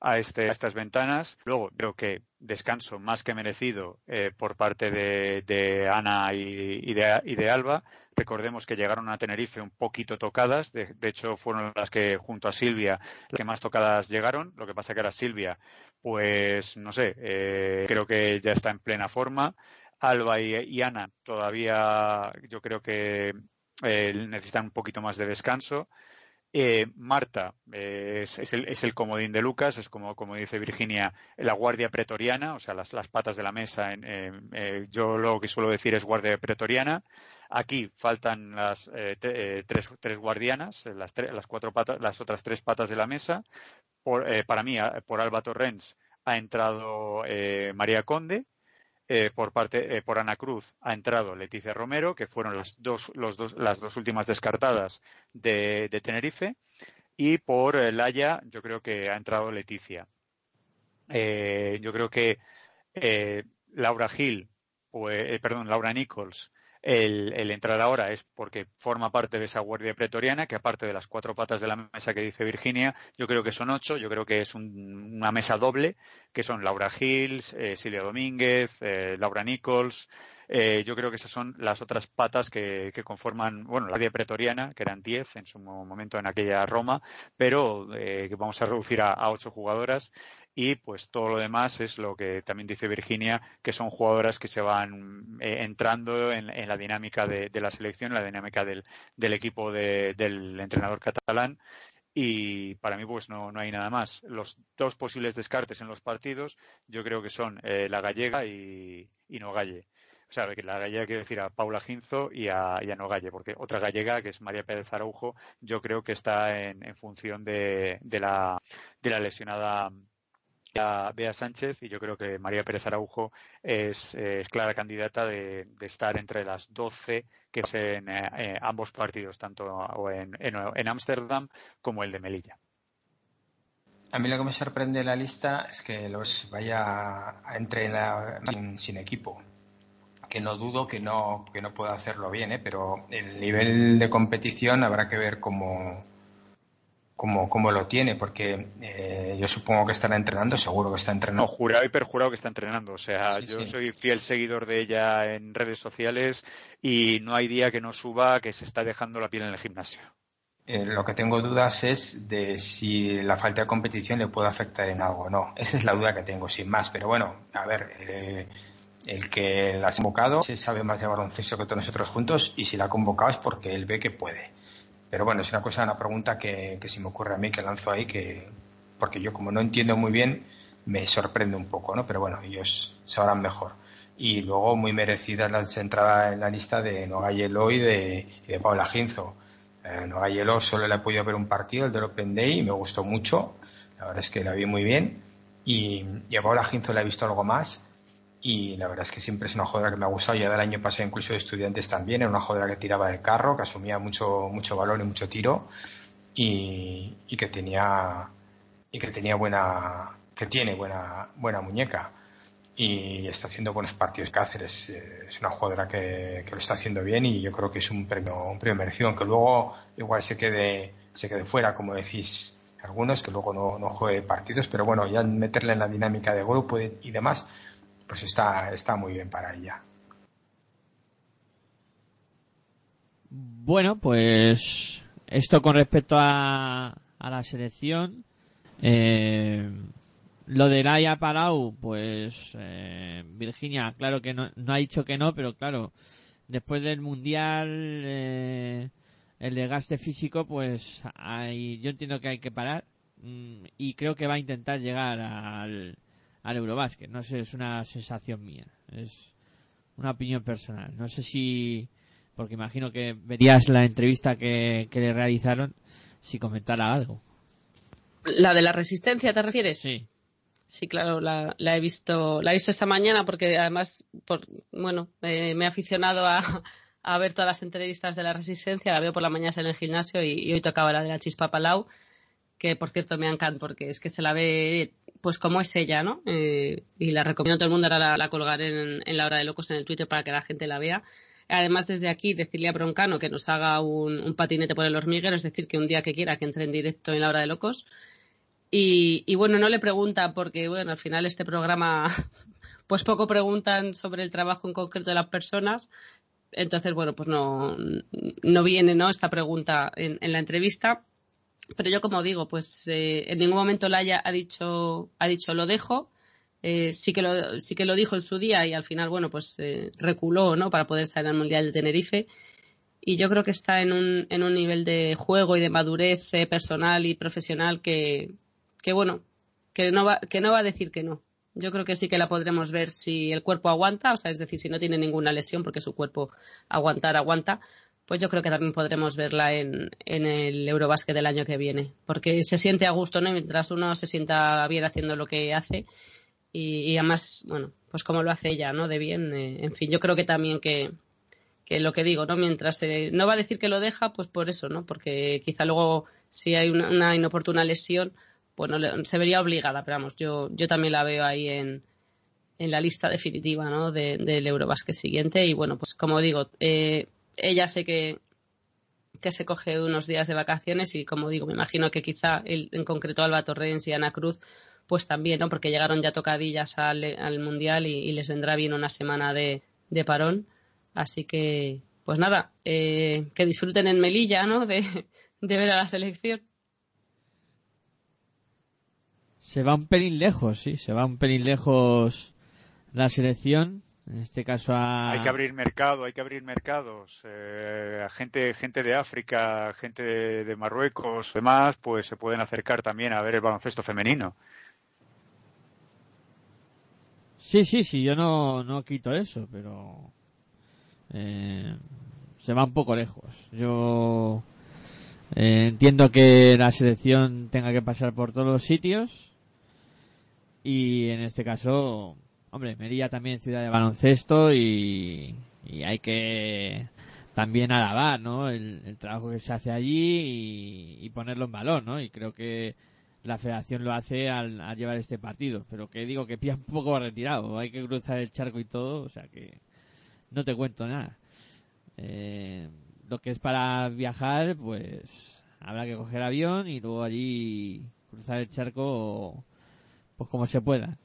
a, este, a estas ventanas. Luego creo que descanso más que merecido eh, por parte de, de Ana y, de, Alba. Recordemos que llegaron a Tenerife un poquito tocadas. De, de, hecho, fueron las que, junto a Silvia, las que más tocadas llegaron. Lo que pasa que era Silvia, pues no sé, eh, creo que ya está en plena forma. Alba y, y Ana todavía, yo creo que eh, necesitan un poquito más de descanso. Eh, Marta eh, es, es, el, es, el, comodín de Lucas, es como, como dice Virginia, la guardia pretoriana, o sea, las, patas de la mesa. En, eh, yo lo que suelo decir es guardia pretoriana. Aquí faltan las eh, tres, tres, guardianas, las, tres, las, cuatro patas, las otras tres patas de la mesa. Por, para mí, por Alba Torrens ha entrado María Conde, eh, por parte eh, por Ana Cruz ha entrado Leticia Romero, que fueron las dos, los dos, las dos últimas descartadas de, de Tenerife, y por eh, Laia yo creo que ha entrado Leticia. Eh, yo creo que Laura Gil, pues, perdón, Laura Nichols, el, el, entrar ahora es porque forma parte de esa guardia pretoriana, que aparte de las cuatro patas de la mesa que dice Virginia, yo creo que son ocho, yo creo que es un, una mesa doble, que son Laura Hills, eh, Silvia Domínguez, eh, Laura Nichols, eh, yo creo que esas son las otras patas que, que, conforman, bueno, la guardia pretoriana, que eran diez en su momento en aquella Roma, pero eh, que vamos a reducir a ocho jugadoras y pues todo lo demás es lo que también dice Virginia, que son jugadoras que se van eh, entrando en, en, la dinámica de, la selección, en la dinámica del, equipo de, del entrenador catalán. Y para mí, pues no, no hay nada más. Los dos posibles descartes en los partidos, yo creo que son eh, la gallega y, y Nogalle. O sea, la gallega quiere decir a Paula Ginzo y a, y a Nogalle, porque otra gallega, que es María Pérez Araujo, yo creo que está en, en función de, de, la, de la lesionada Bea Sánchez y yo creo que María Pérez Araujo es, es clara candidata de, estar entre las 12 que es en eh, ambos partidos, tanto en Ámsterdam como el de Melilla. A mí lo que me sorprende de la lista es que los vaya a entrenar sin, sin equipo. Que no dudo que no, que no pueda hacerlo bien, ¿eh? pero el nivel de competición habrá que ver cómo, cómo, cómo lo tiene, porque eh, yo supongo que estará entrenando, seguro que está No, entrenando. jurado y perjurado que está entrenando. O sea, Sí, yo sí. soy fiel seguidor de ella en redes sociales y no hay día que no suba que se está dejando la piel en el gimnasio. Eh, lo que tengo dudas es de si la falta de competición le puede afectar en algo o no. Esa es la duda que tengo, sin más. Pero bueno, a ver, eh, el que la ha convocado se sabe más de baloncesto que todos nosotros juntos y si la ha convocado es porque él ve que puede. Pero bueno, es una cosa, una pregunta que, que se me ocurre a mí, que lanzo ahí, que porque yo como no entiendo muy bien, me sorprende un poco, ¿no? Pero bueno, ellos sabrán mejor. Y luego muy merecidas las entradas en la lista de Nogayelo y de, de Paula Ginzo. Eh, Nogayelo solo le he podido ver un partido, el del Open Day, y me gustó mucho. La verdad es que la vi muy bien. Y, y a Paula Ginzo la he visto algo más. Y la verdad es que siempre es una jugadora que me ha gustado. Ya del año pasado, incluso de estudiantes también. Era una jugadora que tiraba del carro, que asumía mucho, mucho valor y mucho tiro. Y, y que tenía, y que tenía buena, que tiene buena, buena muñeca. Y está haciendo buenos partidos Cáceres. Es una jugadora que, que lo está haciendo bien y yo creo que es un premio, un premio merecido. Aunque luego igual se quede, se quede fuera, como decís algunos, que luego no, no juegue partidos. Pero bueno, ya meterle en la dinámica de grupo y demás, pues está, está muy bien para ella. Bueno, pues esto con respecto a, a la selección. Eh, lo de Laia Palau, pues eh, Virginia, claro que no, no ha dicho que no, pero claro, después del Mundial, eh, el desgaste físico, pues hay, yo entiendo que hay que parar mm, y creo que va a intentar llegar al, al Eurobásquet. No sé, es una sensación mía, es una opinión personal. No sé si, porque imagino que verías la entrevista que, que le realizaron, si comentara algo. ¿La de la resistencia te refieres? Sí. Sí, claro, la, la he visto, la he visto esta mañana porque además, por, bueno, eh, me he aficionado a, a ver todas las entrevistas de la resistencia, la veo por la mañana en el gimnasio y, y hoy tocaba la de la Chispa Palau, que por cierto me encanta porque es que se la ve pues como es ella, ¿no? Eh, y la recomiendo a todo el mundo, ahora la, la colgaré en, la hora de locos en el Twitter para que la gente la vea. Además, desde aquí, decirle a Broncano que nos haga un, patinete por el hormiguero, es decir, que un día que quiera que entre en directo en la hora de locos. Y, bueno, no le pregunta porque, bueno, al final este programa, [LAUGHS] pues poco preguntan sobre el trabajo en concreto de las personas. Entonces, bueno, pues no, no viene, ¿no? Esta pregunta en la entrevista. Pero yo, como digo, pues eh, en ningún momento Laia ha dicho, ha dicho lo dejo. Eh, sí que lo, sí que lo dijo en su día y al final, bueno, pues eh, reculó, ¿no? Para poder estar en el Mundial de Tenerife. Y yo creo que está en un, en un nivel de juego y de madurez eh, personal y profesional que, que bueno, que no va, que no va a decir que no. Yo creo que sí que la podremos ver si el cuerpo aguanta, o sea, es decir, si no tiene ninguna lesión, porque su cuerpo aguantar aguanta, pues yo creo que también podremos verla en, en el Eurobásquet del año que viene, porque se siente a gusto, ¿no? Mientras uno se sienta bien haciendo lo que hace y, y además, bueno, pues como lo hace ella, ¿no? De bien, eh, en fin, yo creo que también que, que lo que digo, ¿no? Mientras eh, no va a decir que lo deja, pues por eso, ¿no? Porque quizá luego si hay una, una inoportuna lesión, bueno, le- se vería obligada, pero vamos, yo, yo también la veo ahí en, en la lista definitiva, ¿no? De- del Eurobásquet siguiente y bueno, pues como digo, eh, ella sé que que se coge unos días de vacaciones y como digo, me imagino que quizá el- en concreto Alba Torrens y Ana Cruz pues también, ¿no? Porque llegaron ya tocadillas al, al Mundial y, les vendrá bien una semana de, de parón. Así que, pues nada, eh, que disfruten en Melilla, ¿no? De, de ver a la selección. Se va un pelín lejos, sí, se va un pelín lejos la selección. En este caso a... Hay que abrir mercado, hay que abrir mercados. Eh, a gente, gente de África, gente de, de Marruecos, demás, pues se pueden acercar también a ver el baloncesto femenino. Sí, sí, sí, yo no, no quito eso, pero eh, se va un poco lejos. Yo eh, entiendo que la selección tenga que pasar por todos los sitios y en este caso, hombre, Merilla también ciudad de baloncesto y, hay que también alabar, ¿no? El, trabajo que se hace allí y, ponerlo en valor, ¿no? Y creo que la federación lo hace al, al llevar este partido. Pero que digo que pilla un poco retirado. Hay que cruzar el charco y todo. O sea que no te cuento nada. Eh, lo que es para viajar, pues habrá que coger avión y luego allí cruzar el charco pues como se pueda.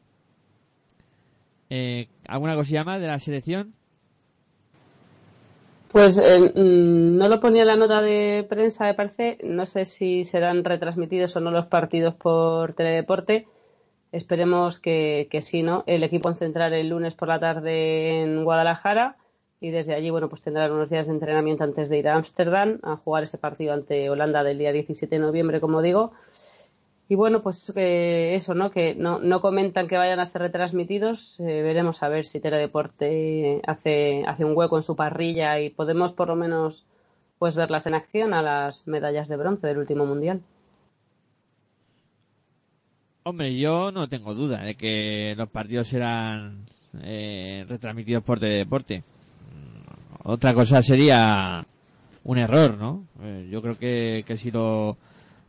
Eh, ¿Alguna cosilla más de la selección? Pues eh, mm, no lo ponía en la nota de prensa, me parece. No sé si serán retransmitidos o no los partidos por Teledeporte. Esperemos que, que sí, ¿no? El equipo concentrar el lunes por la tarde en Guadalajara y desde allí, bueno, pues tendrán unos días de entrenamiento antes de ir a Ámsterdam a jugar ese partido ante Holanda del día 17 de noviembre, como digo. Y bueno, pues eh, eso, ¿no? Que no, no comentan que vayan a ser retransmitidos. Eh, veremos a ver si Teledeporte hace, hace un hueco en su parrilla y podemos por lo menos pues verlas en acción a las medallas de bronce del último mundial. Hombre, yo no tengo duda de que los partidos serán eh, retransmitidos por Teledeporte. Otra cosa sería un error, ¿no? Eh, yo creo que, que si lo,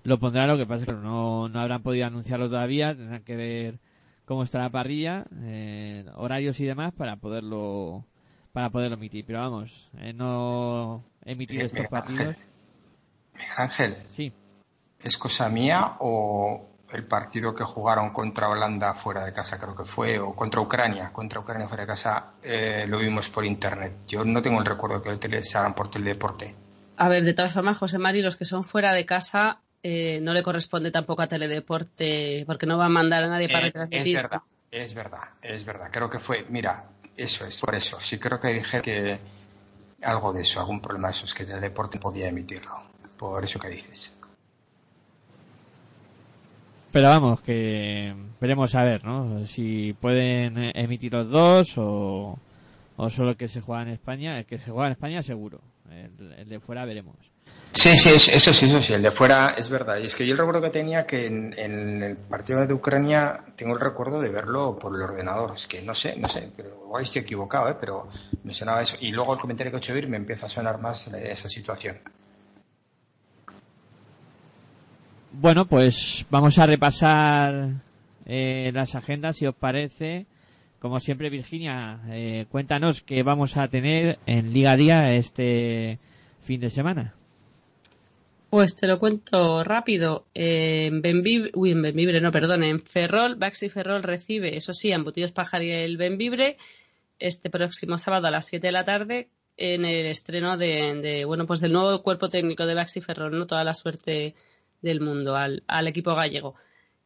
lo pondrán, lo que pasa es que no, no habrán podido anunciarlo todavía, tendrán que ver cómo está la parrilla, eh, horarios y demás para poderlo para poderlo emitir. Pero vamos, eh, no emitir Mira, estos mira, partidos. Ángel. Sí. ¿Es cosa mía o el partido que jugaron contra Holanda fuera de casa, creo que fue, o contra Ucrania, contra Ucrania fuera de casa, eh, lo vimos por internet? Yo no tengo el recuerdo que lo televisaran por teledeporte. A ver, de todas formas, José Mari, los que son fuera de casa eh, no le corresponde tampoco a Teledeporte porque no va a mandar a nadie para Eh, es verdad, es verdad, es verdad. Creo que fue, mira, eso es, por eso. Sí creo que dije que algo de eso, algún problema de esos, que el deporte podía emitirlo. Por eso que dices. Pero vamos, que veremos a ver, ¿no? Si pueden emitir los dos o, o solo el que se juega en España. El que se juega en España seguro. El, el de fuera veremos. Sí, sí, es- eso sí, eso sí, el de fuera es verdad. Y es que yo el recuerdo que tenía que en, el partido de Ucrania tengo el recuerdo de verlo por el ordenador. Es que no sé, no sé, pero igual estoy equivocado, ¿eh? pero me sonaba eso. Y luego el comentario que he hecho me empieza a sonar más eh, esa situación. Bueno, pues vamos a repasar eh, las agendas, si os parece. Como siempre, Virginia, eh, cuéntanos qué vamos a tener en Liga Día este fin de semana. Pues te lo cuento rápido. En Benvibre, uy, en Benvibre, no, perdón, en Ferrol, Baxi Ferrol recibe, eso sí, a Embutidos Pajar y el Benvibre este próximo sábado a las 7 de la tarde en el estreno de, de, bueno, pues del nuevo cuerpo técnico de Baxi Ferrol, ¿no? Toda la suerte del mundo al, al equipo gallego.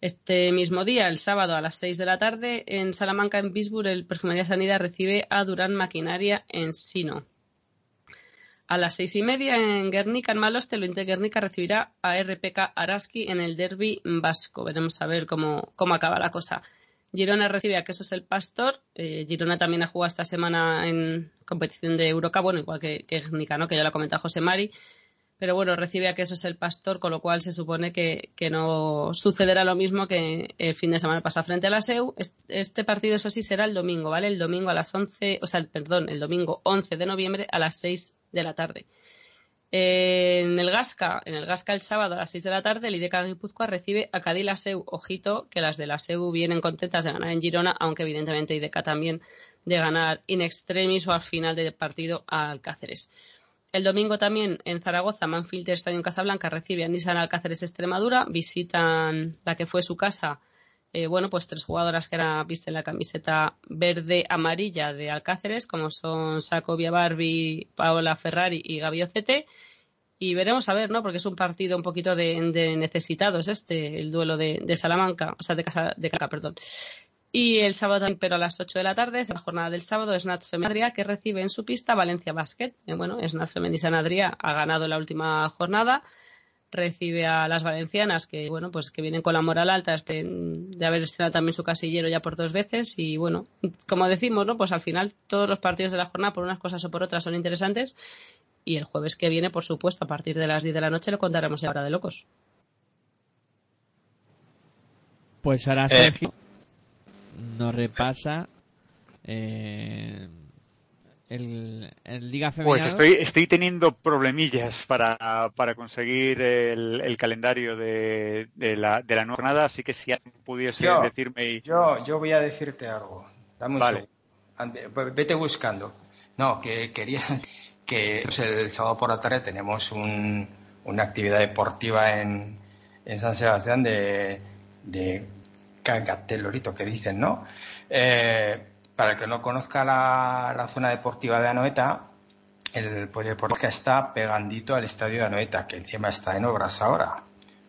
Este mismo día, el sábado a las 6 de la tarde, en Salamanca, en Bisburg, el Perfumería Sanidad recibe a Durán Maquinaria en Sino. A las seis y media en Guernica, en Maloste, lo Inter Guernica recibirá a RPK Araski en el derby vasco. Veremos a ver cómo, cómo acaba la cosa. Girona recibe a Quesos el Pastor. Eh, Girona también ha jugado esta semana en competición de Eurocup, bueno, igual que, que Guernica, ¿no? que ya lo ha comentado José Mari. Pero bueno, recibe a Quesos el Pastor, con lo cual se supone que, que no sucederá lo mismo que el fin de semana pasado frente a la SEU. Es- Este partido, eso sí, será el domingo, ¿vale? El domingo a las 11, o sea, el- perdón, el domingo 11 de noviembre a las 6 de la tarde. Eh, en el Gasca, en el Gasca el sábado a las 6 de la tarde, el IDK Guipúzcoa recibe a Cádiz SEU. Ojito, que las de la SEU vienen contentas de ganar en Girona, aunque evidentemente IDK también de ganar in extremis o al final del partido a Alcáceres. El domingo también en Zaragoza, Manfield Estadio en Casablanca recibe a Nissan Alcáceres Extremadura, visitan la que fue su casa, eh, bueno, pues tres jugadoras que ahora visten la camiseta verde amarilla de Alcáceres, como son Sacovia Barbie, Paola Ferrari y Gaby Ocete. Y veremos a ver, ¿no? Porque es un partido un poquito de, necesitados este, el duelo de, Salamanca, o sea, de casa, de Caca, perdón. Y el sábado pero a las 8 de la tarde, la jornada del sábado, Snatch Femenadria, que recibe en su pista Valencia Basket. Eh, bueno, Snatch Femenadria ha ganado la última jornada, recibe a las valencianas, que bueno, pues que vienen con la moral alta de, de haber estrenado también su casillero ya por dos veces. Y bueno, como decimos, ¿no? Pues al final todos los partidos de la jornada, por unas cosas o por otras, son interesantes. Y el jueves que viene, por supuesto, a partir de las 10 de la noche, lo contaremos en Hora de Locos. Pues ahora Eh. Sergio nos repasa eh, el, el Liga Femenina. Pues estoy, estoy teniendo problemillas para, para conseguir el, el calendario de, de, la, de la nueva jornada, así que si alguien pudiese Yo, decirme. y- yo, yo voy a decirte algo. Dame un Vale. Ande- pues Vete buscando. No, que quería [LAUGHS] que pues, el sábado por la tarde tenemos un- una actividad deportiva en, en San Sebastián de, de cagatelorito que dicen, ¿no? Eh, para el que no conozca la, zona deportiva de Anoeta, el polideportivo está pegandito al estadio de Anoeta, que encima está en obras ahora.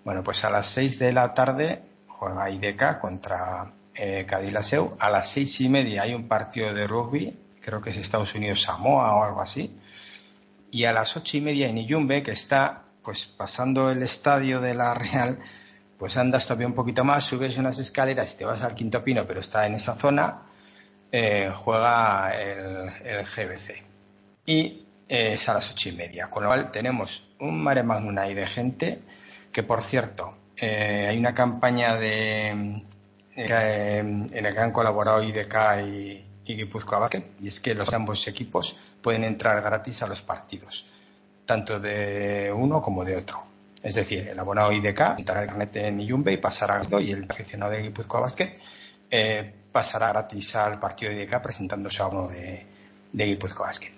Bueno, pues a las 6 de la tarde juega IDK contra eh, Cadilaseu. A las seis y media hay un partido de rugby, creo que es Estados Unidos-Samoa o algo así. Y a las ocho y media en Iyumbe, que está pues pasando el estadio de la Real, pues andas todavía un poquito más, subes unas escaleras y te vas al quinto pino, pero está en esa zona, eh, juega el, el GBC. Y eh, es a las ocho y media, con lo cual tenemos un mare magnum ahí de gente, que por cierto, eh, hay una campaña de en la que han colaborado IDK y, y Guipúzcoa Basket, y es que los ambos equipos pueden entrar gratis a los partidos, tanto de uno como de otro. Es decir, el abonado IDK entrará el carnet en Iyumbe y pasará y el aficionado de Guipúzcoa Basket pasará gratis al partido de IDK presentándose a uno de, de Basket.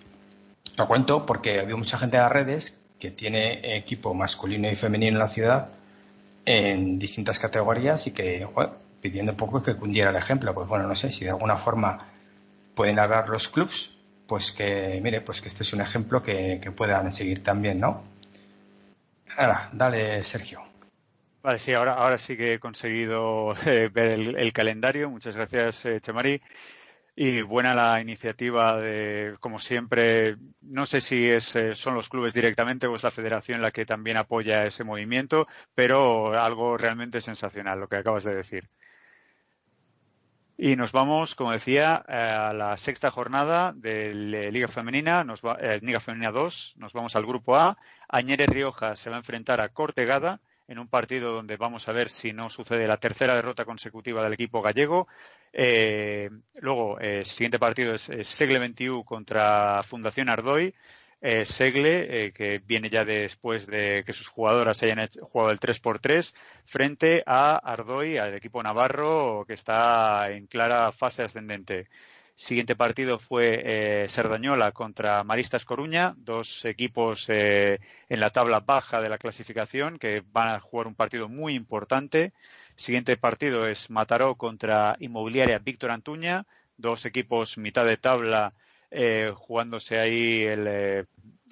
Lo cuento porque había mucha gente en las redes que tiene equipo masculino y femenino en la ciudad en distintas categorías y que, pidiendo un poco que cundiera el ejemplo. Pues bueno, no sé si de alguna forma pueden hablar los clubs, pues que, mire, pues que este es un ejemplo que, que puedan seguir también, ¿no? Ahora, dale, Sergio. Vale, sí, ahora, ahora sí que he conseguido eh, ver el, calendario. Muchas gracias, eh. Y buena la iniciativa de, como siempre, no sé si es, eh, son los clubes directamente o es la federación la que también apoya ese movimiento, pero algo realmente sensacional, lo que acabas de decir. Y nos vamos, como decía, eh, a la sexta jornada de Liga Femenina, nos va, Liga Femenina 2, nos vamos al grupo A. Añere Rioja se va a enfrentar a Cortegada en un partido donde vamos a ver si no sucede la tercera derrota consecutiva del equipo gallego. Eh, luego, el siguiente partido es, Segle 21 contra Fundación Ardoy. Eh, Segle, eh, que viene ya después de que sus jugadoras hayan hecho- jugado el 3x3, frente a Ardoy, al equipo navarro, que está en clara fase ascendente. Siguiente partido fue eh, contra Maristas Coruña, dos equipos eh, en la tabla baja de la clasificación que van a jugar un partido muy importante. Siguiente partido es Mataró contra Inmobiliaria Víctor Antuña, dos equipos mitad de tabla eh, jugándose ahí el, eh,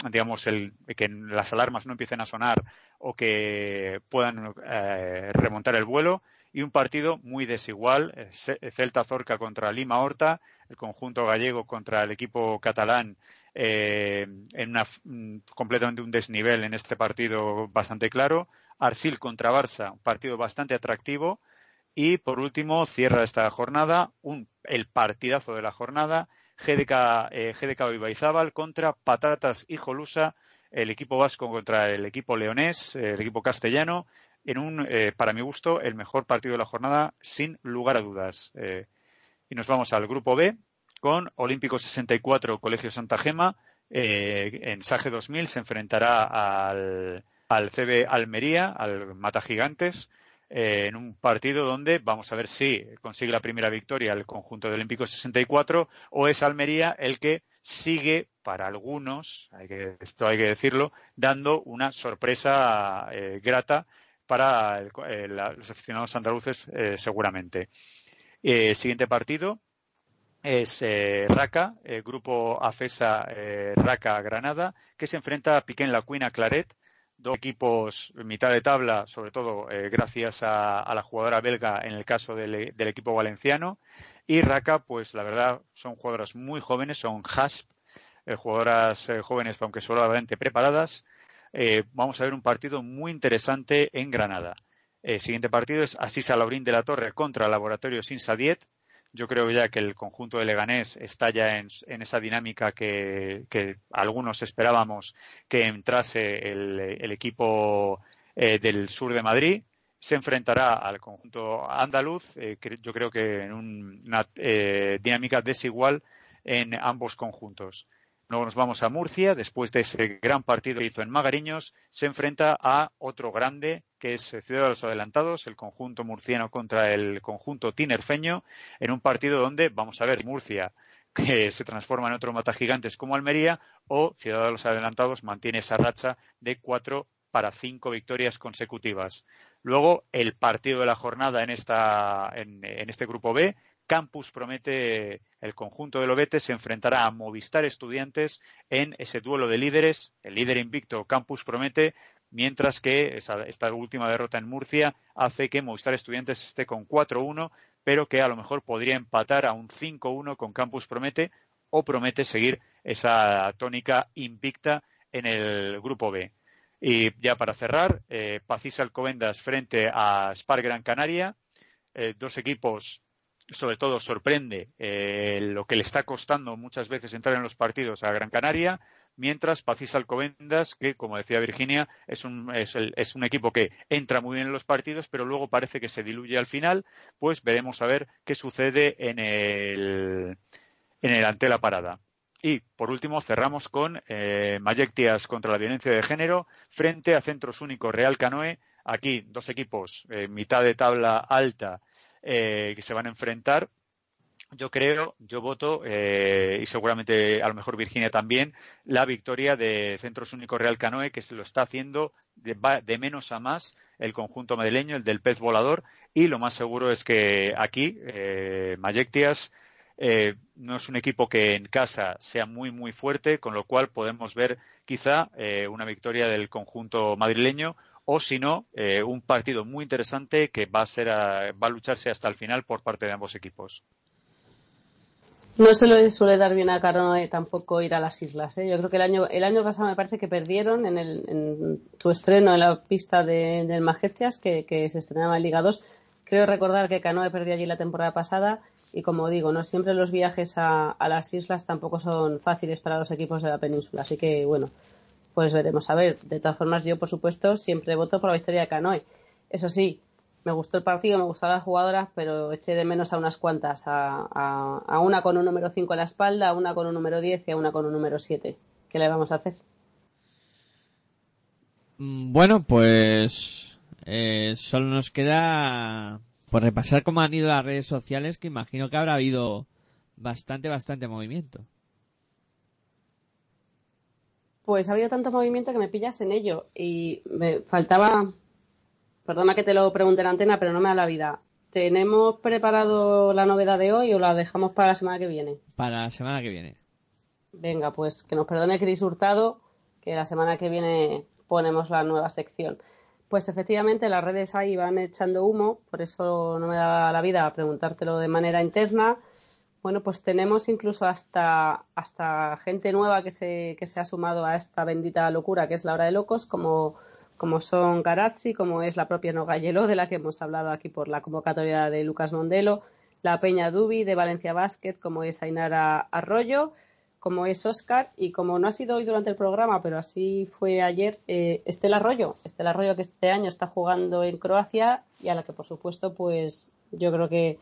digamos, el, que las alarmas no empiecen a sonar o que puedan eh, remontar el vuelo. Y un partido muy desigual, Ce- Celta Zorca contra Lima Horta, el conjunto gallego contra el equipo catalán eh, en una, mm, completamente un desnivel en este partido bastante claro. Arsil contra Barça, un partido bastante atractivo. Y por último, cierra esta jornada un, el partidazo de la jornada, GDK, eh, GDK Ibaizábal contra Patatas y Jolusa, el equipo vasco contra el equipo leonés, el equipo castellano, en un, eh, para mi gusto, el mejor partido de la jornada, sin lugar a dudas. Eh, y nos vamos al grupo B con Olímpico 64, Colegio Santa Gema. eh, en Sage 2000 se enfrentará al, al CB Almería, al Mata Gigantes, eh, en un partido donde vamos a ver si consigue la primera victoria el conjunto de Olímpico 64 o es Almería el que sigue para algunos, hay que, esto hay que decirlo, dando una sorpresa eh, grata para la- los aficionados andaluces eh, seguramente. Eh, siguiente partido es eh, Raca, eh, grupo AFESA Raca Granada, que se enfrenta a Piquén La Cuina Claret, dos equipos mitad de tabla, sobre todo gracias a, la jugadora belga en el caso del, del equipo valenciano. Y Raca, pues la verdad, son jugadoras muy jóvenes, son HASP, jugadoras jóvenes, aunque solamente preparadas. Vamos a ver un partido muy interesante en Granada. El siguiente partido es Asisa Laurín de la Torre contra Laboratorio Sinsadiet. Yo creo ya que el conjunto de Leganés está ya en, esa dinámica que, algunos esperábamos que entrase el, el equipo eh, del sur de Madrid. Se enfrentará al conjunto andaluz, eh, yo creo que en un- una eh, dinámica desigual en ambos conjuntos. Luego nos vamos a Murcia, después de ese gran partido que hizo en Magariños, se enfrenta a otro grande, que es Ciudad de los Adelantados, el conjunto murciano contra el conjunto tinerfeño, en un partido donde, vamos a ver, Murcia, que se transforma en otro mata gigantes como Almería, o Ciudad de los Adelantados mantiene esa racha de cuatro para cinco victorias consecutivas. Luego, el partido de la jornada en, esta, en, en este grupo B, Campus promete el conjunto de Lobete se enfrentará a Movistar Estudiantes en ese duelo de líderes. El líder invicto Campus promete, mientras que esta última derrota en Murcia hace que Movistar Estudiantes esté con 4-1, pero que a lo mejor podría empatar a un 5-1 con Campus promete o promete seguir esa tónica invicta en el grupo B. Y ya para cerrar, eh, Pacís Alcobendas frente a Spar Gran Canaria, eh, dos equipos sobre todo sorprende eh, lo que le está costando muchas veces entrar en los partidos a Gran Canaria, mientras Pacís Alcobendas, que como decía Virginia, es un, es, el, es un equipo que entra muy bien en los partidos, pero luego parece que se diluye al final, pues veremos a ver qué sucede en el, en el ante la parada. Y por último cerramos con eh, Mayectias contra la violencia de género frente a Centros Únicos Real Canoe. Aquí dos equipos, eh, mitad de tabla alta, eh, que se van a enfrentar. Yo creo, yo voto, eh, y seguramente a lo mejor Virginia también, la victoria de Centros Únicos Real Canoe, que se lo está haciendo de, de, menos a más el conjunto madrileño, el del pez volador, y lo más seguro es que aquí, eh, Mayectias, eh, no es un equipo que en casa sea muy, muy fuerte, con lo cual podemos ver quizá eh, una victoria del conjunto madrileño o si no, eh, un partido muy interesante que va a, ser a, va a lucharse hasta el final por parte de ambos equipos. No se le suele dar bien a Canoe tampoco ir a las islas. ¿eh? Yo creo que el año, el año pasado me parece que perdieron en, el, en su estreno en la pista de, del Majestias, que, que, se estrenaba en Liga 2. Creo recordar que Canoe perdió allí la temporada pasada y como digo, no siempre los viajes a, a las islas tampoco son fáciles para los equipos de la península. Así que bueno, pues veremos a ver. De todas formas, yo, por supuesto, siempre voto por la victoria de Canoe. Eso sí, me gustó el partido, me gustaron las jugadoras, pero eché de menos a unas cuantas. A, a, a, una con un número 5 en la espalda, a una con un número 10 y a una con un número 7. ¿Qué le vamos a hacer? Bueno, pues eh, solo nos queda por repasar cómo han ido las redes sociales, que imagino que habrá habido bastante, bastante movimiento. Pues ha habido tanto movimiento que me pillas en ello y me faltaba, perdona que te lo pregunte en antena, pero no me da la vida. ¿Tenemos preparado la novedad de hoy o la dejamos para la semana que viene? Para la semana que viene. Venga, pues que nos perdone Cris Hurtado, que la semana que viene ponemos la nueva sección. Pues efectivamente las redes ahí van echando humo, por eso no me da la vida a preguntártelo de manera interna bueno, pues tenemos incluso hasta, hasta gente nueva que se, que se ha sumado a esta bendita locura que es la hora de locos, como, como son Garazzi, como es la propia Nogayelo, de la que hemos hablado aquí por la convocatoria de Lucas Mondelo, la Peña Dubi de Valencia Basket, como es Ainara Arroyo, como es Oscar, y como no ha sido hoy durante el programa, pero así fue ayer, eh, Arroyo. Estela Arroyo que este año está jugando en Croacia y a la que, por supuesto, pues yo creo que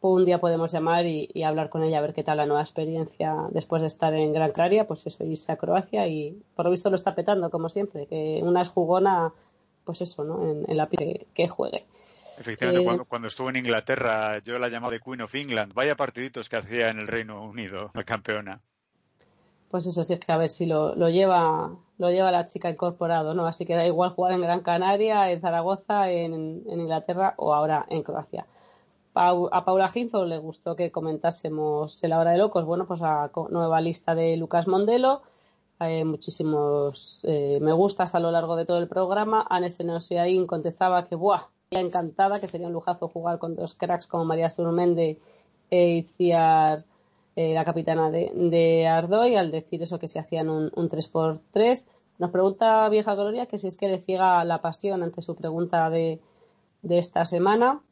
un día podemos llamar y, y, hablar con ella a ver qué tal la nueva experiencia después de estar en Gran Canaria, pues eso, irse a Croacia y por lo visto lo está petando como siempre, que una es jugona, pues eso, ¿no? En, en la que, que juegue. Efectivamente, eh, cuando, cuando, estuvo en Inglaterra, yo la llamaba de Queen of England. Vaya partiditos que hacía en el Reino Unido, la campeona. Pues eso sí es que a ver si lo, lo lleva lo lleva la chica incorporado, ¿no? Así que da igual jugar en Gran Canaria, en Zaragoza, en, en Inglaterra o ahora en Croacia a Paula Ginzo le gustó que comentásemos el hora de locos. Bueno, pues la nueva lista de Lucas Mondelo. Hay muchísimos eh, me gustas a lo largo de todo el programa. Anne Senosiaín contestaba que, ¡buah! encantada, que sería un lujazo jugar con dos cracks como María Surmende e Itziar, eh, la capitana de, de, Ardoy, al decir eso que se hacían un, un 3x3. Nos pregunta Vieja Gloria que si es que le ciega la pasión ante su pregunta de, de esta semana.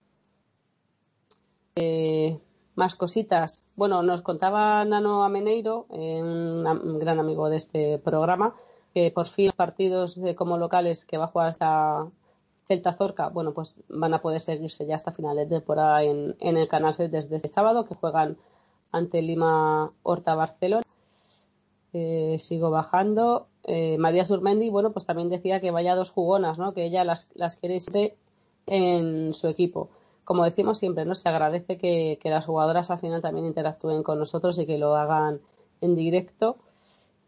Eh, más cositas. Bueno, nos contaba Nano Ameneiro, eh, un, gran amigo de este programa, que por fin los partidos de, como locales que va a jugar hasta Celta Zorca, bueno, pues van a poder seguirse ya hasta finales de temporada en, en el canal desde este sábado, que juegan ante Lima Horta Barcelona. eh, sigo bajando. Eh, María Surmendi, bueno, pues también decía que vaya dos jugonas, ¿no? Que ella las, las quiere siempre en su equipo. Como decimos siempre, ¿no? Se agradece que, las jugadoras al final también interactúen con nosotros y que lo hagan en directo.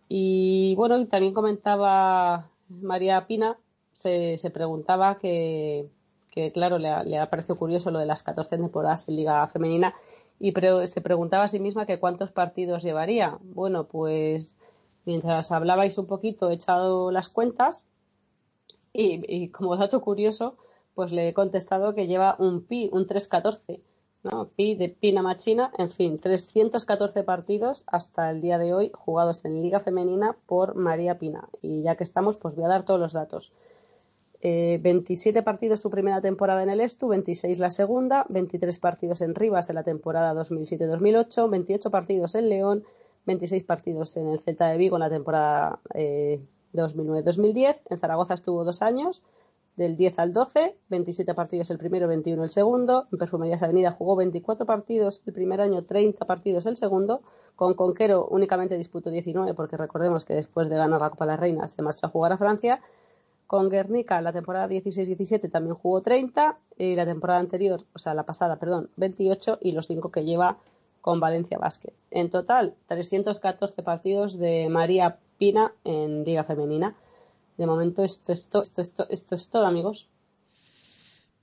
Y bueno, y también comentaba María Pina, se, se preguntaba que, que claro, le ha, le ha parecido curioso lo de las 14 temporadas en Liga Femenina y pre- se preguntaba a sí misma que cuántos partidos llevaría. Bueno, pues mientras hablabais un poquito he echado las cuentas y, y como dato curioso, pues le he contestado que lleva un pi, un 314, ¿no? Pi de Pina Machina, en fin, 314 partidos hasta el día de hoy jugados en Liga Femenina por María Pina. Y ya que estamos, pues voy a dar todos los datos. Eh, 27 partidos su primera temporada en el Estu, 26 la segunda, 23 partidos en Rivas en la temporada 2007-2008, 28 partidos en León, 26 partidos en el Celta de Vigo en la temporada eh, 2009-2010. En Zaragoza estuvo dos años, del 10 al 12, 27 partidos el primero, 21 el segundo. En Perfumerías Avenida jugó 24 partidos el primer año, 30 partidos el segundo. Con Conquero únicamente disputó 19 porque recordemos que después de ganar la Copa de la Reina se marchó a jugar a Francia. Con Guernica la temporada 16-17 también jugó 30 y la temporada anterior, o sea, la pasada, perdón, 28 y los 5 que lleva con Valencia Basket. En total, 314 partidos de María Pina en Liga Femenina. De momento esto, esto, esto, esto, esto es todo, amigos.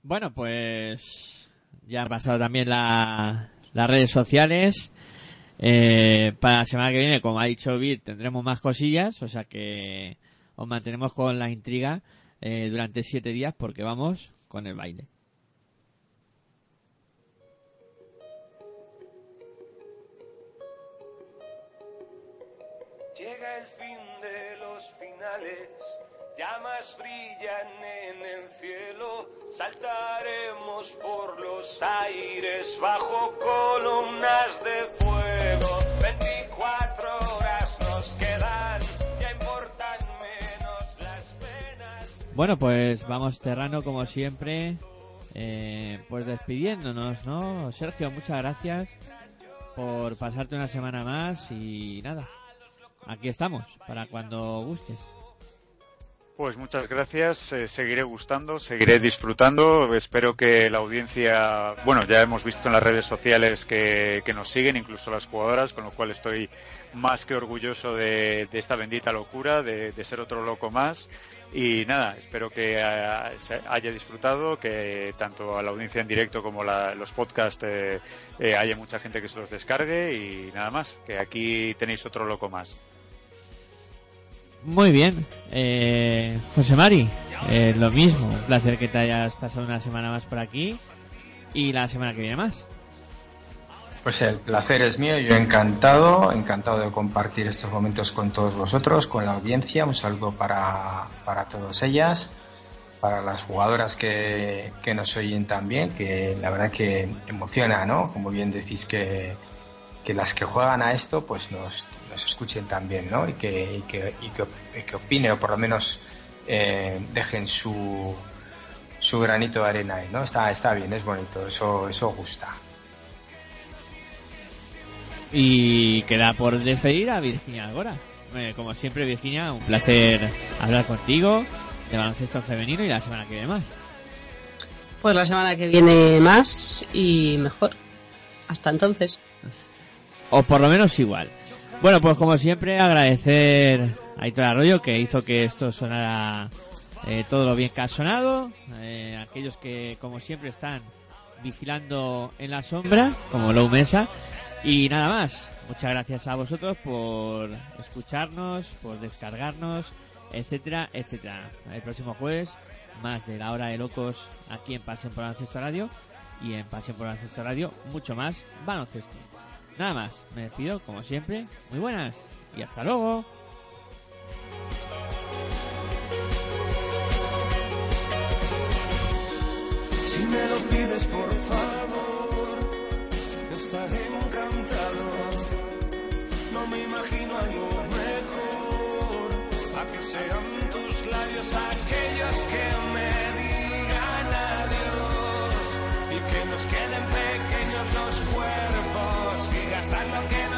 Bueno, pues ya han pasado también la- las redes sociales. Eh, para la semana que viene, como ha dicho Bit, tendremos más cosillas, o sea que os mantenemos con la intriga eh, durante siete días porque vamos con el baile. Llamas brillan en el cielo, saltaremos por los aires bajo columnas de fuego. 24 horas nos quedan, ya importan menos las penas. Bueno, pues vamos cerrando como siempre, eh, pues despidiéndonos, ¿no? Sergio, muchas gracias por pasarte una semana más y nada, aquí estamos para cuando gustes. Pues muchas gracias, eh, seguiré gustando, seguiré disfrutando, espero que la audiencia, bueno, ya hemos visto en las redes sociales que, que nos siguen, incluso las jugadoras, con lo cual estoy más que orgulloso de, de esta bendita locura, de, de ser otro loco más. Y nada, espero que se haya disfrutado, que tanto a la audiencia en directo como la- los podcasts eh, eh, haya mucha gente que se los descargue y nada más, que aquí tenéis otro loco más. Muy bien, eh, José Mari, eh, lo mismo, un placer que te hayas pasado una semana más por aquí y la semana que viene más. Pues el placer es mío, yo encantado, encantado de compartir estos momentos con todos vosotros, con la audiencia. Un saludo para, para todas ellas, para las jugadoras que, que nos oyen también, que la verdad que emociona, ¿no? Como bien decís que, que las que juegan a esto pues nos, nos escuchen también, ¿no? Y que, y que, y que, y que opinen o por lo menos eh, dejen su, su granito de arena ahí, ¿no? Está, está bien, es bonito, eso, eso gusta. Y queda por despedir a Virginia Algora. Eh, como siempre, Virginia, un placer hablar contigo de baloncesto femenino y la semana que viene más. Pues la semana que viene más y mejor. Hasta entonces. O por lo menos igual. Bueno, pues como siempre, agradecer a Aitor Arroyo que hizo que esto sonara eh, todo lo bien que ha sonado. Eh, aquellos que, como siempre, están vigilando en la sombra, como Low Mesa. Y nada más. Muchas gracias a vosotros por escucharnos, por descargarnos, etcétera, etcétera. El próximo jueves, más de la hora de locos aquí en Pasión por Baloncesto Radio. Y en Pasión por Baloncesto Radio, mucho más baloncesto. Nada más, me despido como siempre. Muy buenas y hasta luego. Si me lo pides, por favor, estaré encantado. No me imagino algo mejor, a que sean tus labios aquellos que me digan adiós y que nos queden pequeños los cuerpos y gastar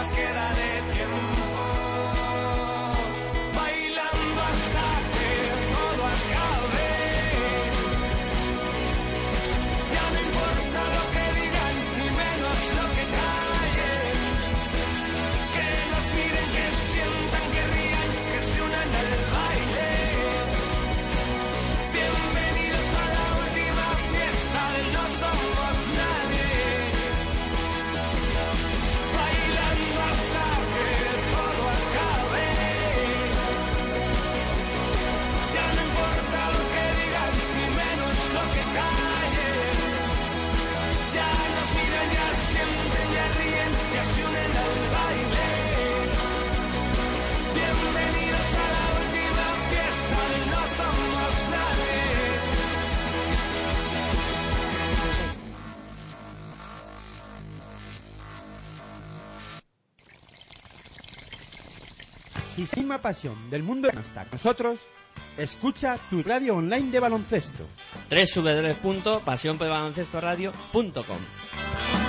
Misma pasión del mundo hasta nosotros, escucha tu radio online de baloncesto. www.pasionporbaloncestoradio.com